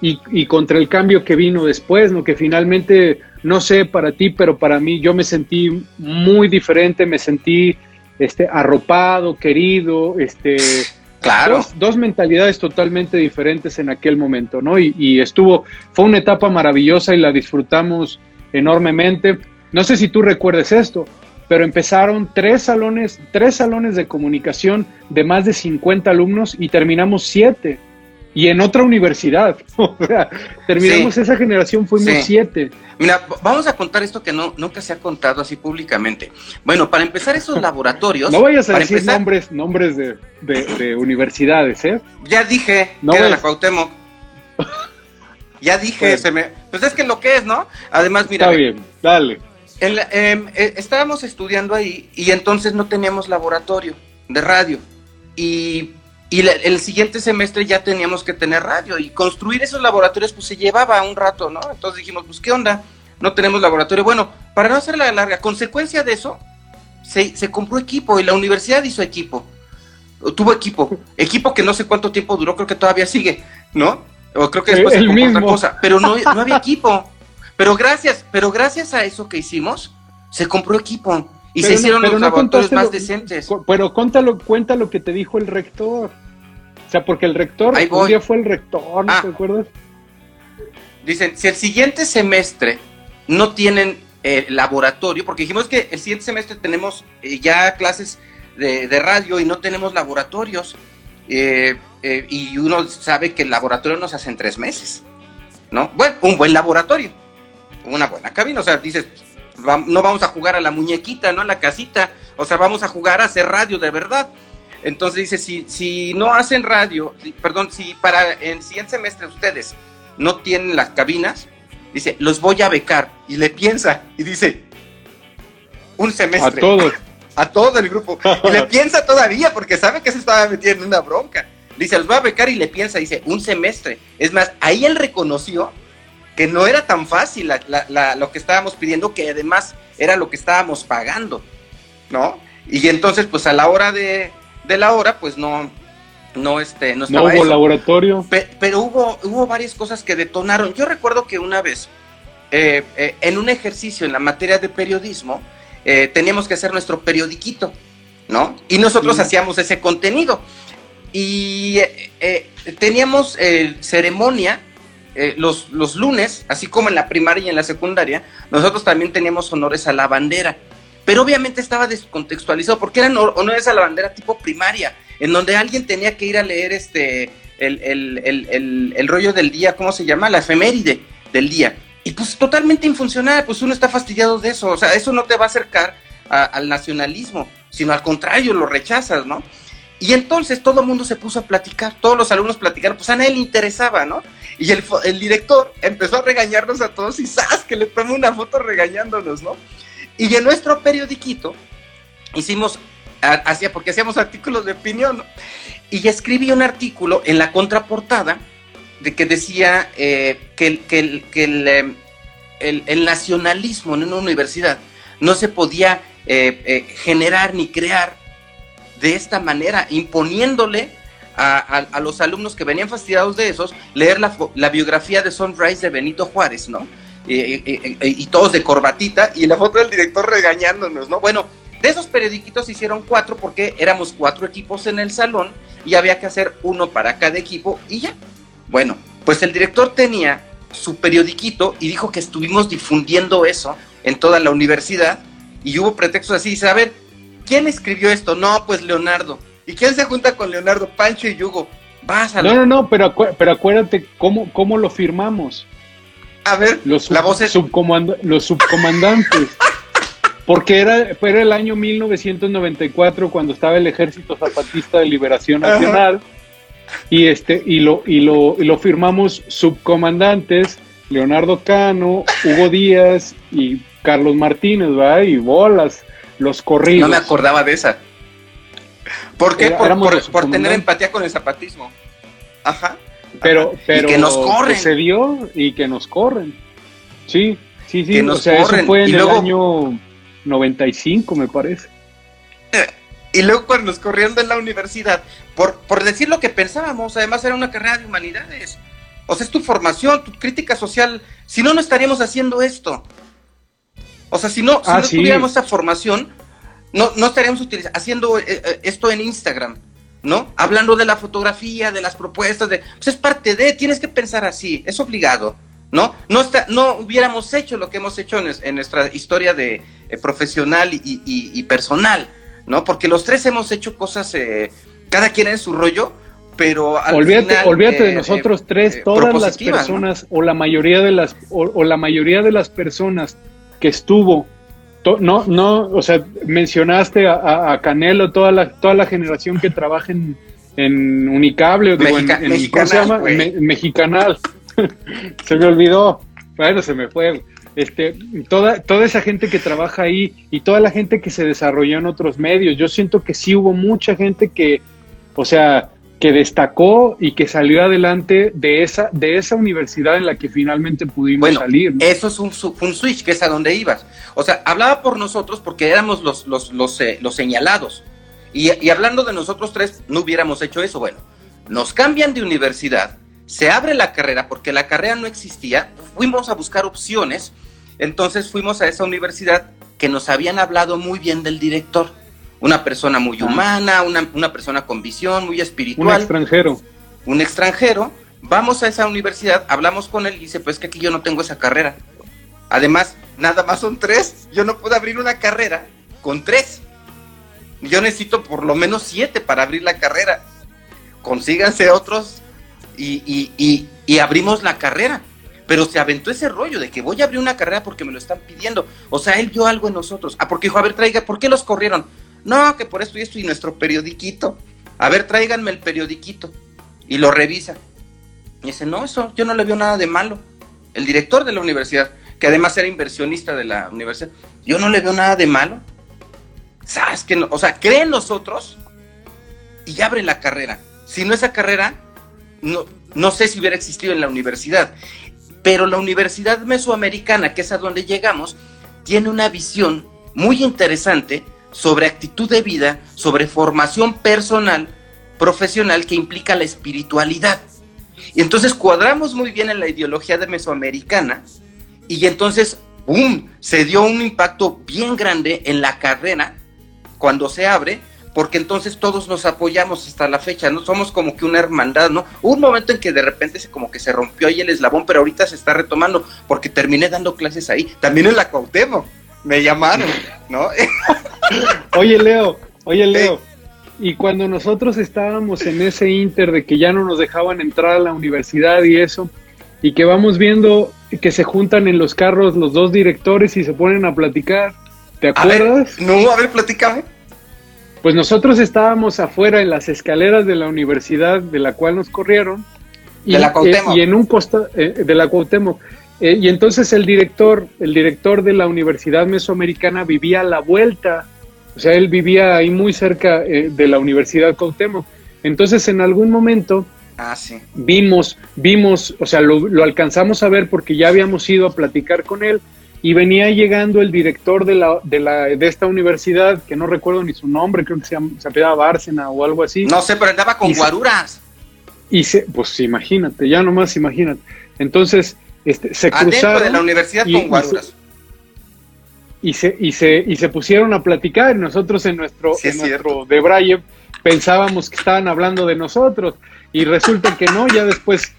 y, contra el cambio que vino después, ¿no? que finalmente, no sé para ti, pero para mí yo me sentí muy diferente, me sentí este, arropado, querido, este, Claro. Dos, mentalidades totalmente diferentes en aquel momento, ¿no? Y, y, estuvo, fue una etapa maravillosa y la disfrutamos enormemente. No sé si tú recuerdes esto, pero empezaron tres salones, tres salones de comunicación de más de 50 alumnos y terminamos siete. Y en otra universidad. O sea, terminamos esa generación, fuimos siete. Mira, vamos a contar esto que no, nunca se ha contado así públicamente. Bueno, para empezar esos laboratorios. No vayas a decir nombres, nombres de, universidades, ¿eh? Ya dije no que era la Cuauhtémoc. Ya dije, se me, pues es que lo que es, ¿no? Además, mira. Está bien, dale. Em, eh, estábamos estudiando ahí y entonces no teníamos laboratorio de radio. Y, el siguiente semestre ya teníamos que tener radio. Y construir esos laboratorios pues se llevaba un rato, ¿no? Entonces dijimos, pues ¿qué onda? No tenemos laboratorio. Bueno, para no hacer la larga, consecuencia de eso, se, se compró equipo y la universidad hizo equipo. Tuvo equipo. Equipo que no sé cuánto tiempo duró, creo que todavía sigue, ¿no? O creo que después se compró otra cosa. Pero no, no había equipo. Pero gracias, pero gracias a eso que hicimos, se compró equipo y se hicieron los laboratorios más decentes. Pero cuéntalo, cuenta lo que te dijo el rector. O sea, porque el rector, un día fue el rector, ¿no ah. te acuerdas? Dicen, si el siguiente semestre no tienen eh, laboratorio, porque dijimos que el siguiente semestre tenemos eh, ya clases de, radio y no tenemos laboratorios, eh, y uno sabe que el laboratorio nos hace en tres meses, ¿no? Bueno, un buen laboratorio una buena cabina, o sea, dices, no vamos a jugar a la muñequita, ¿no? A la casita, o sea, vamos a jugar a hacer radio de verdad. Entonces dice, si, si no hacen radio, perdón, si para el siguiente semestre ustedes no tienen las cabinas, dice, los voy a becar. Y le piensa y dice, un semestre. A todos. A todo el grupo. Y le piensa todavía porque sabe que se estaba metiendo en una bronca. Dice, los voy a becar y le piensa, dice, un semestre. Es más, ahí él reconoció que no era tan fácil lo que estábamos pidiendo, que además era lo que estábamos pagando, ¿no? Y entonces, pues a la hora de, la hora, pues no, no, este, no estaba hubo laboratorio. pero hubo, hubo varias cosas que detonaron. Yo recuerdo que una vez, eh, eh, en un ejercicio en la materia de periodismo, eh, teníamos que hacer nuestro periodiquito, ¿no? Y nosotros hacíamos ese contenido. Y teníamos ceremonia eh, los, los lunes, así como en la primaria y en la secundaria, nosotros también teníamos honores a la bandera. Pero obviamente estaba descontextualizado porque eran honores a la bandera tipo primaria, en donde alguien tenía que ir a leer este el, rollo del día, ¿cómo se llama? La efeméride del día. Y pues totalmente infuncional, pues uno está fastidiado de eso, o sea, eso no te va a acercar al nacionalismo, sino al contrario, lo rechazas, ¿no? Y entonces todo el mundo se puso a platicar, todos los alumnos platicaron, pues a nadie le interesaba, ¿no? Y el, director empezó a regañarnos a todos y ¡zas! que le tomó una foto regañándonos, ¿no? Y en nuestro periodiquito hicimos, hacía, porque hacíamos artículos de opinión, ¿no? y escribí un artículo en la contraportada de que decía eh, que, que, que em, el, el, nacionalismo en una universidad no se podía eh, eh, generar ni crear de esta manera, imponiéndole a, los alumnos que venían fastidiados de esos, leer la, biografía de Sunrise de Benito Juárez, ¿no? Y, todos de corbatita y la foto del director regañándonos, ¿no? Bueno, de esos periodiquitos hicieron cuatro porque éramos cuatro equipos en el salón y había que hacer uno para cada equipo y ya. Bueno, pues el director tenía su periodiquito y dijo que estuvimos difundiendo eso en toda la universidad y hubo pretextos así. Dice, a ¿quién escribió esto? No, pues Leonardo. ¿Y quién se junta con Leonardo? Pancho y Hugo. Vas a No, no, no, pero, pero acuérdate cómo, cómo lo firmamos. A ver, los, la voz los subcomandantes. Porque era, era el año 1994 cuando estaba el Ejército Zapatista de Liberación Nacional y este y lo y lo y lo firmamos subcomandantes Leonardo Cano, Hugo Díaz y Carlos Martínez, ¿verdad? Y bolas, los corridos. No me acordaba de esa. ¿Por qué? por, tener empatía con el zapatismo. Ajá. Pero, pero y que nos corren. se dio y que nos corren. Sí, sí, sí. o sea, eso fue en el año 95, me parece. Y luego cuando nos corrieron de la universidad, por, por decir lo que pensábamos, además era una carrera de humanidades. O sea, es tu formación, tu crítica social. Si no, no estaríamos haciendo esto. O sea, si no, si ah, no tuviéramos esa formación, no, no estaríamos haciendo eh, eh, esto en Instagram, ¿no? Hablando de la fotografía, de las propuestas, de, pues es parte de, tienes que pensar así, es obligado, ¿no? No, está, no hubiéramos hecho lo que hemos hecho en, nuestra historia de eh, profesional y, personal, ¿no? Porque los tres hemos hecho cosas, cada quien en su rollo, pero olvídate, olvídate de nosotros tres, todas las personas o la mayoría de las o, la mayoría de las personas que estuvo no, no, o sea, mencionaste a, Canelo, toda la, toda la generación que trabaja en, en Unicable, o digo, en, ¿cómo se llama? Mexicanal. se me olvidó. Bueno, se me fue. Este, toda, toda esa gente que trabaja ahí y toda la gente que se desarrolló en otros medios. Yo siento que sí hubo mucha gente que, o sea, que destacó y que salió adelante de esa, de esa universidad en la que finalmente pudimos bueno, salir. Eso es un, un, switch, que es a donde ibas. O sea, hablaba por nosotros porque éramos los, los, los, eh, los señalados. Y, y, hablando de nosotros tres, no hubiéramos hecho eso. Bueno, nos cambian de universidad, se abre la carrera porque la carrera no existía, fuimos a buscar opciones, entonces fuimos a esa universidad que nos habían hablado muy bien del director una persona muy humana, una, persona con visión, muy espiritual. Un extranjero. Un extranjero. Vamos a esa universidad, hablamos con él y dice, pues que aquí yo no tengo esa carrera. Además, nada más son tres. Yo no puedo abrir una carrera con tres. Yo necesito por lo menos siete para abrir la carrera. Consíganse otros y, y abrimos la carrera pero se aventó ese rollo de que voy a abrir una carrera porque me lo están pidiendo. O sea, él vio algo en nosotros. Ah, porque dijo, a ver, traiga, ¿por qué los corrieron? No, que por esto y esto y nuestro periodiquito. A ver, tráiganme el periodiquito. Y lo revisa. Y dice, no, eso, yo no le veo nada de malo. El director de la universidad, que además era inversionista de la universidad, yo no le veo nada de malo. ¿Sabes que no? O sea, cree en nosotros y abre la carrera. Si no esa carrera, no, no sé si hubiera existido en la universidad. Pero la Universidad Mesoamericana, que es a donde llegamos, tiene una visión muy interesante sobre actitud de vida, sobre formación personal, profesional que implica la espiritualidad. Y entonces cuadramos muy bien en la ideología de mesoamericana y entonces, ¡boom!, se dio un impacto bien grande en la carrera cuando se abre, porque entonces todos nos apoyamos hasta la fecha, ¿no? Somos como que una hermandad, ¿no? Un momento en que de repente se como que se rompió ahí el eslabón, pero ahorita se está retomando, porque terminé dando clases ahí, también en la Cuauhtémoc, me llamaron, ¿no? oye, Leo, oye, Leo. Y cuando nosotros estábamos en ese inter de que ya no nos dejaban entrar a la universidad y eso, y que vamos viendo que se juntan en los carros los dos directores y se ponen a platicar, ¿te acuerdas? no, a ver, platícame. Pues nosotros estábamos afuera en las escaleras de la universidad de la cual nos corrieron. Y, de la Cuauhtémoc. y en un costado, eh, de la Cuauhtémoc. Eh, y entonces el director, el director de la Universidad Mesoamericana vivía a la vuelta, o sea, él vivía ahí muy cerca eh, de la Universidad Cuauhtémoc. Entonces en algún momento ah, sí. vimos, vimos, o sea, lo, alcanzamos a ver porque ya habíamos ido a platicar con él y venía llegando el director de, la, de, la, de esta universidad, que no recuerdo ni su nombre, creo que se, se apellidaba Bárcena o algo así. No sé, pero andaba con guaruras. y se, pues imagínate, ya nomás imagínate. Entonces este, se cruzaron. de la universidad y, con Y se, y, se, y se pusieron a platicar. Nosotros en nuestro, en nuestro de Braille pensábamos que estaban hablando de nosotros. Y resulta que no, ya después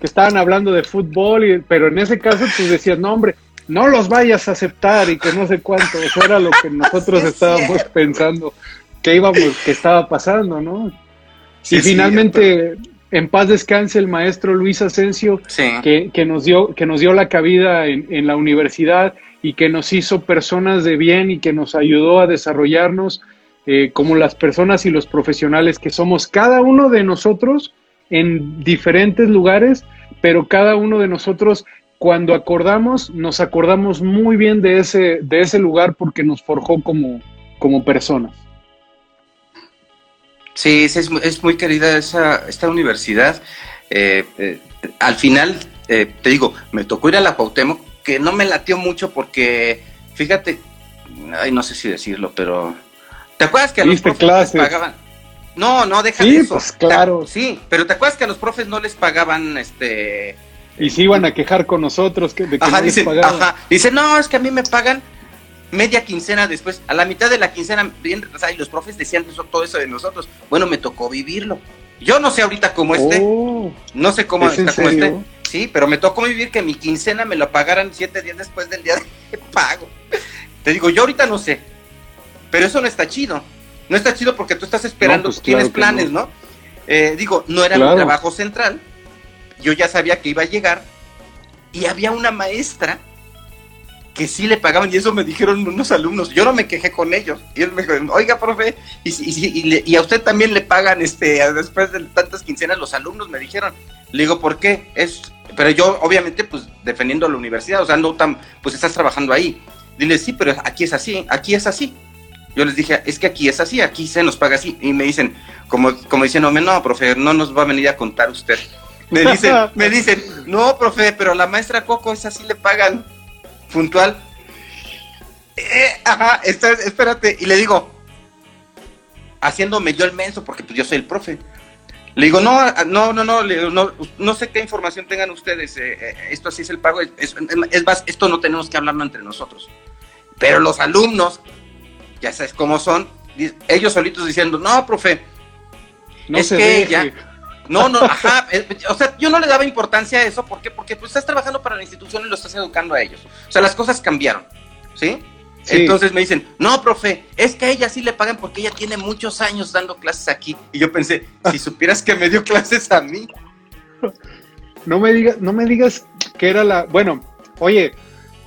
que estaban hablando de fútbol, y, pero en ese caso tú decías, no hombre, no los vayas a aceptar y que no sé cuánto, eso era lo que nosotros estábamos pensando que íbamos, que estaba pasando, ¿no? y finalmente, en paz descanse el maestro Luis Asensio, que, que, nos dio, que nos dio la cabida en, en, la universidad y que nos hizo personas de bien y que nos ayudó a desarrollarnos eh, como las personas y los profesionales que somos cada uno de nosotros en diferentes lugares, pero cada uno de nosotros cuando acordamos, nos acordamos muy bien de ese, de ese lugar porque nos forjó como, como personas. Sí, es, es muy querida esa, esta universidad. Eh, eh, al final, eh, te digo, me tocó ir a la Cuauhtémoc, que no me latió mucho porque, fíjate, ay, no sé si decirlo, pero ¿te acuerdas que a los profes les pagaban? No, no, deja sí, Pues claro. Sí, pero ¿te acuerdas que a los profes no les pagaban este y se iban a quejar con nosotros que, de que no dice, Ajá. Dice, no, es que a mí me pagan media quincena después, a la mitad de la quincena, bien y los profes decían eso, todo eso de nosotros. Bueno, me tocó vivirlo. Yo no sé ahorita cómo esté, oh, no sé cómo está cómo esté. Sí, pero me tocó vivir que mi quincena me lo pagaran siete días después del día de pago. Te digo, yo ahorita no sé, pero eso no está chido. No está chido porque tú estás esperando, pues tienes planes, ¿no? Eh, digo, no era mi trabajo central, yo ya sabía que iba a llegar y había una maestra que sí le pagaban y eso me dijeron unos alumnos. Yo no me quejé con ellos. Y ellos me dijeron, oiga, profe, y, a usted también le pagan este después de tantas quincenas los alumnos, me dijeron. Le digo, ¿por qué? Es, pero yo obviamente pues defendiendo a la universidad, o sea, no tan, pues estás trabajando ahí. Dile, sí, pero aquí es así, aquí es así. Yo les dije, es que aquí es así, aquí se nos paga así. Y me dicen, como, como diciendo, no, profe, no nos va a venir a contar usted. Me dicen, me dicen, no, profe, pero la maestra Coco, esa sí le pagan puntual. Eh, ajá, espérate. Y le digo, haciéndome yo el menso, porque pues yo soy el profe. Le digo, no, no, no, no, no, no sé qué información tengan ustedes. Eh, eh, esto así es el pago. Es, más, esto no tenemos que hablarlo entre nosotros. Pero los alumnos, ya sabes cómo son, ellos solitos diciendo, no, profe, no es que ya no, no, ajá. Eh, o sea, yo no le daba importancia a eso. ¿Por qué? Porque pues, estás trabajando para la institución y lo estás educando a ellos. O sea, las cosas cambiaron. ¿Sí? Entonces me dicen, no, profe, es que a ella sí le pagan porque ella tiene muchos años dando clases aquí. Y yo pensé, si supieras que me dio clases a mí. No me digas, no me digas que era la. Bueno, oye,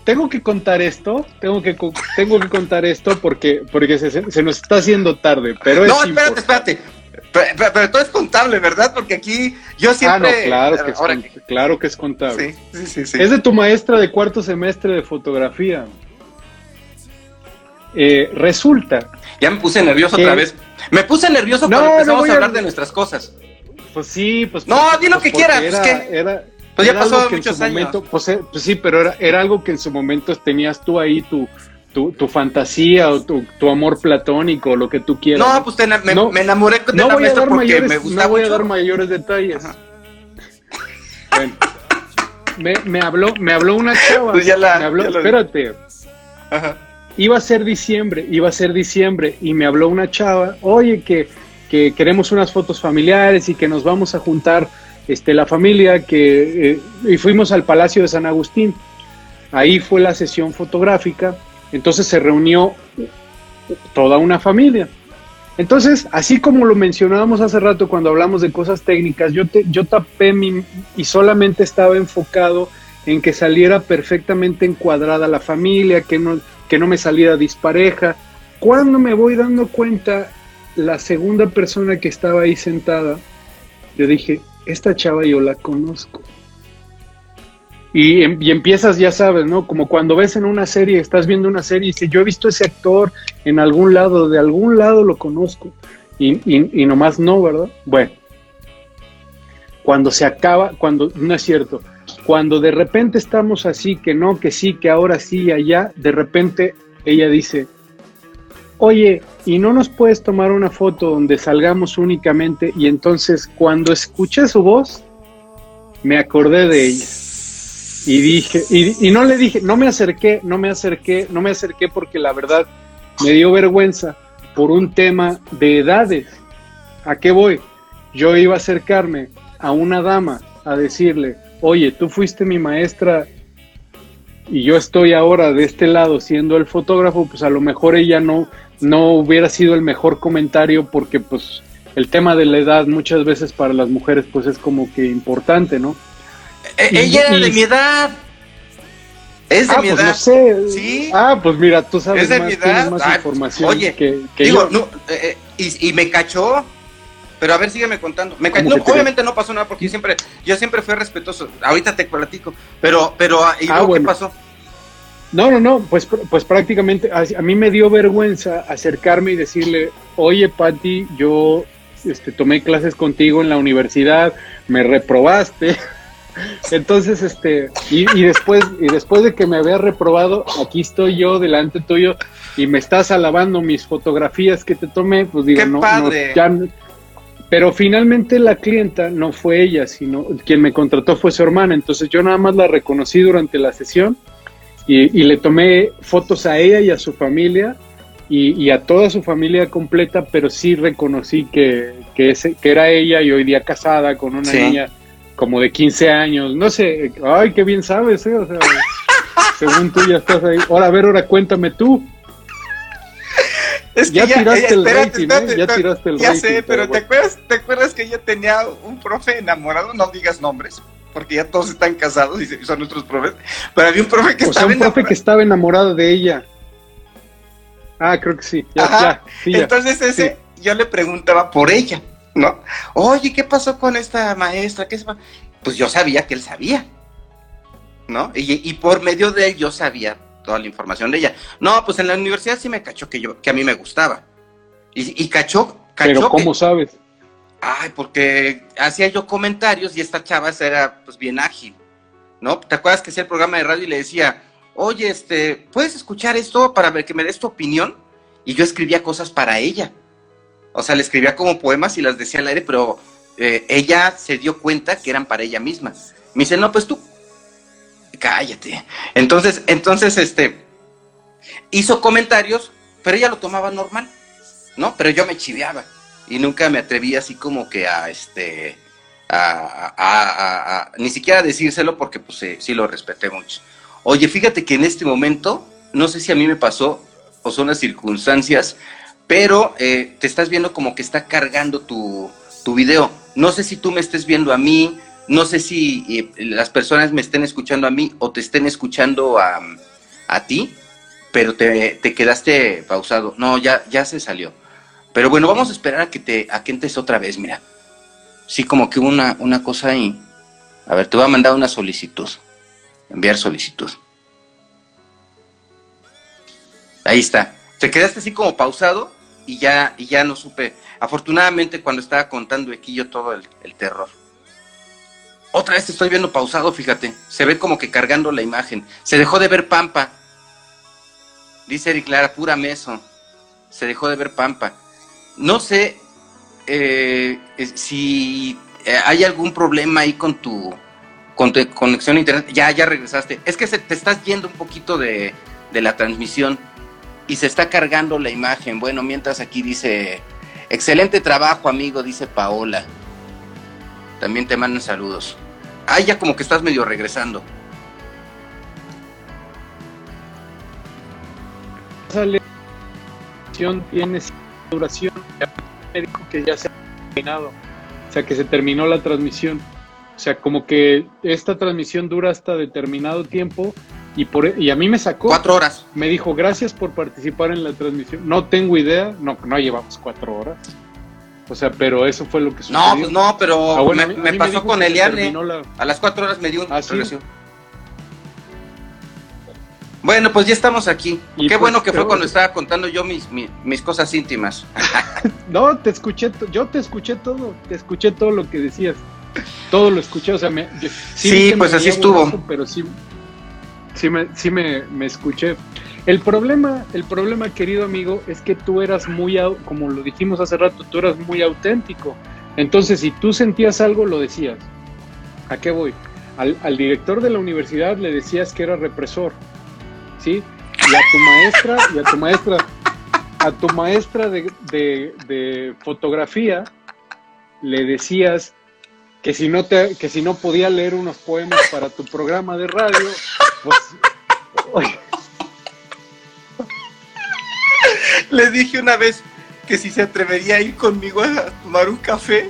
tengo que contar esto, tengo que, tengo que contar esto porque, porque se, nos está haciendo tarde, pero No, espérate, espérate. Pero, todo es contable, ¿verdad? Porque aquí yo siempre... Ah, no, claro que, es, claro que es contable. Sí, sí, sí, Es de tu maestra de cuarto semestre de fotografía. Eh, resulta... Ya me puse nervioso otra vez. Me puse nervioso cuando empezamos a hablar de nuestras cosas. Pues sí, pues... No, di lo pues que quieras. Era, que, pues ya pasó muchos años. pues, eh, pues, sí, pero era, era algo que en su momento tenías tú ahí, tu tu, tu fantasía o tu, tu, amor platónico, lo que tú quieras. No, pues me, enamoré de no la maestra porque me gusta No voy a dar mayores detalles. Bueno, me, me, habló, me habló una chava. Pues ya la, me habló, espérate. Ajá. Iba a ser diciembre, iba a ser diciembre y me habló una chava, oye, que, que queremos unas fotos familiares y que nos vamos a juntar este, la familia, que eh, y fuimos al Palacio de San Agustín. Ahí fue la sesión fotográfica entonces se reunió toda una familia. Entonces, así como lo mencionábamos hace rato cuando hablamos de cosas técnicas, yo, tapé mi, y solamente estaba enfocado en que saliera perfectamente encuadrada la familia, que no, que no me saliera dispareja. Cuando me voy dando cuenta, la segunda persona que estaba ahí sentada, yo dije, esta chava yo la conozco. Em, y, empiezas, ya sabes, ¿no? Como cuando ves en una serie, estás viendo una serie y dices, yo he visto ese actor en algún lado, de algún lado lo conozco. Y, y, nomás no, ¿verdad? Bueno, cuando se acaba, cuando, no es cierto, cuando de repente estamos así, que no, que sí, que ahora sí, allá, de repente ella dice, oye, ¿y no nos puedes tomar una foto donde salgamos únicamente? Y entonces cuando escuché su voz, me acordé de ella. Y dije, y, no le dije, no me acerqué, no me acerqué, no me acerqué porque la verdad me dio vergüenza por un tema de edades. ¿A qué voy? Yo iba a acercarme a una dama a decirle, oye, tú fuiste mi maestra y yo estoy ahora de este lado siendo el fotógrafo, pues a lo mejor ella no, no hubiera sido el mejor comentario porque pues el tema de la edad muchas veces para las mujeres pues es como que importante, ¿no? E, ella era de mi edad. Es de ah, mi pues edad. no sé. Sí. Ah, pues mira, tú sabes Es de más, mi tienes edad. más Ah, información Oye, que, que digo, yo. no, eh, eh, y, y me cachó. Pero a ver, sígueme contando. Me cachó. ¿Cómo No, que te- obviamente no pasó nada porque yo siempre, yo siempre fui respetuoso. Ahorita te platico. Pero, pero, ¿y Ah, luego bueno. qué pasó? No, no, no, pues, pues prácticamente a, a mí me dio vergüenza acercarme y decirle, oye Patti, yo este, tomé clases contigo en la universidad, me reprobaste. Entonces, este, y, y después, y después de que me había reprobado, aquí estoy yo delante tuyo y me estás alabando mis fotografías que te tomé, pues digo, ¡Qué no, no, padre! ya no- pero finalmente la clienta no fue ella, sino quien me contrató fue su hermana. Entonces yo nada más la reconocí durante la sesión y, y le tomé fotos a ella y a su familia y, y a toda su familia completa, pero sí reconocí que, que, ese- que era ella y hoy día casada con una Sí. niña como de 15 años. No sé, ay, qué bien sabes, ¿eh? O sea, según tú ya estás ahí. Ahora, a ver, ahora cuéntame tú. Es Ya tiraste el espérate, rating, ¿eh? Ya espérate. tiraste el Ya rating, sé, pero, pero ¿te, acuerdas, ¿te acuerdas que yo tenía un profe enamorado? No digas nombres, porque ya todos están casados y son nuestros profes. Pero había un profe que O sea, estaba profe enamorado. que estaba enamorado de ella. Ah, creo que sí. Ya, Ajá. ya, sí, ya. Entonces ese, yo le preguntaba por ella, ¿no? Oye, ¿qué pasó con esta maestra? ¿Qué se pa-?" Pues yo sabía que él sabía, ¿no? Y, y por medio de él yo sabía toda la información de ella. No, pues en la universidad sí me cachó que yo, que a mí me gustaba. Y, y cachó, cachó Pero que- ¿cómo sabes? Ay, porque hacía yo comentarios y esta chava era pues bien ágil, ¿no? ¿Te acuerdas que hacía el programa de radio y le decía, oye, este, ¿puedes escuchar esto para ver que me des tu opinión? Y yo escribía cosas para ella. O sea, le escribía como poemas y las decía al aire, pero eh, ella se dio cuenta que eran para ella misma. Me dice, no, pues tú, cállate. Entonces, entonces, este, hizo comentarios, pero ella lo tomaba normal, ¿no? Pero yo me chiveaba y nunca me atreví así como que a este a, a- a- ni siquiera decírselo porque pues sí lo respeté mucho. Oye, fíjate que en este momento, no sé si a mí me pasó o son las circunstancias, pero eh, te estás viendo como que está cargando tu, tu video. No sé si tú me estés viendo a mí, no sé si eh, las personas me estén escuchando a mí o te estén escuchando a, a ti, pero te, te quedaste pausado. No, ya, ya se salió. Pero bueno, vamos a esperar a que te a entres otra vez, mira. Sí, como que una, una cosa ahí. A ver, te voy a mandar una solicitud. Enviar solicitud. Ahí está. Te quedaste así como pausado y ya, y ya no supe. Afortunadamente cuando estaba contando aquí yo todo el, el terror. Otra vez te estoy viendo pausado, fíjate. Se ve como que cargando la imagen. Se dejó de ver Pampa. Dice Eric Lara, pura meso. Se dejó de ver Pampa. No sé eh, eh, si eh, hay algún problema ahí con tu, con tu conexión a internet. Ya, ya regresaste. Es que se, te estás yendo un poquito de, de la transmisión y se está cargando la imagen. Bueno, mientras aquí dice, excelente trabajo, amigo, dice Paola. También te mandan saludos. Ah, ya como que estás medio regresando. Tiene duración, me dijo que ya se ha terminado, o sea que se terminó la transmisión, o sea como que esta transmisión dura hasta determinado tiempo y por y a mí me sacó, Cuatro horas. me dijo gracias por participar en la transmisión, no tengo idea, no no llevamos cuatro horas, o sea pero eso fue lo que sucedió. No, pues no, pero Ah, bueno, me, mí- pasó con Eliane. la- A las cuatro horas me dio un ¿Ah, sí? Bueno, pues ya estamos aquí. Y Qué pues, bueno que fue cuando estaba contando yo mis, mis, mis cosas íntimas. No, te escuché, yo te escuché todo, te escuché todo lo que decías. Todo lo escuché, o sea, me, yo- Sí, pues así estuvo. pero sí, sí, me, sí me, escuché. El problema, el problema, querido amigo, es que tú eras muy, como lo dijimos hace rato, tú eras muy auténtico. Entonces, si tú sentías algo, lo decías. ¿A qué voy? Al, director de la universidad le decías que era represor, ¿sí? Y a tu maestra, y a tu maestra, a tu maestra de- de fotografía le decías que si no te, que si no podía leer unos poemas para tu programa de radio, pues le dije una vez que si se atrevería a ir conmigo a tomar un café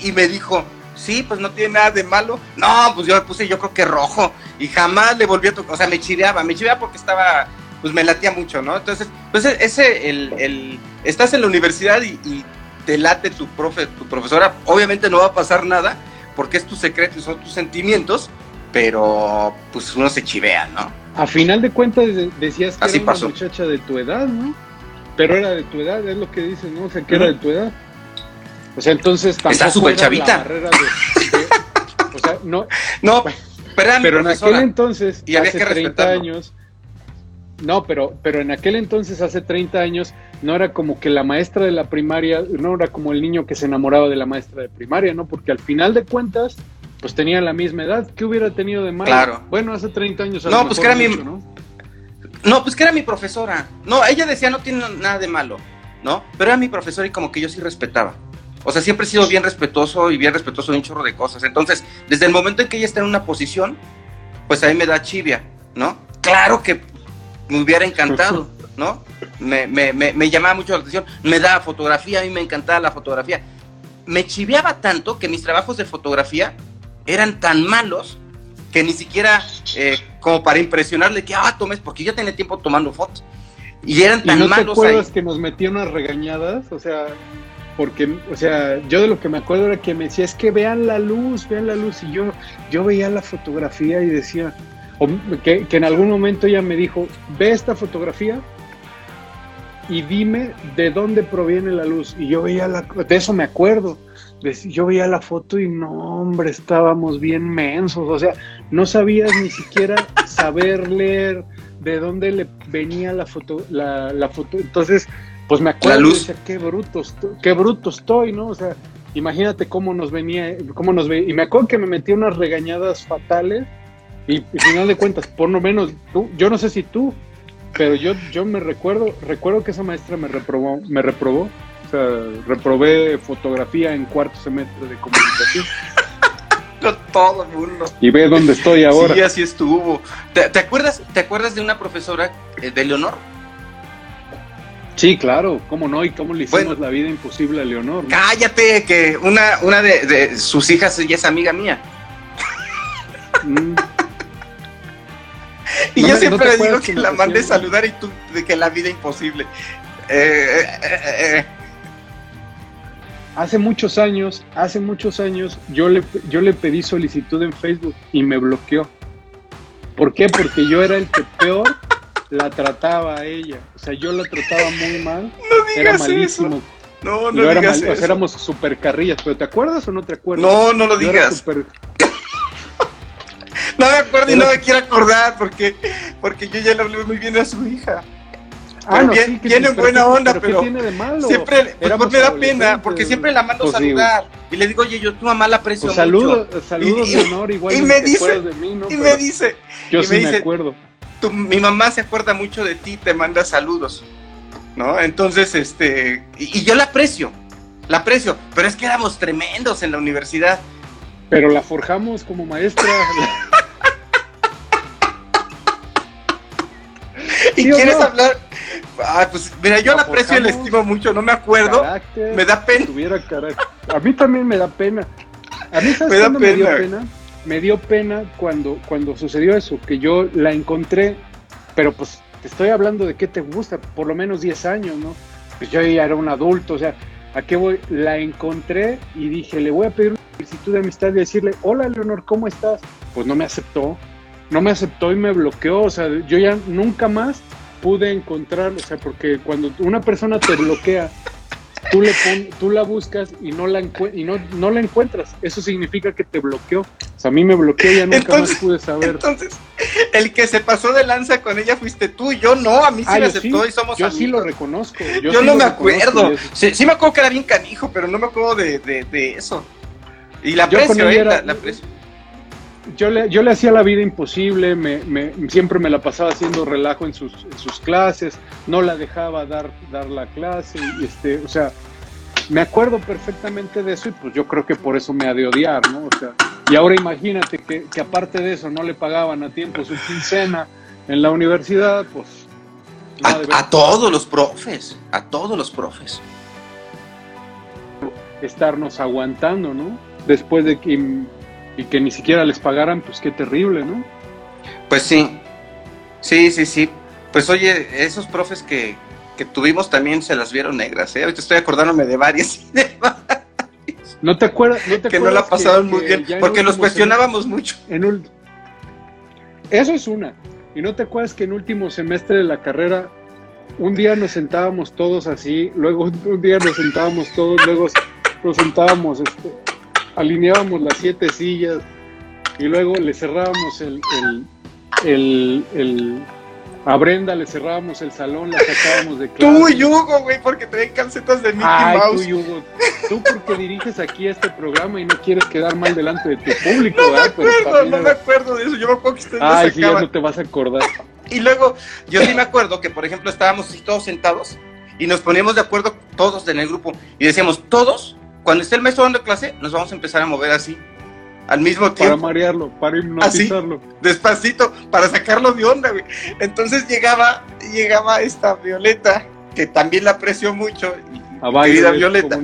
y me dijo, sí, pues no tiene nada de malo. No, pues yo me puse yo creo que rojo y jamás le volví a tocar, o sea, me chireaba, me chireaba porque estaba, pues me latía mucho, ¿no? Entonces, pues ese, el, el estás en la universidad y, te late tu profe, tu profesora, obviamente no va a pasar nada porque es tu secreto y son tus sentimientos, pero pues uno se chivea, ¿no? A final de cuentas decías que era una muchacha de tu edad, ¿no? Pero era de tu edad, es lo que dices, ¿no? O sea, que era de tu edad. O sea, entonces tampoco Está súper chavita. o sea, no. No, pero, en aquel entonces, y hace 30 años. No, pero, pero en aquel entonces, hace 30 años, no era como que la maestra de la primaria, no era como el niño que se enamoraba de la maestra de primaria, ¿no? Porque al final de cuentas, pues tenían la misma edad. ¿Qué hubiera tenido de malo? Claro. Bueno, hace 30 años. no, pues que era mi. ¿no? no, pues que era mi profesora. No, ella decía no tiene nada de malo, ¿no? Pero era mi profesora y como que yo sí respetaba. O sea, siempre he sido bien respetuoso y bien respetuoso de un chorro de cosas. Entonces, desde el momento en que ella está en una posición, pues a mí me da chivia, ¿no? Claro que me hubiera encantado, ¿no? Me, me, me, me llamaba mucho la atención. Me da fotografía, a mí me encantaba la fotografía. Me chiviaba tanto que mis trabajos de fotografía eran tan malos que ni siquiera eh, como para impresionarle que, ah, tomes, porque yo tenía tiempo tomando fotos. Y eran tan ¿Y no malos. ¿Te acuerdas que nos metía unas regañadas? O sea, porque, o sea, yo de lo que me acuerdo era que me decía, es que vean la luz, vean la luz, y yo, yo veía la fotografía y decía, que, en algún momento ella me dijo, ve esta fotografía y dime de dónde proviene la luz. Y yo veía la, de eso me acuerdo, yo veía la foto y no, hombre, estábamos bien mensos, o sea, no sabías ni siquiera saber leer de dónde le venía la foto, la, la foto. Entonces, pues me acuerdo, luz. Decía, qué bruto, qué bruto estoy, ¿no? O sea, imagínate cómo nos venía, cómo nos ve, y me acuerdo que me metí unas regañadas fatales, y, al final de cuentas, por lo menos tú, yo no sé si tú, pero yo, yo me recuerdo, recuerdo que esa maestra me reprobó, me reprobó, o sea, reprobé fotografía en cuarto semestre de comunicación. No todo el mundo. Y ve dónde estoy ahora. Sí, así estuvo. ¿Te, acuerdas, ¿Te acuerdas de una profesora eh, de Leonor? Sí, claro, cómo no, y cómo le hicimos la vida imposible a Leonor. Cállate, que una, una de, sus hijas ya es amiga mía. Mm. Y yo siempre le digo que la mande saludar y tú de que la vida imposible. Eh, eh, eh, hace muchos años, hace muchos años, yo le, yo le pedí solicitud en Facebook y me bloqueó. ¿Por qué? Porque yo era el que peor la trataba a ella. O sea, yo la trataba muy mal. No digas era malísimo. No, no digas eso. éramos super carrillas, pero ¿te acuerdas o no te acuerdas? No, no lo digas. No me acuerdo y no me quiero acordar porque, porque yo ya le hablé muy bien a su hija. Ah, no, bien, sí, tiene buena onda, pero, tiene de malo? siempre pues, pues me da pena, porque siempre la mando a pues saludar. y le digo, oye, yo tu mamá la aprecio pues saludo, mucho. Saludos de honor, igual y me dice, de mí, ¿no? Y me dice, yo y sí me, me acuerdo mi mamá se acuerda mucho de ti, te manda saludos, ¿no? Entonces, este, y, yo la aprecio, la aprecio, pero es que éramos tremendos en la universidad. Pero la forjamos como maestra. ¿Y quieres hablar? Ah, pues mira, yo la, aprecio y la estimo mucho, no me acuerdo. me da pena. A mí también me da pena. A mí me da Me dio pena me dio pena cuando, cuando sucedió eso, que yo la encontré, pero pues te estoy hablando de qué te gusta, por lo menos 10 años, ¿no? Pues yo ya era un adulto, o sea, ¿a qué voy? La encontré y dije, le voy a pedir una solicitud de amistad y decirle, hola Leonor, ¿cómo estás? Pues no me aceptó, no me aceptó y me bloqueó, o sea, yo ya nunca más pude encontrar, o sea, porque cuando una persona te bloquea tú, le tú la buscas y no la, y no, no la encuentras. Eso significa que te bloqueó. O sea, a mí me bloqueó y ya nunca más pude saber. Entonces, el que se pasó de lanza con ella fuiste tú, yo no, a mí sí ah, me aceptó y somos Yo sí lo reconozco. Yo, no me acuerdo. Sí, me acuerdo que era bien canijo, pero no me acuerdo de, de, eso. Y la aprecio, ¿eh? la, la yo le, yo le hacía la vida imposible, me, me, siempre me la pasaba haciendo relajo en sus, sus clases, no la dejaba dar, dar la clase, y este, o sea, me acuerdo perfectamente de eso y pues yo creo que por eso me ha de odiar, ¿no? O sea, y ahora imagínate que, que aparte de eso no le pagaban a tiempo su quincena en la universidad, pues... A, todos los profes, a todos los profes. Estarnos aguantando, ¿no? Después de que, y que ni siquiera les pagaran, pues qué terrible, ¿no? Pues sí, sí, sí, sí. Pues oye, esos profes que, que tuvimos también se las vieron negras, ¿eh? Ahorita estoy acordándome de varias ¿No te acuerdas? que no la pasaron muy bien, porque los cuestionábamos mucho. En Eso es una. ¿Y no te acuerdas que en último semestre de la carrera, un día nos sentábamos todos así, luego un día nos sentábamos todos, luego nos sentábamos, este, alineábamos las siete sillas y luego le cerrábamos el, el, el a Brenda le cerrábamos el salón, la sacábamos de clase. Tú y Hugo, güey, porque traen calcetas de Mickey Ay, Mouse. Tú y Hugo. Tú porque diriges aquí este programa y no quieres quedar mal delante de tu público, No me acuerdo, no me acuerdo de eso. Yo me acuerdo que ustedes Ay, sí, ya no te vas a acordar. Y luego, yo sí me acuerdo que, por ejemplo, estábamos todos sentados y nos poníamos de acuerdo todos en el grupo y decíamos, todos, cuando esté el maestro dando clase, nos vamos a empezar a mover así al mismo tiempo. Para marearlo, para hipnotizarlo. despacito, para sacarlo de onda, güey. Entonces llegaba, llegaba esta Violeta, que también la apreció mucho, a querida Violeta.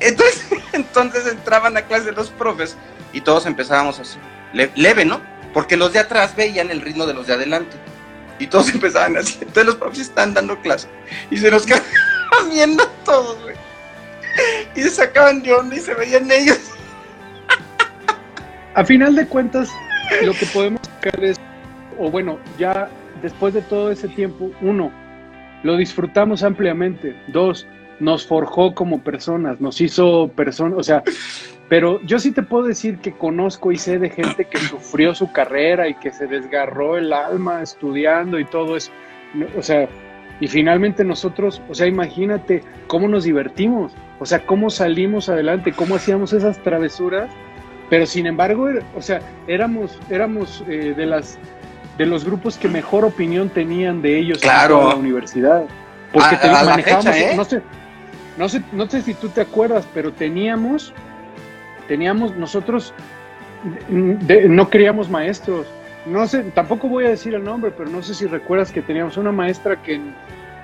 Entonces, entonces entraban a clase los profes y todos empezábamos así, leve, ¿no? Porque los de atrás veían el ritmo de los de adelante. Y todos empezaban así. Entonces los profes están dando clase. Y se nos quedaban viendo todos, güey. Y se sacaban de onda y se veían ellos a final de cuentas, lo que podemos sacar es, o bueno, ya después de todo ese tiempo, uno, lo disfrutamos ampliamente. Dos, nos forjó como personas, nos hizo personas, o sea, pero yo sí te puedo decir que conozco y sé de gente que sufrió su carrera y que se desgarró el alma estudiando y todo eso. O sea, y finalmente nosotros, o sea, imagínate cómo nos divertimos, o sea, cómo salimos adelante, cómo hacíamos esas travesuras pero sin embargo, o sea, éramos, éramos eh, de las de los grupos que mejor opinión tenían de ellos en la universidad. Porque te manejamos, ¿eh? no, sé, no sé, no sé si tú te acuerdas, pero teníamos, teníamos nosotros no queríamos maestros. No sé, tampoco voy a decir el nombre, pero no sé si recuerdas que teníamos una maestra que en,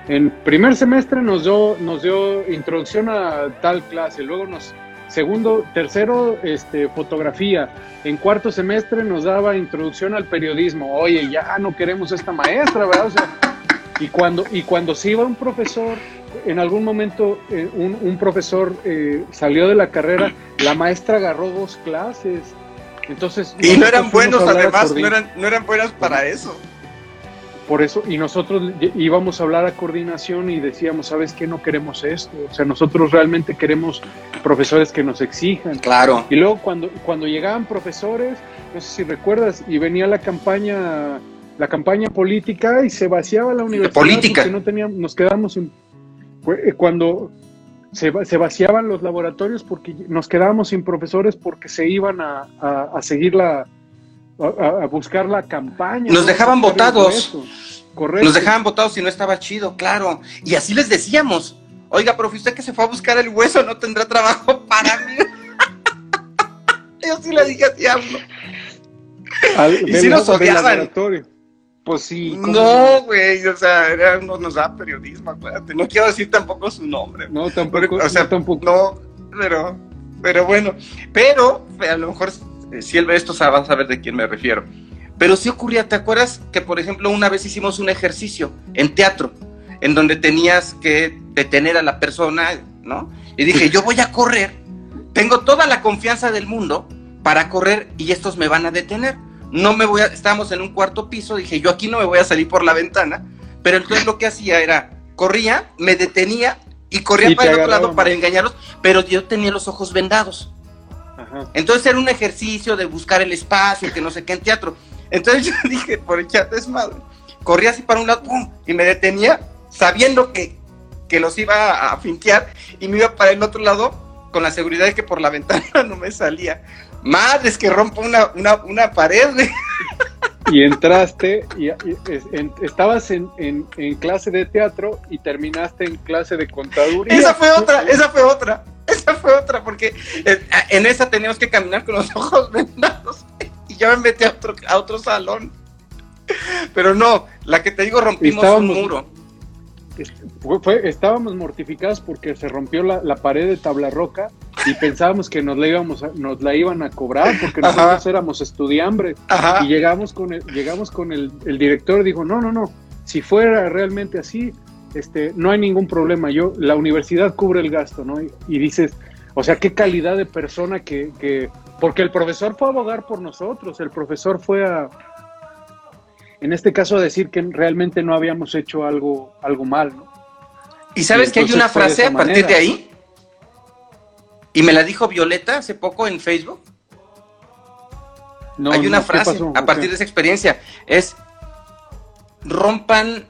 en primer semestre nos dio, nos dio introducción a tal clase, luego nos Segundo, tercero, este, fotografía. En cuarto semestre nos daba introducción al periodismo. Oye, ya no queremos esta maestra, ¿verdad? Y cuando, y cuando se iba un profesor, en algún momento eh, un, profesor eh, salió de la carrera, la maestra agarró dos clases. Entonces, y no eran buenos además, no eran, no eran buenas para eso. Por eso, y nosotros íbamos a hablar a coordinación y decíamos, ¿sabes qué? No queremos esto. O sea, nosotros realmente queremos profesores que nos exijan. Claro. Y luego cuando, cuando llegaban profesores, no sé si recuerdas, y venía la campaña, la campaña política y se vaciaba la universidad. Política. no teníamos, nos quedamos sin, eh, cuando se, se, vaciaban los laboratorios porque nos quedábamos sin profesores porque se iban a, a seguir la, a, buscar la campaña. Nos dejaban votados. Correcto. Nos dejaban votados y no estaba chido, claro. Y así les decíamos, oiga, profe, usted que se fue a buscar el hueso no tendrá trabajo para mí. Yo sí le dije así a uno. y sí nos odiaban. Pues sí. No, güey, o sea, era, no nos da periodismo, acuérdate. No quiero decir tampoco su nombre. No, tampoco. o sea, no, tampoco. No, pero, pero bueno. Pero, a lo mejor eh, si él ve esto, va a saber de quién me refiero. Pero sí ocurría, ¿te acuerdas que, por ejemplo, una vez hicimos un ejercicio en teatro, en donde tenías que detener a la persona, ¿no? Y dije, yo voy a correr, tengo toda la confianza del mundo para correr y estos me van a detener. No me voy a, estábamos en un cuarto piso, dije, yo aquí no me voy a salir por la ventana, pero entonces lo que hacía era, corría, me detenía y corría para el otro lado para engañarlos, pero yo tenía los ojos vendados. Entonces era un ejercicio de buscar el espacio, que no sé qué en teatro. Entonces yo dije, por echar desmadre, corría así para un lado, pum, y me detenía, sabiendo que, que los iba a fintear, y me iba para el otro lado con la seguridad de que por la ventana no me salía. Madres que rompo una, una, una pared, y entraste y, estabas en, clase de teatro y terminaste en clase de contaduría. Esa fue otra, esa fue otra, esa fue otra, porque en, esa teníamos que caminar con los ojos vendados y yo me metí a otro, a otro salón. Pero no, la que te digo rompimos un muro estábamos mortificados porque se rompió la, pared de tabla roca y pensábamos que nos la íbamos nos la iban a cobrar porque nosotros éramos estudiambres y llegamos con el, llegamos con el, director dijo no no no si fuera realmente así este no hay ningún problema. Yo la universidad cubre el gasto no y, dices o sea qué calidad de persona que, que porque el profesor fue a abogar por nosotros el profesor fue a en este caso decir que realmente no habíamos hecho algo, algo mal. ¿no? ¿Y sabes que hay una frase a partir de ahí? Y me la dijo Violeta hace poco en Facebook. No, hay una frase a partir de esa experiencia. Es rompan.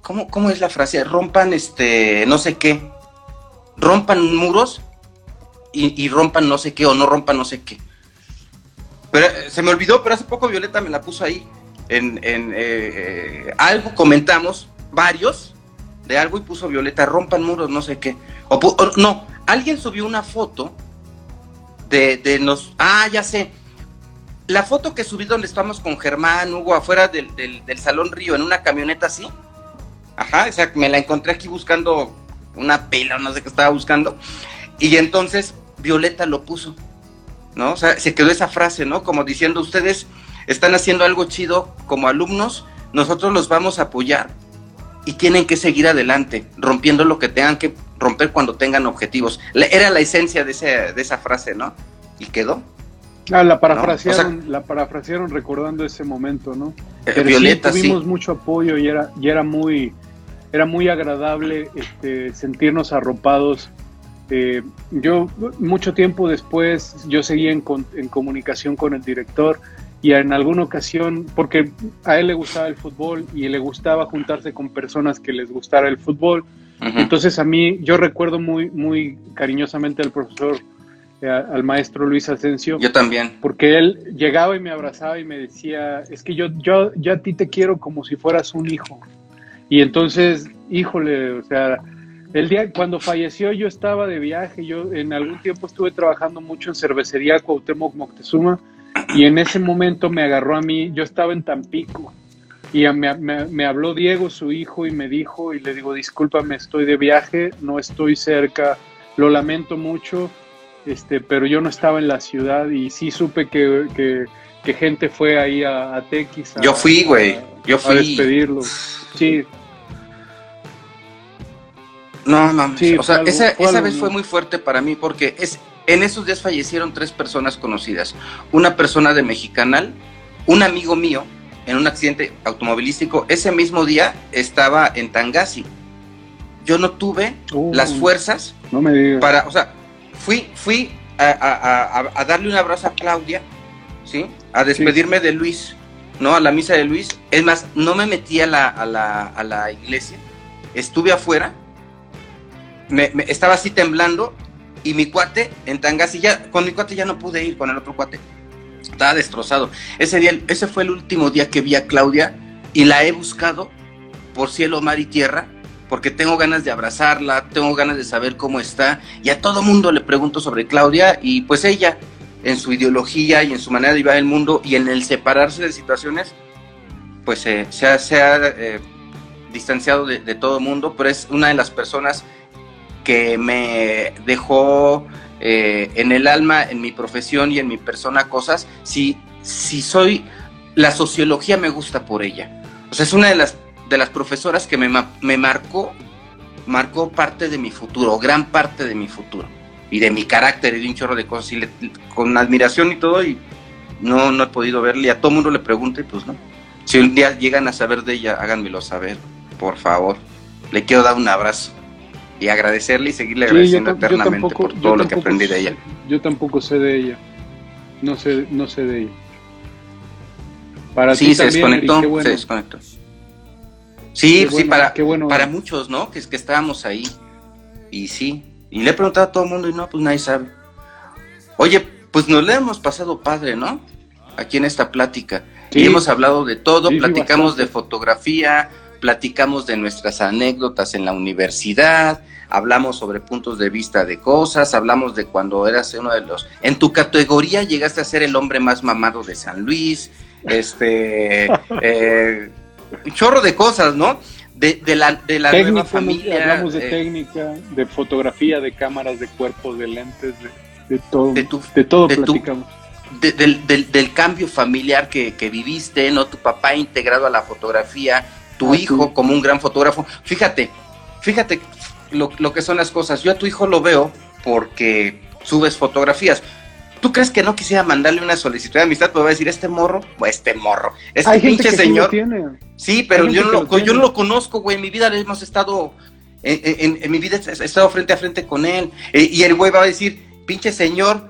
¿cómo, ¿Cómo es la frase? Rompan este. no sé qué. Rompan muros y, y rompan no sé qué o no rompan no sé qué. Pero eh, se me olvidó, pero hace poco Violeta me la puso ahí en, eh, eh, algo comentamos, varios, de algo y puso Violeta, rompan muros, no sé qué. O, no, alguien subió una foto de, de, nos... Ah, ya sé. La foto que subí donde estamos con Germán, Hugo, afuera del, Salón Río, en una camioneta así. Ajá, o sea, me la encontré aquí buscando una pila, no sé qué estaba buscando. Y entonces Violeta lo puso, ¿no? O sea, se quedó esa frase, ¿no? Como diciendo, ustedes están haciendo algo chido como alumnos, nosotros los vamos a apoyar y tienen que seguir adelante, rompiendo lo que tengan que romper cuando tengan objetivos. era la esencia de, de esa frase, ¿no? Y quedó. Ah, la parafrasearon, la parafrasearon recordando ese momento, ¿no? Eh, Violeta, sí, tuvimos mucho apoyo y era, y era muy, era muy agradable este, sentirnos arropados. Eh, yo mucho tiempo después yo seguí en, en comunicación con el director y en alguna ocasión, porque a él le gustaba el fútbol y le gustaba juntarse con personas que les gustara el fútbol. Entonces a mí, yo recuerdo muy, muy cariñosamente al profesor, eh, al maestro Luis Asensio. Yo también. Porque él llegaba y me abrazaba y me decía, es que yo, yo, yo a ti te quiero como si fueras un hijo. Y entonces, híjole, o sea, el día cuando falleció yo estaba de viaje, yo en algún tiempo estuve trabajando mucho en cervecería Cuauhtémoc Moctezuma y en ese momento me agarró a mí, yo estaba en Tampico y me, me, habló Diego, su hijo, y me dijo, y le digo, discúlpame, estoy de viaje, no estoy cerca, lo lamento mucho, este, pero yo no estaba en la ciudad y sí supe que, que, gente fue ahí a, a Tequis. yo fui, güey, yo fui. A despedirlo. Sí. No, no, sí, o sea, esa, esa vez fue muy fuerte para mí porque es, en esos días fallecieron tres personas conocidas. Una persona de Mexicanal, un amigo mío en un accidente automovilístico. Ese mismo día estaba en Tangasi. Yo no tuve uh. las fuerzas para, o sea, fui, fui a, darle un abrazo a Claudia, ¿sí? A despedirme de Luis, ¿no? A la misa de Luis. Es más, no me metí a la, a la, iglesia, estuve afuera, me, estaba así temblando y mi cuate en Tangas, y ya, con mi cuate ya no pude ir, con el otro cuate. Estaba destrozado. Ese día, ese fue el último día que vi a Claudia y la he buscado por cielo, mar y tierra, porque tengo ganas de abrazarla, tengo ganas de saber cómo está, y a todo mundo le pregunto sobre Claudia, y pues ella, en su ideología y en su manera de vivir el mundo y en el separarse de situaciones, pues se ha, se ha eh, distanciado de, de todo mundo, pero es una de las personas que me dejó eh, en el alma, en mi profesión y en mi persona cosas, si, si soy, la sociología me gusta por ella. O sea, es una de las, de las profesoras que me, me marcó, marcó parte de mi futuro, gran parte de mi futuro, y de mi carácter y de un chorro de cosas, y con admiración y todo, y no, no he podido verle, y a todo mundo le pregunto, y pues no. Si un día llegan a saber de ella, háganmelo saber, por favor. Le quiero dar un abrazo y agradecerle y seguirle agradeciendo eternamente por todo lo que aprendí de ella. Yo tampoco sé de ella. No sé, no sé de ella. Para sí, se desconectó, se desconectó. Sí, sí, para, para muchos, ¿no? Que es que estábamos ahí. Y sí. Y le he preguntado a todo el mundo y no, pues nadie sabe. Oye, pues nos le hemos pasado padre, ¿no? Aquí en esta plática. y hemos hablado de todo, platicamos de fotografía, platicamos de nuestras anécdotas en la universidad, hablamos sobre puntos de vista de cosas, hablamos de cuando eras uno de los... En tu categoría llegaste a ser el hombre más mamado de San Luis, este... eh, un chorro de cosas, ¿no? De, la, de la nueva familia. Hablamos de eh, técnica, de fotografía, de cámaras, de cuerpos, de lentes, de, todo. De, todo platicamos. del, del, cambio familiar que, que, viviste, ¿no? Tu papá integrado a la fotografía, tu ah, hijo como un gran fotógrafo. Fíjate, fíjate lo, lo, que son las cosas. Yo a tu hijo lo veo porque subes fotografías. ¿Tú crees que no quisiera mandarle una solicitud de amistad? Pero va a decir, este morro, o este morro, este pinche señor. Sí, pero yo no, lo, yo no lo conozco, güey. En mi vida hemos estado, en, mi vida he estado frente a frente con él. Eh, y el güey va a decir, pinche señor,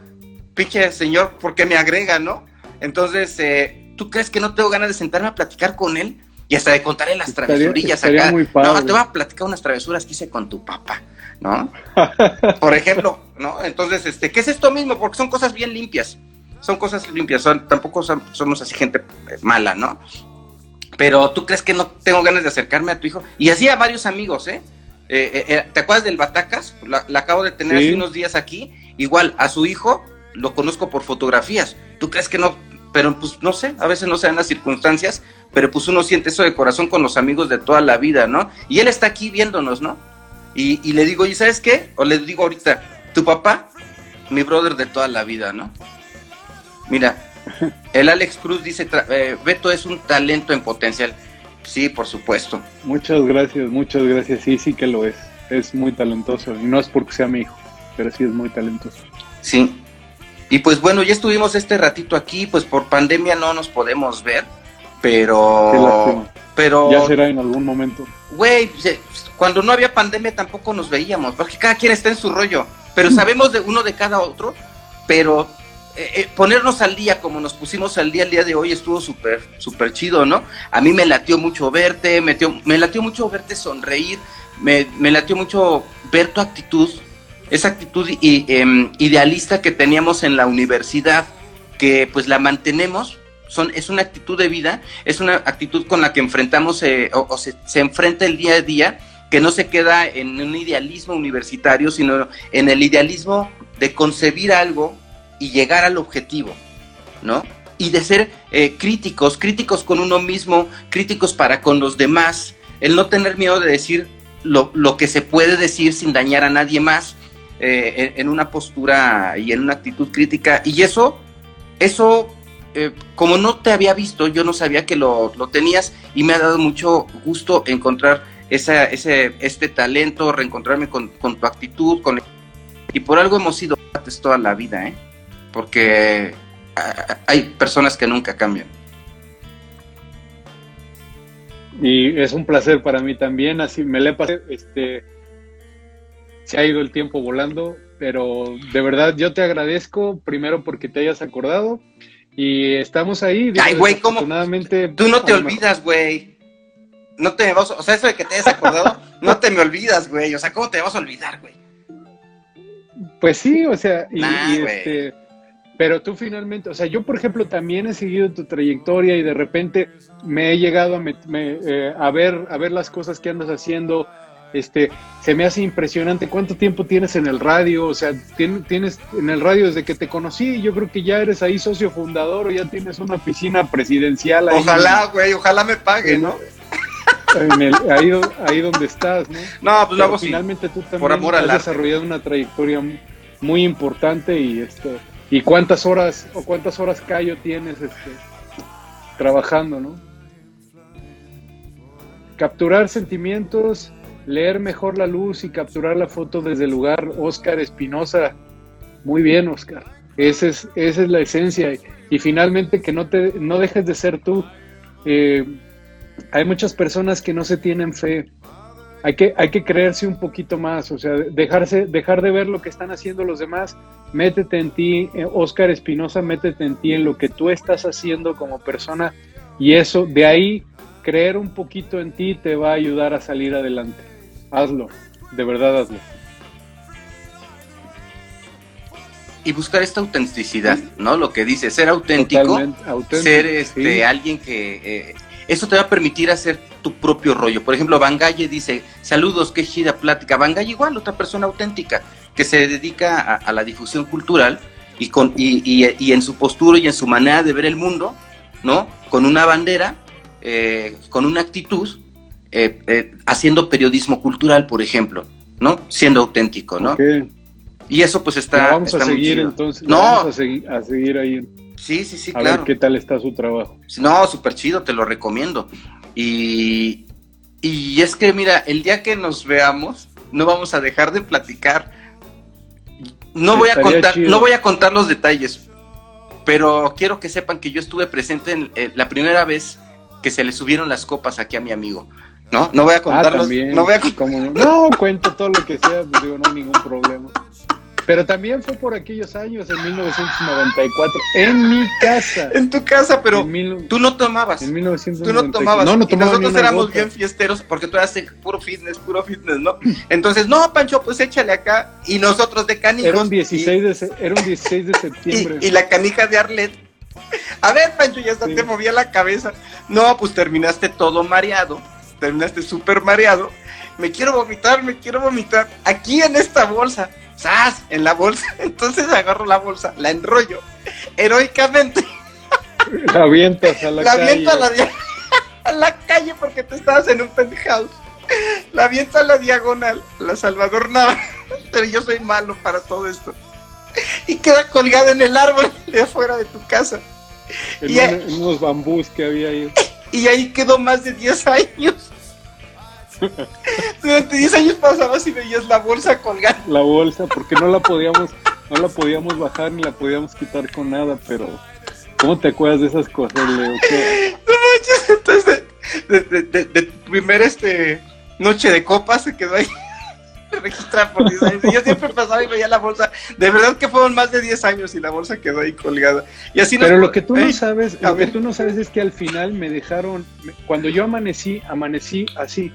pinche señor, ¿por qué me agrega, no? Entonces, eh, ¿tú crees que no tengo ganas de sentarme a platicar con él? Y hasta de contarle las travesurillas acá. no, te voy a platicar unas travesuras que hice con tu papá. ¿no? Por ejemplo, ¿no? Entonces, este, ¿qué es esto mismo? Porque son cosas bien limpias, son cosas limpias, son, tampoco somos así gente eh, mala, ¿no? Pero tú crees que no tengo ganas de acercarme a tu hijo. Y así a varios amigos, ¿eh? eh, eh te acuerdas del Batacas? La, acabo de tener hace unos días aquí. Igual, a su hijo lo conozco por fotografías. ¿Tú crees que no? Pero pues no sé, a veces no se dan las circunstancias, pero pues uno siente eso de corazón con los amigos de toda la vida, ¿no? Y él está aquí viéndonos, ¿no? Y, le digo, ¿y sabes qué? O le digo ahorita, tu papá, mi brother de toda la vida, ¿no? Mira, el Alex Cruz dice, eh, Beto es un talento en potencial. Sí, por supuesto. Muchas gracias, muchas gracias. Sí, sí que lo es. Es muy talentoso. Y no es porque sea mi hijo, pero sí es muy talentoso. Sí. Y pues bueno, ya estuvimos este ratito aquí, pues por pandemia no nos podemos ver, pero... pero ya será en algún momento. Güey, cuando no había pandemia tampoco nos veíamos, porque cada quien está en su rollo, pero mm. sabemos de uno de cada otro, pero eh, eh, ponernos al día como nos pusimos al día el día de hoy estuvo súper, súper chido, ¿no? A mí me latió mucho verte, me, me latió mucho verte sonreír, me, me latió mucho ver tu actitud, esa actitud em, idealista que teníamos en la universidad, que pues la mantenemos, son, es una actitud de vida, es una actitud con la que enfrentamos eh, o, se, se enfrenta el día a día que no se queda en un idealismo universitario, sino en el idealismo de concebir algo y llegar al objetivo, ¿no? Y de ser eh, críticos, críticos con uno mismo, críticos para con los demás, el no tener miedo de decir lo, que se puede decir sin dañar a nadie más, eh, en, una postura y en una actitud crítica. Y eso, eso, eh, como no te había visto, yo no sabía que lo, lo tenías y me ha dado mucho gusto encontrar esa, ese, este talento, reencontrarme con, tu actitud, con... y por algo hemos sido toda la vida, ¿eh? porque hay personas que nunca cambian. Y es un placer para mí también, así me le pasé, este, se ha ido el tiempo volando, pero de verdad yo te agradezco primero porque te hayas acordado y estamos ahí. Ay, güey, ¿cómo? Tú no te olvidas, güey no te vas, o sea, eso de que te hayas acordado, no te me olvidas, güey. O sea, ¿cómo te vas a olvidar, güey? Pues sí, o sea, y, este, pero tú finalmente, o sea, yo por ejemplo también he seguido tu trayectoria y de repente me he llegado a, eh, a ver a ver las cosas que andas haciendo. Este, se me hace impresionante cuánto tiempo tienes en el radio, o sea, tienes en el radio desde que te conocí, yo creo que ya eres ahí socio fundador o ya tienes una piscina presidencial ahí. Ojalá, güey, ojalá me pague, ¿no? ahí, donde estás, ¿no? No, pues luego finalmente tú también has desarrollado una trayectoria muy importante y este y cuántas horas o cuántas horas callo tienes este, trabajando, ¿no? Capturar sentimientos, leer mejor la luz y capturar la foto desde el lugar. Oscar Espinosa, muy bien, Oscar. Esa es, esa es la esencia. Y finalmente que no te no dejes de ser tú. Eh, hay muchas personas que no se tienen fe. Hay que, hay que creerse un poquito más, o sea, dejarse, dejar de ver lo que están haciendo los demás. Métete en ti, Oscar eh, Espinosa, métete en ti, en lo que tú estás haciendo como persona. Y eso, de ahí, creer un poquito en ti te va a ayudar a salir adelante. Hazlo, de verdad hazlo. y buscar esta autenticidad, ¿no? Lo que dice, ser auténtico, ser este, alguien que... Eh, eso te va a permitir hacer tu propio rollo. Por ejemplo, Bangalle dice, saludos, qué chida plática. Bangalle igual, otra persona auténtica, que se dedica a, la difusión cultural y, con, y, en su postura y en su manera de ver el mundo, ¿no? Con una bandera, eh, con una actitud, eh, eh, haciendo periodismo cultural, por ejemplo, ¿no? Siendo auténtico, ¿no? Y eso pues está... vamos a seguir entonces. No. Vamos a seguir, a seguir ahí. Sí, sí, sí, a Ver qué tal está su trabajo. No, súper chido, te lo recomiendo. Y, y es que, mira, el día que nos veamos, no vamos a dejar de platicar. No voy a contar, no voy a contar los detalles, pero quiero que sepan que yo estuve presente en, la primera vez que se le subieron las copas aquí a mi amigo. ¿No? No voy a. Ah, no voy a no, cuento todo lo que sea, pues digo, no hay ningún problema. Pero también fue por aquellos años, en 1994, en mi casa. En tu casa, pero tú no tomabas. En 1994. Tú no tomabas. No, no y nosotros éramos bien fiesteros porque tú eras puro fitness, puro fitness, ¿no? Entonces, no, Pancho, pues échale acá. Y nosotros de canijos. Era un 16, de, era un 16 de septiembre. Y, la canija de Arlet. A ver, Pancho, ya hasta te movía la cabeza. No, pues terminaste todo mareado. Terminaste súper mareado. Me quiero vomitar, me quiero vomitar. Aquí en esta bolsa ¡Sas! En la bolsa. Entonces agarro la bolsa, la enrollo heroicamente. La avientas a la, la calle. a la, a la calle porque tú estabas en un penthouse. La aviento a la diagonal, la Salvador Nava. Pero yo soy malo para todo esto. Y queda colgada en el árbol de afuera de tu casa. En, y en unos bambús que había ahí. Y ahí quedó más de 10 años. Durante 10 años pasabas y veías la bolsa colgada. La bolsa, porque no la podíamos, no la podíamos bajar ni la podíamos quitar con nada, pero ¿cómo te acuerdas de esas cosas, Leo? entonces de, de, de, primer este noche de copas se quedó ahí registrada por 10 años. Yo siempre pasaba y veía la bolsa. De verdad que fueron más de 10 años y la bolsa quedó ahí colgada. Y así Pero lo que tú no sabes, lo que tú no sabes es que al final me dejaron, cuando yo amanecí, amanecí así.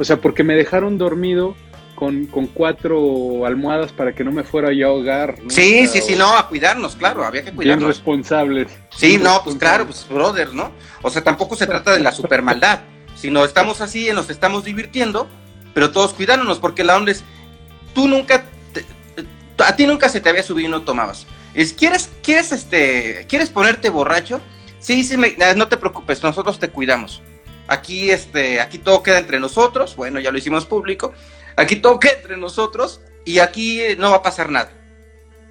O sea, porque me dejaron dormido con, cuatro almohadas para que no me fuera yo a ahogar. Sí, sí, sí, no, a cuidarnos, claro, había que cuidarnos. Bien responsables. Sí, no, pues claro, pues brother, ¿no? O sea, tampoco se trata de la supermaldad, sino estamos así, y nos estamos divirtiendo, pero todos cuidándonos, porque la onda es, tú nunca, a ti nunca se te había subido y no tomabas. Es, ¿quieres, quieres, este, ¿Quieres ponerte borracho? Sí, sí, no te preocupes, nosotros te cuidamos. Aquí, este, aquí todo queda entre nosotros, bueno, ya lo hicimos público, aquí todo queda entre nosotros y aquí no va a pasar nada.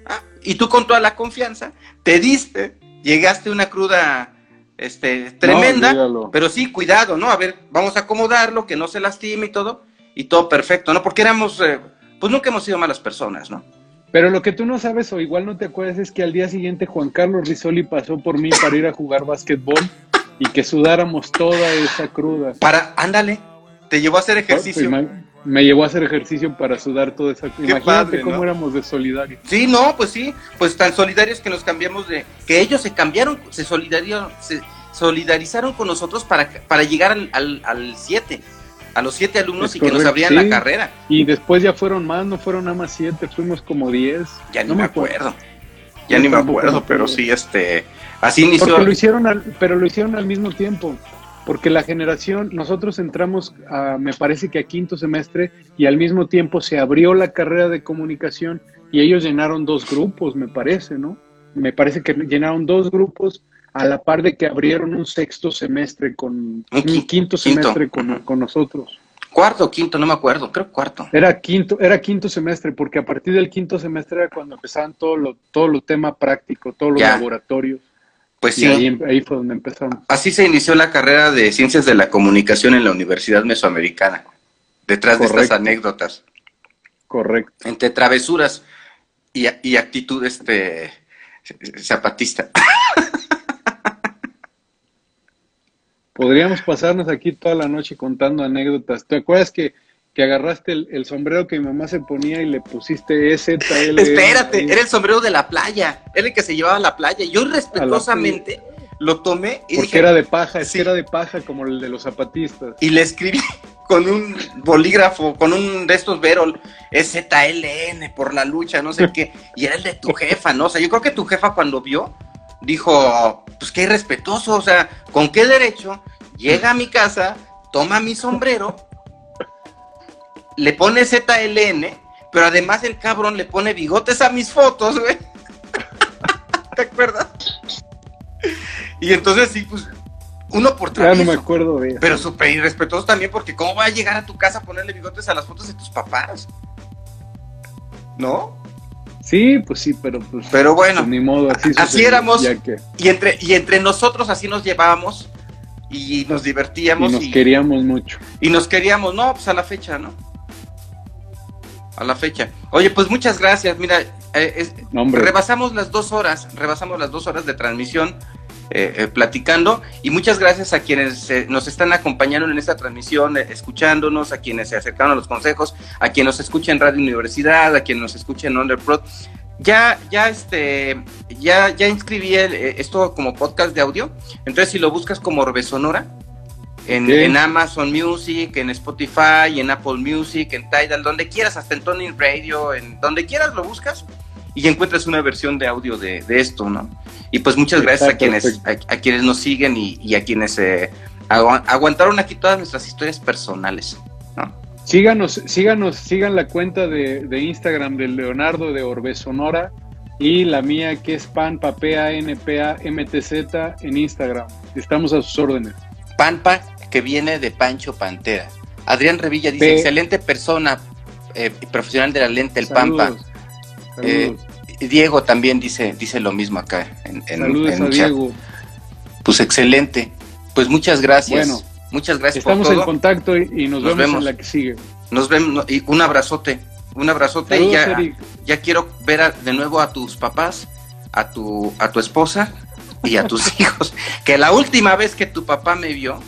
Ah, y tú con toda la confianza te diste, llegaste a una cruda este, tremenda, pero sí, cuidado, ¿no? A ver, vamos a acomodarlo, que no se lastime y todo, y todo perfecto, ¿no? Porque éramos, eh, pues nunca hemos sido malas personas, ¿no? Pero lo que tú no sabes o igual no te acuerdas es que al día siguiente Juan Carlos Risoli pasó por mí para ir a jugar básquetbol y que sudáramos toda esa cruda. Para, ándale, te llevó a hacer ejercicio. me, llevó a hacer ejercicio para sudar toda esa cruda. Imagínate cómo éramos de solidarios. Sí, no, pues sí, pues tan solidarios que nos cambiamos de, que ellos se cambiaron, se solidarizaron, se solidarizaron con nosotros para, para llegar al 7. a los siete alumnos y que nos abrían la carrera. Y después ya fueron más, no fueron nada más siete, fuimos como diez. Ya no me acuerdo. Ya ni me acuerdo, pero sí, este, Así inició. lo hicieron pero lo hicieron al mismo tiempo. Porque la generación, nosotros entramos, a, me parece que a quinto semestre, y al mismo tiempo se abrió la carrera de comunicación y ellos llenaron dos grupos, me parece, ¿no? Me parece que llenaron dos grupos a la par de que abrieron un sexto semestre con un quinto, semestre Con, con, nosotros. Cuarto o quinto, no me acuerdo, creo cuarto. Era quinto, era quinto semestre, porque a partir del quinto semestre era cuando empezaban todo lo, todo lo tema práctico, todos los laboratorios. Pues sí. Ahí, fue donde empezamos. Así se inició la carrera de Ciencias de la Comunicación en la Universidad Mesoamericana, detrás de estas anécdotas. Correcto. Entre travesuras y, y actitud este, zapatista. Podríamos pasarnos aquí toda la noche contando anécdotas. ¿Te acuerdas que que agarraste el, sombrero que mi mamá se ponía y le pusiste ese Espérate, era el sombrero de la playa, era el que se llevaba a la playa. Yo respetuosamente lo tomé y Porque era de paja, era de paja como el de los zapatistas. Y le escribí con un bolígrafo, con un de estos Verol, es ZLN por la lucha, no sé qué, y era el de tu jefa, ¿no? O sea, yo creo que tu jefa cuando vio, dijo, pues qué irrespetuoso, o sea, ¿con qué derecho llega a mi casa, toma mi sombrero, le pone ZLN, pero además el cabrón le pone bigotes a mis fotos, güey? ¿Te acuerdas? Y entonces sí, pues uno por Ya no me acuerdo de Pero súper irrespetuoso también, porque ¿cómo va a llegar a tu casa a ponerle bigotes a las fotos de tus papás? ¿No? Sí, pues sí, pero pues. Pero bueno, pues ni modo, así, así éramos. Y entre, y entre nosotros así nos llevábamos y nos divertíamos. Y nos queríamos mucho. Y nos queríamos, no, pues a la fecha, ¿no? A la fecha. Oye, pues muchas gracias. Mira, eh, rebasamos las dos horas, rebasamos las dos horas de transmisión. Eh, eh, platicando. Y muchas gracias a quienes eh, nos están acompañando en esta transmisión, escuchándonos, a quienes se acercaron a los consejos, a quienes nos escuchan en Radio Universidad, a quienes nos escuchan en Underprod. Ya, ya, este, ya, ya inscribí esto como podcast de audio. Entonces, si lo buscas como Orbe Sonora, en, en, Amazon Music, en Spotify, en Apple Music, en Tidal, donde quieras, hasta en Tony Radio, en donde quieras lo buscas y encuentras una versión de audio de, esto, ¿no? Y pues muchas gracias a quienes, a, quienes nos siguen y, a quienes eh, aguantaron aquí todas nuestras historias personales, ¿no? Síganos, síganos, sigan la cuenta de, Instagram de Leonardo de Orbe Sonora y la mía que es Panpa, P-A-N-P-A-M-T-Z en Instagram. Estamos a sus órdenes. Panpa, que viene de Pancho Pantera. Adrián Revilla dice, excelente persona, eh, profesional de la lente, el Pampa. Eh, Diego también dice, dice lo mismo acá en, en, Diego. Pues excelente. Pues muchas gracias. Bueno, muchas gracias. Estamos en contacto y, nos, vemos, en la que sigue. Nos vemos y un abrazote, un abrazote y ya, ya quiero ver de nuevo a tus papás, a tu, a tu esposa y a tus hijos. Que la última vez que tu papá me vio,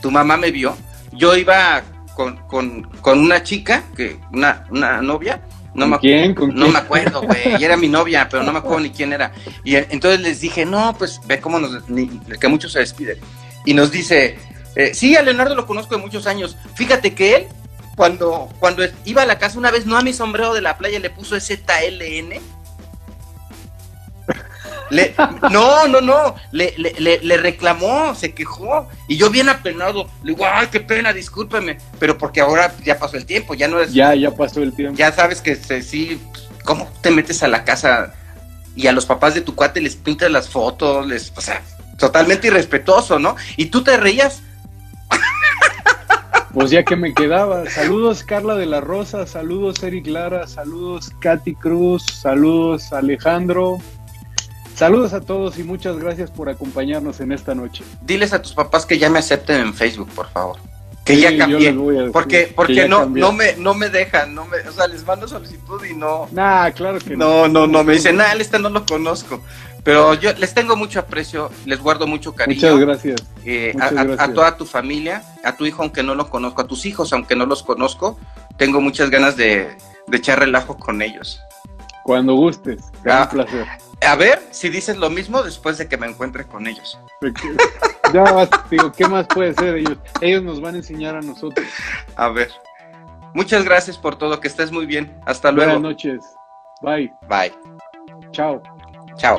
tu mamá me vio, yo iba con, con, con una chica, que, una, una novia, no me, quién? no me acuerdo, güey. era mi novia, pero no me acuerdo ni quién era. Y entonces les dije, no, pues ve cómo nos. que mucho se despide. Y nos dice, eh, sí, a Leonardo lo conozco de muchos años. Fíjate que él, cuando, cuando iba a la casa una vez, no a mi sombrero de la playa le puso ZLN le, no, no, no, le, le, le, reclamó, se quejó, y yo bien apenado, le digo, ay, qué pena, discúlpeme, pero porque ahora ya pasó el tiempo, ya no es... Ya, ya pasó el tiempo. Ya sabes que sí, ¿cómo te metes a la casa y a los papás de tu cuate les pintas las fotos, les, o sea, totalmente irrespetuoso, ¿no? Y tú te reías. Pues ya que me quedaba. Saludos Carla de la Rosa, saludos Eric Lara, saludos Katy Cruz, saludos Alejandro, Saludos a todos y muchas gracias por acompañarnos en esta noche. Diles a tus papás que ya me acepten en Facebook, por favor. Que ya cambié. porque porque no, no, me, no me dejan, no me, o sea, les mando solicitud y no. Nah, claro que no. No, no, no, me dicen, nah, este no lo conozco. Pero yo les tengo mucho aprecio, les guardo mucho cariño. Muchas gracias. Eh, a, toda tu familia, a tu hijo, aunque no lo conozco, a tus hijos, aunque no los conozco, tengo muchas ganas de, de echar relajo con ellos. Cuando gustes, gran ah, placer. A ver si dices lo mismo después de que me encuentre con ellos. Ya, digo, ¿qué más puede ser ellos? Ellos nos van a enseñar a nosotros. A ver. Muchas gracias por todo, que estés muy bien. Hasta luego. Buenas noches. Bye. Bye. Chao. Chao.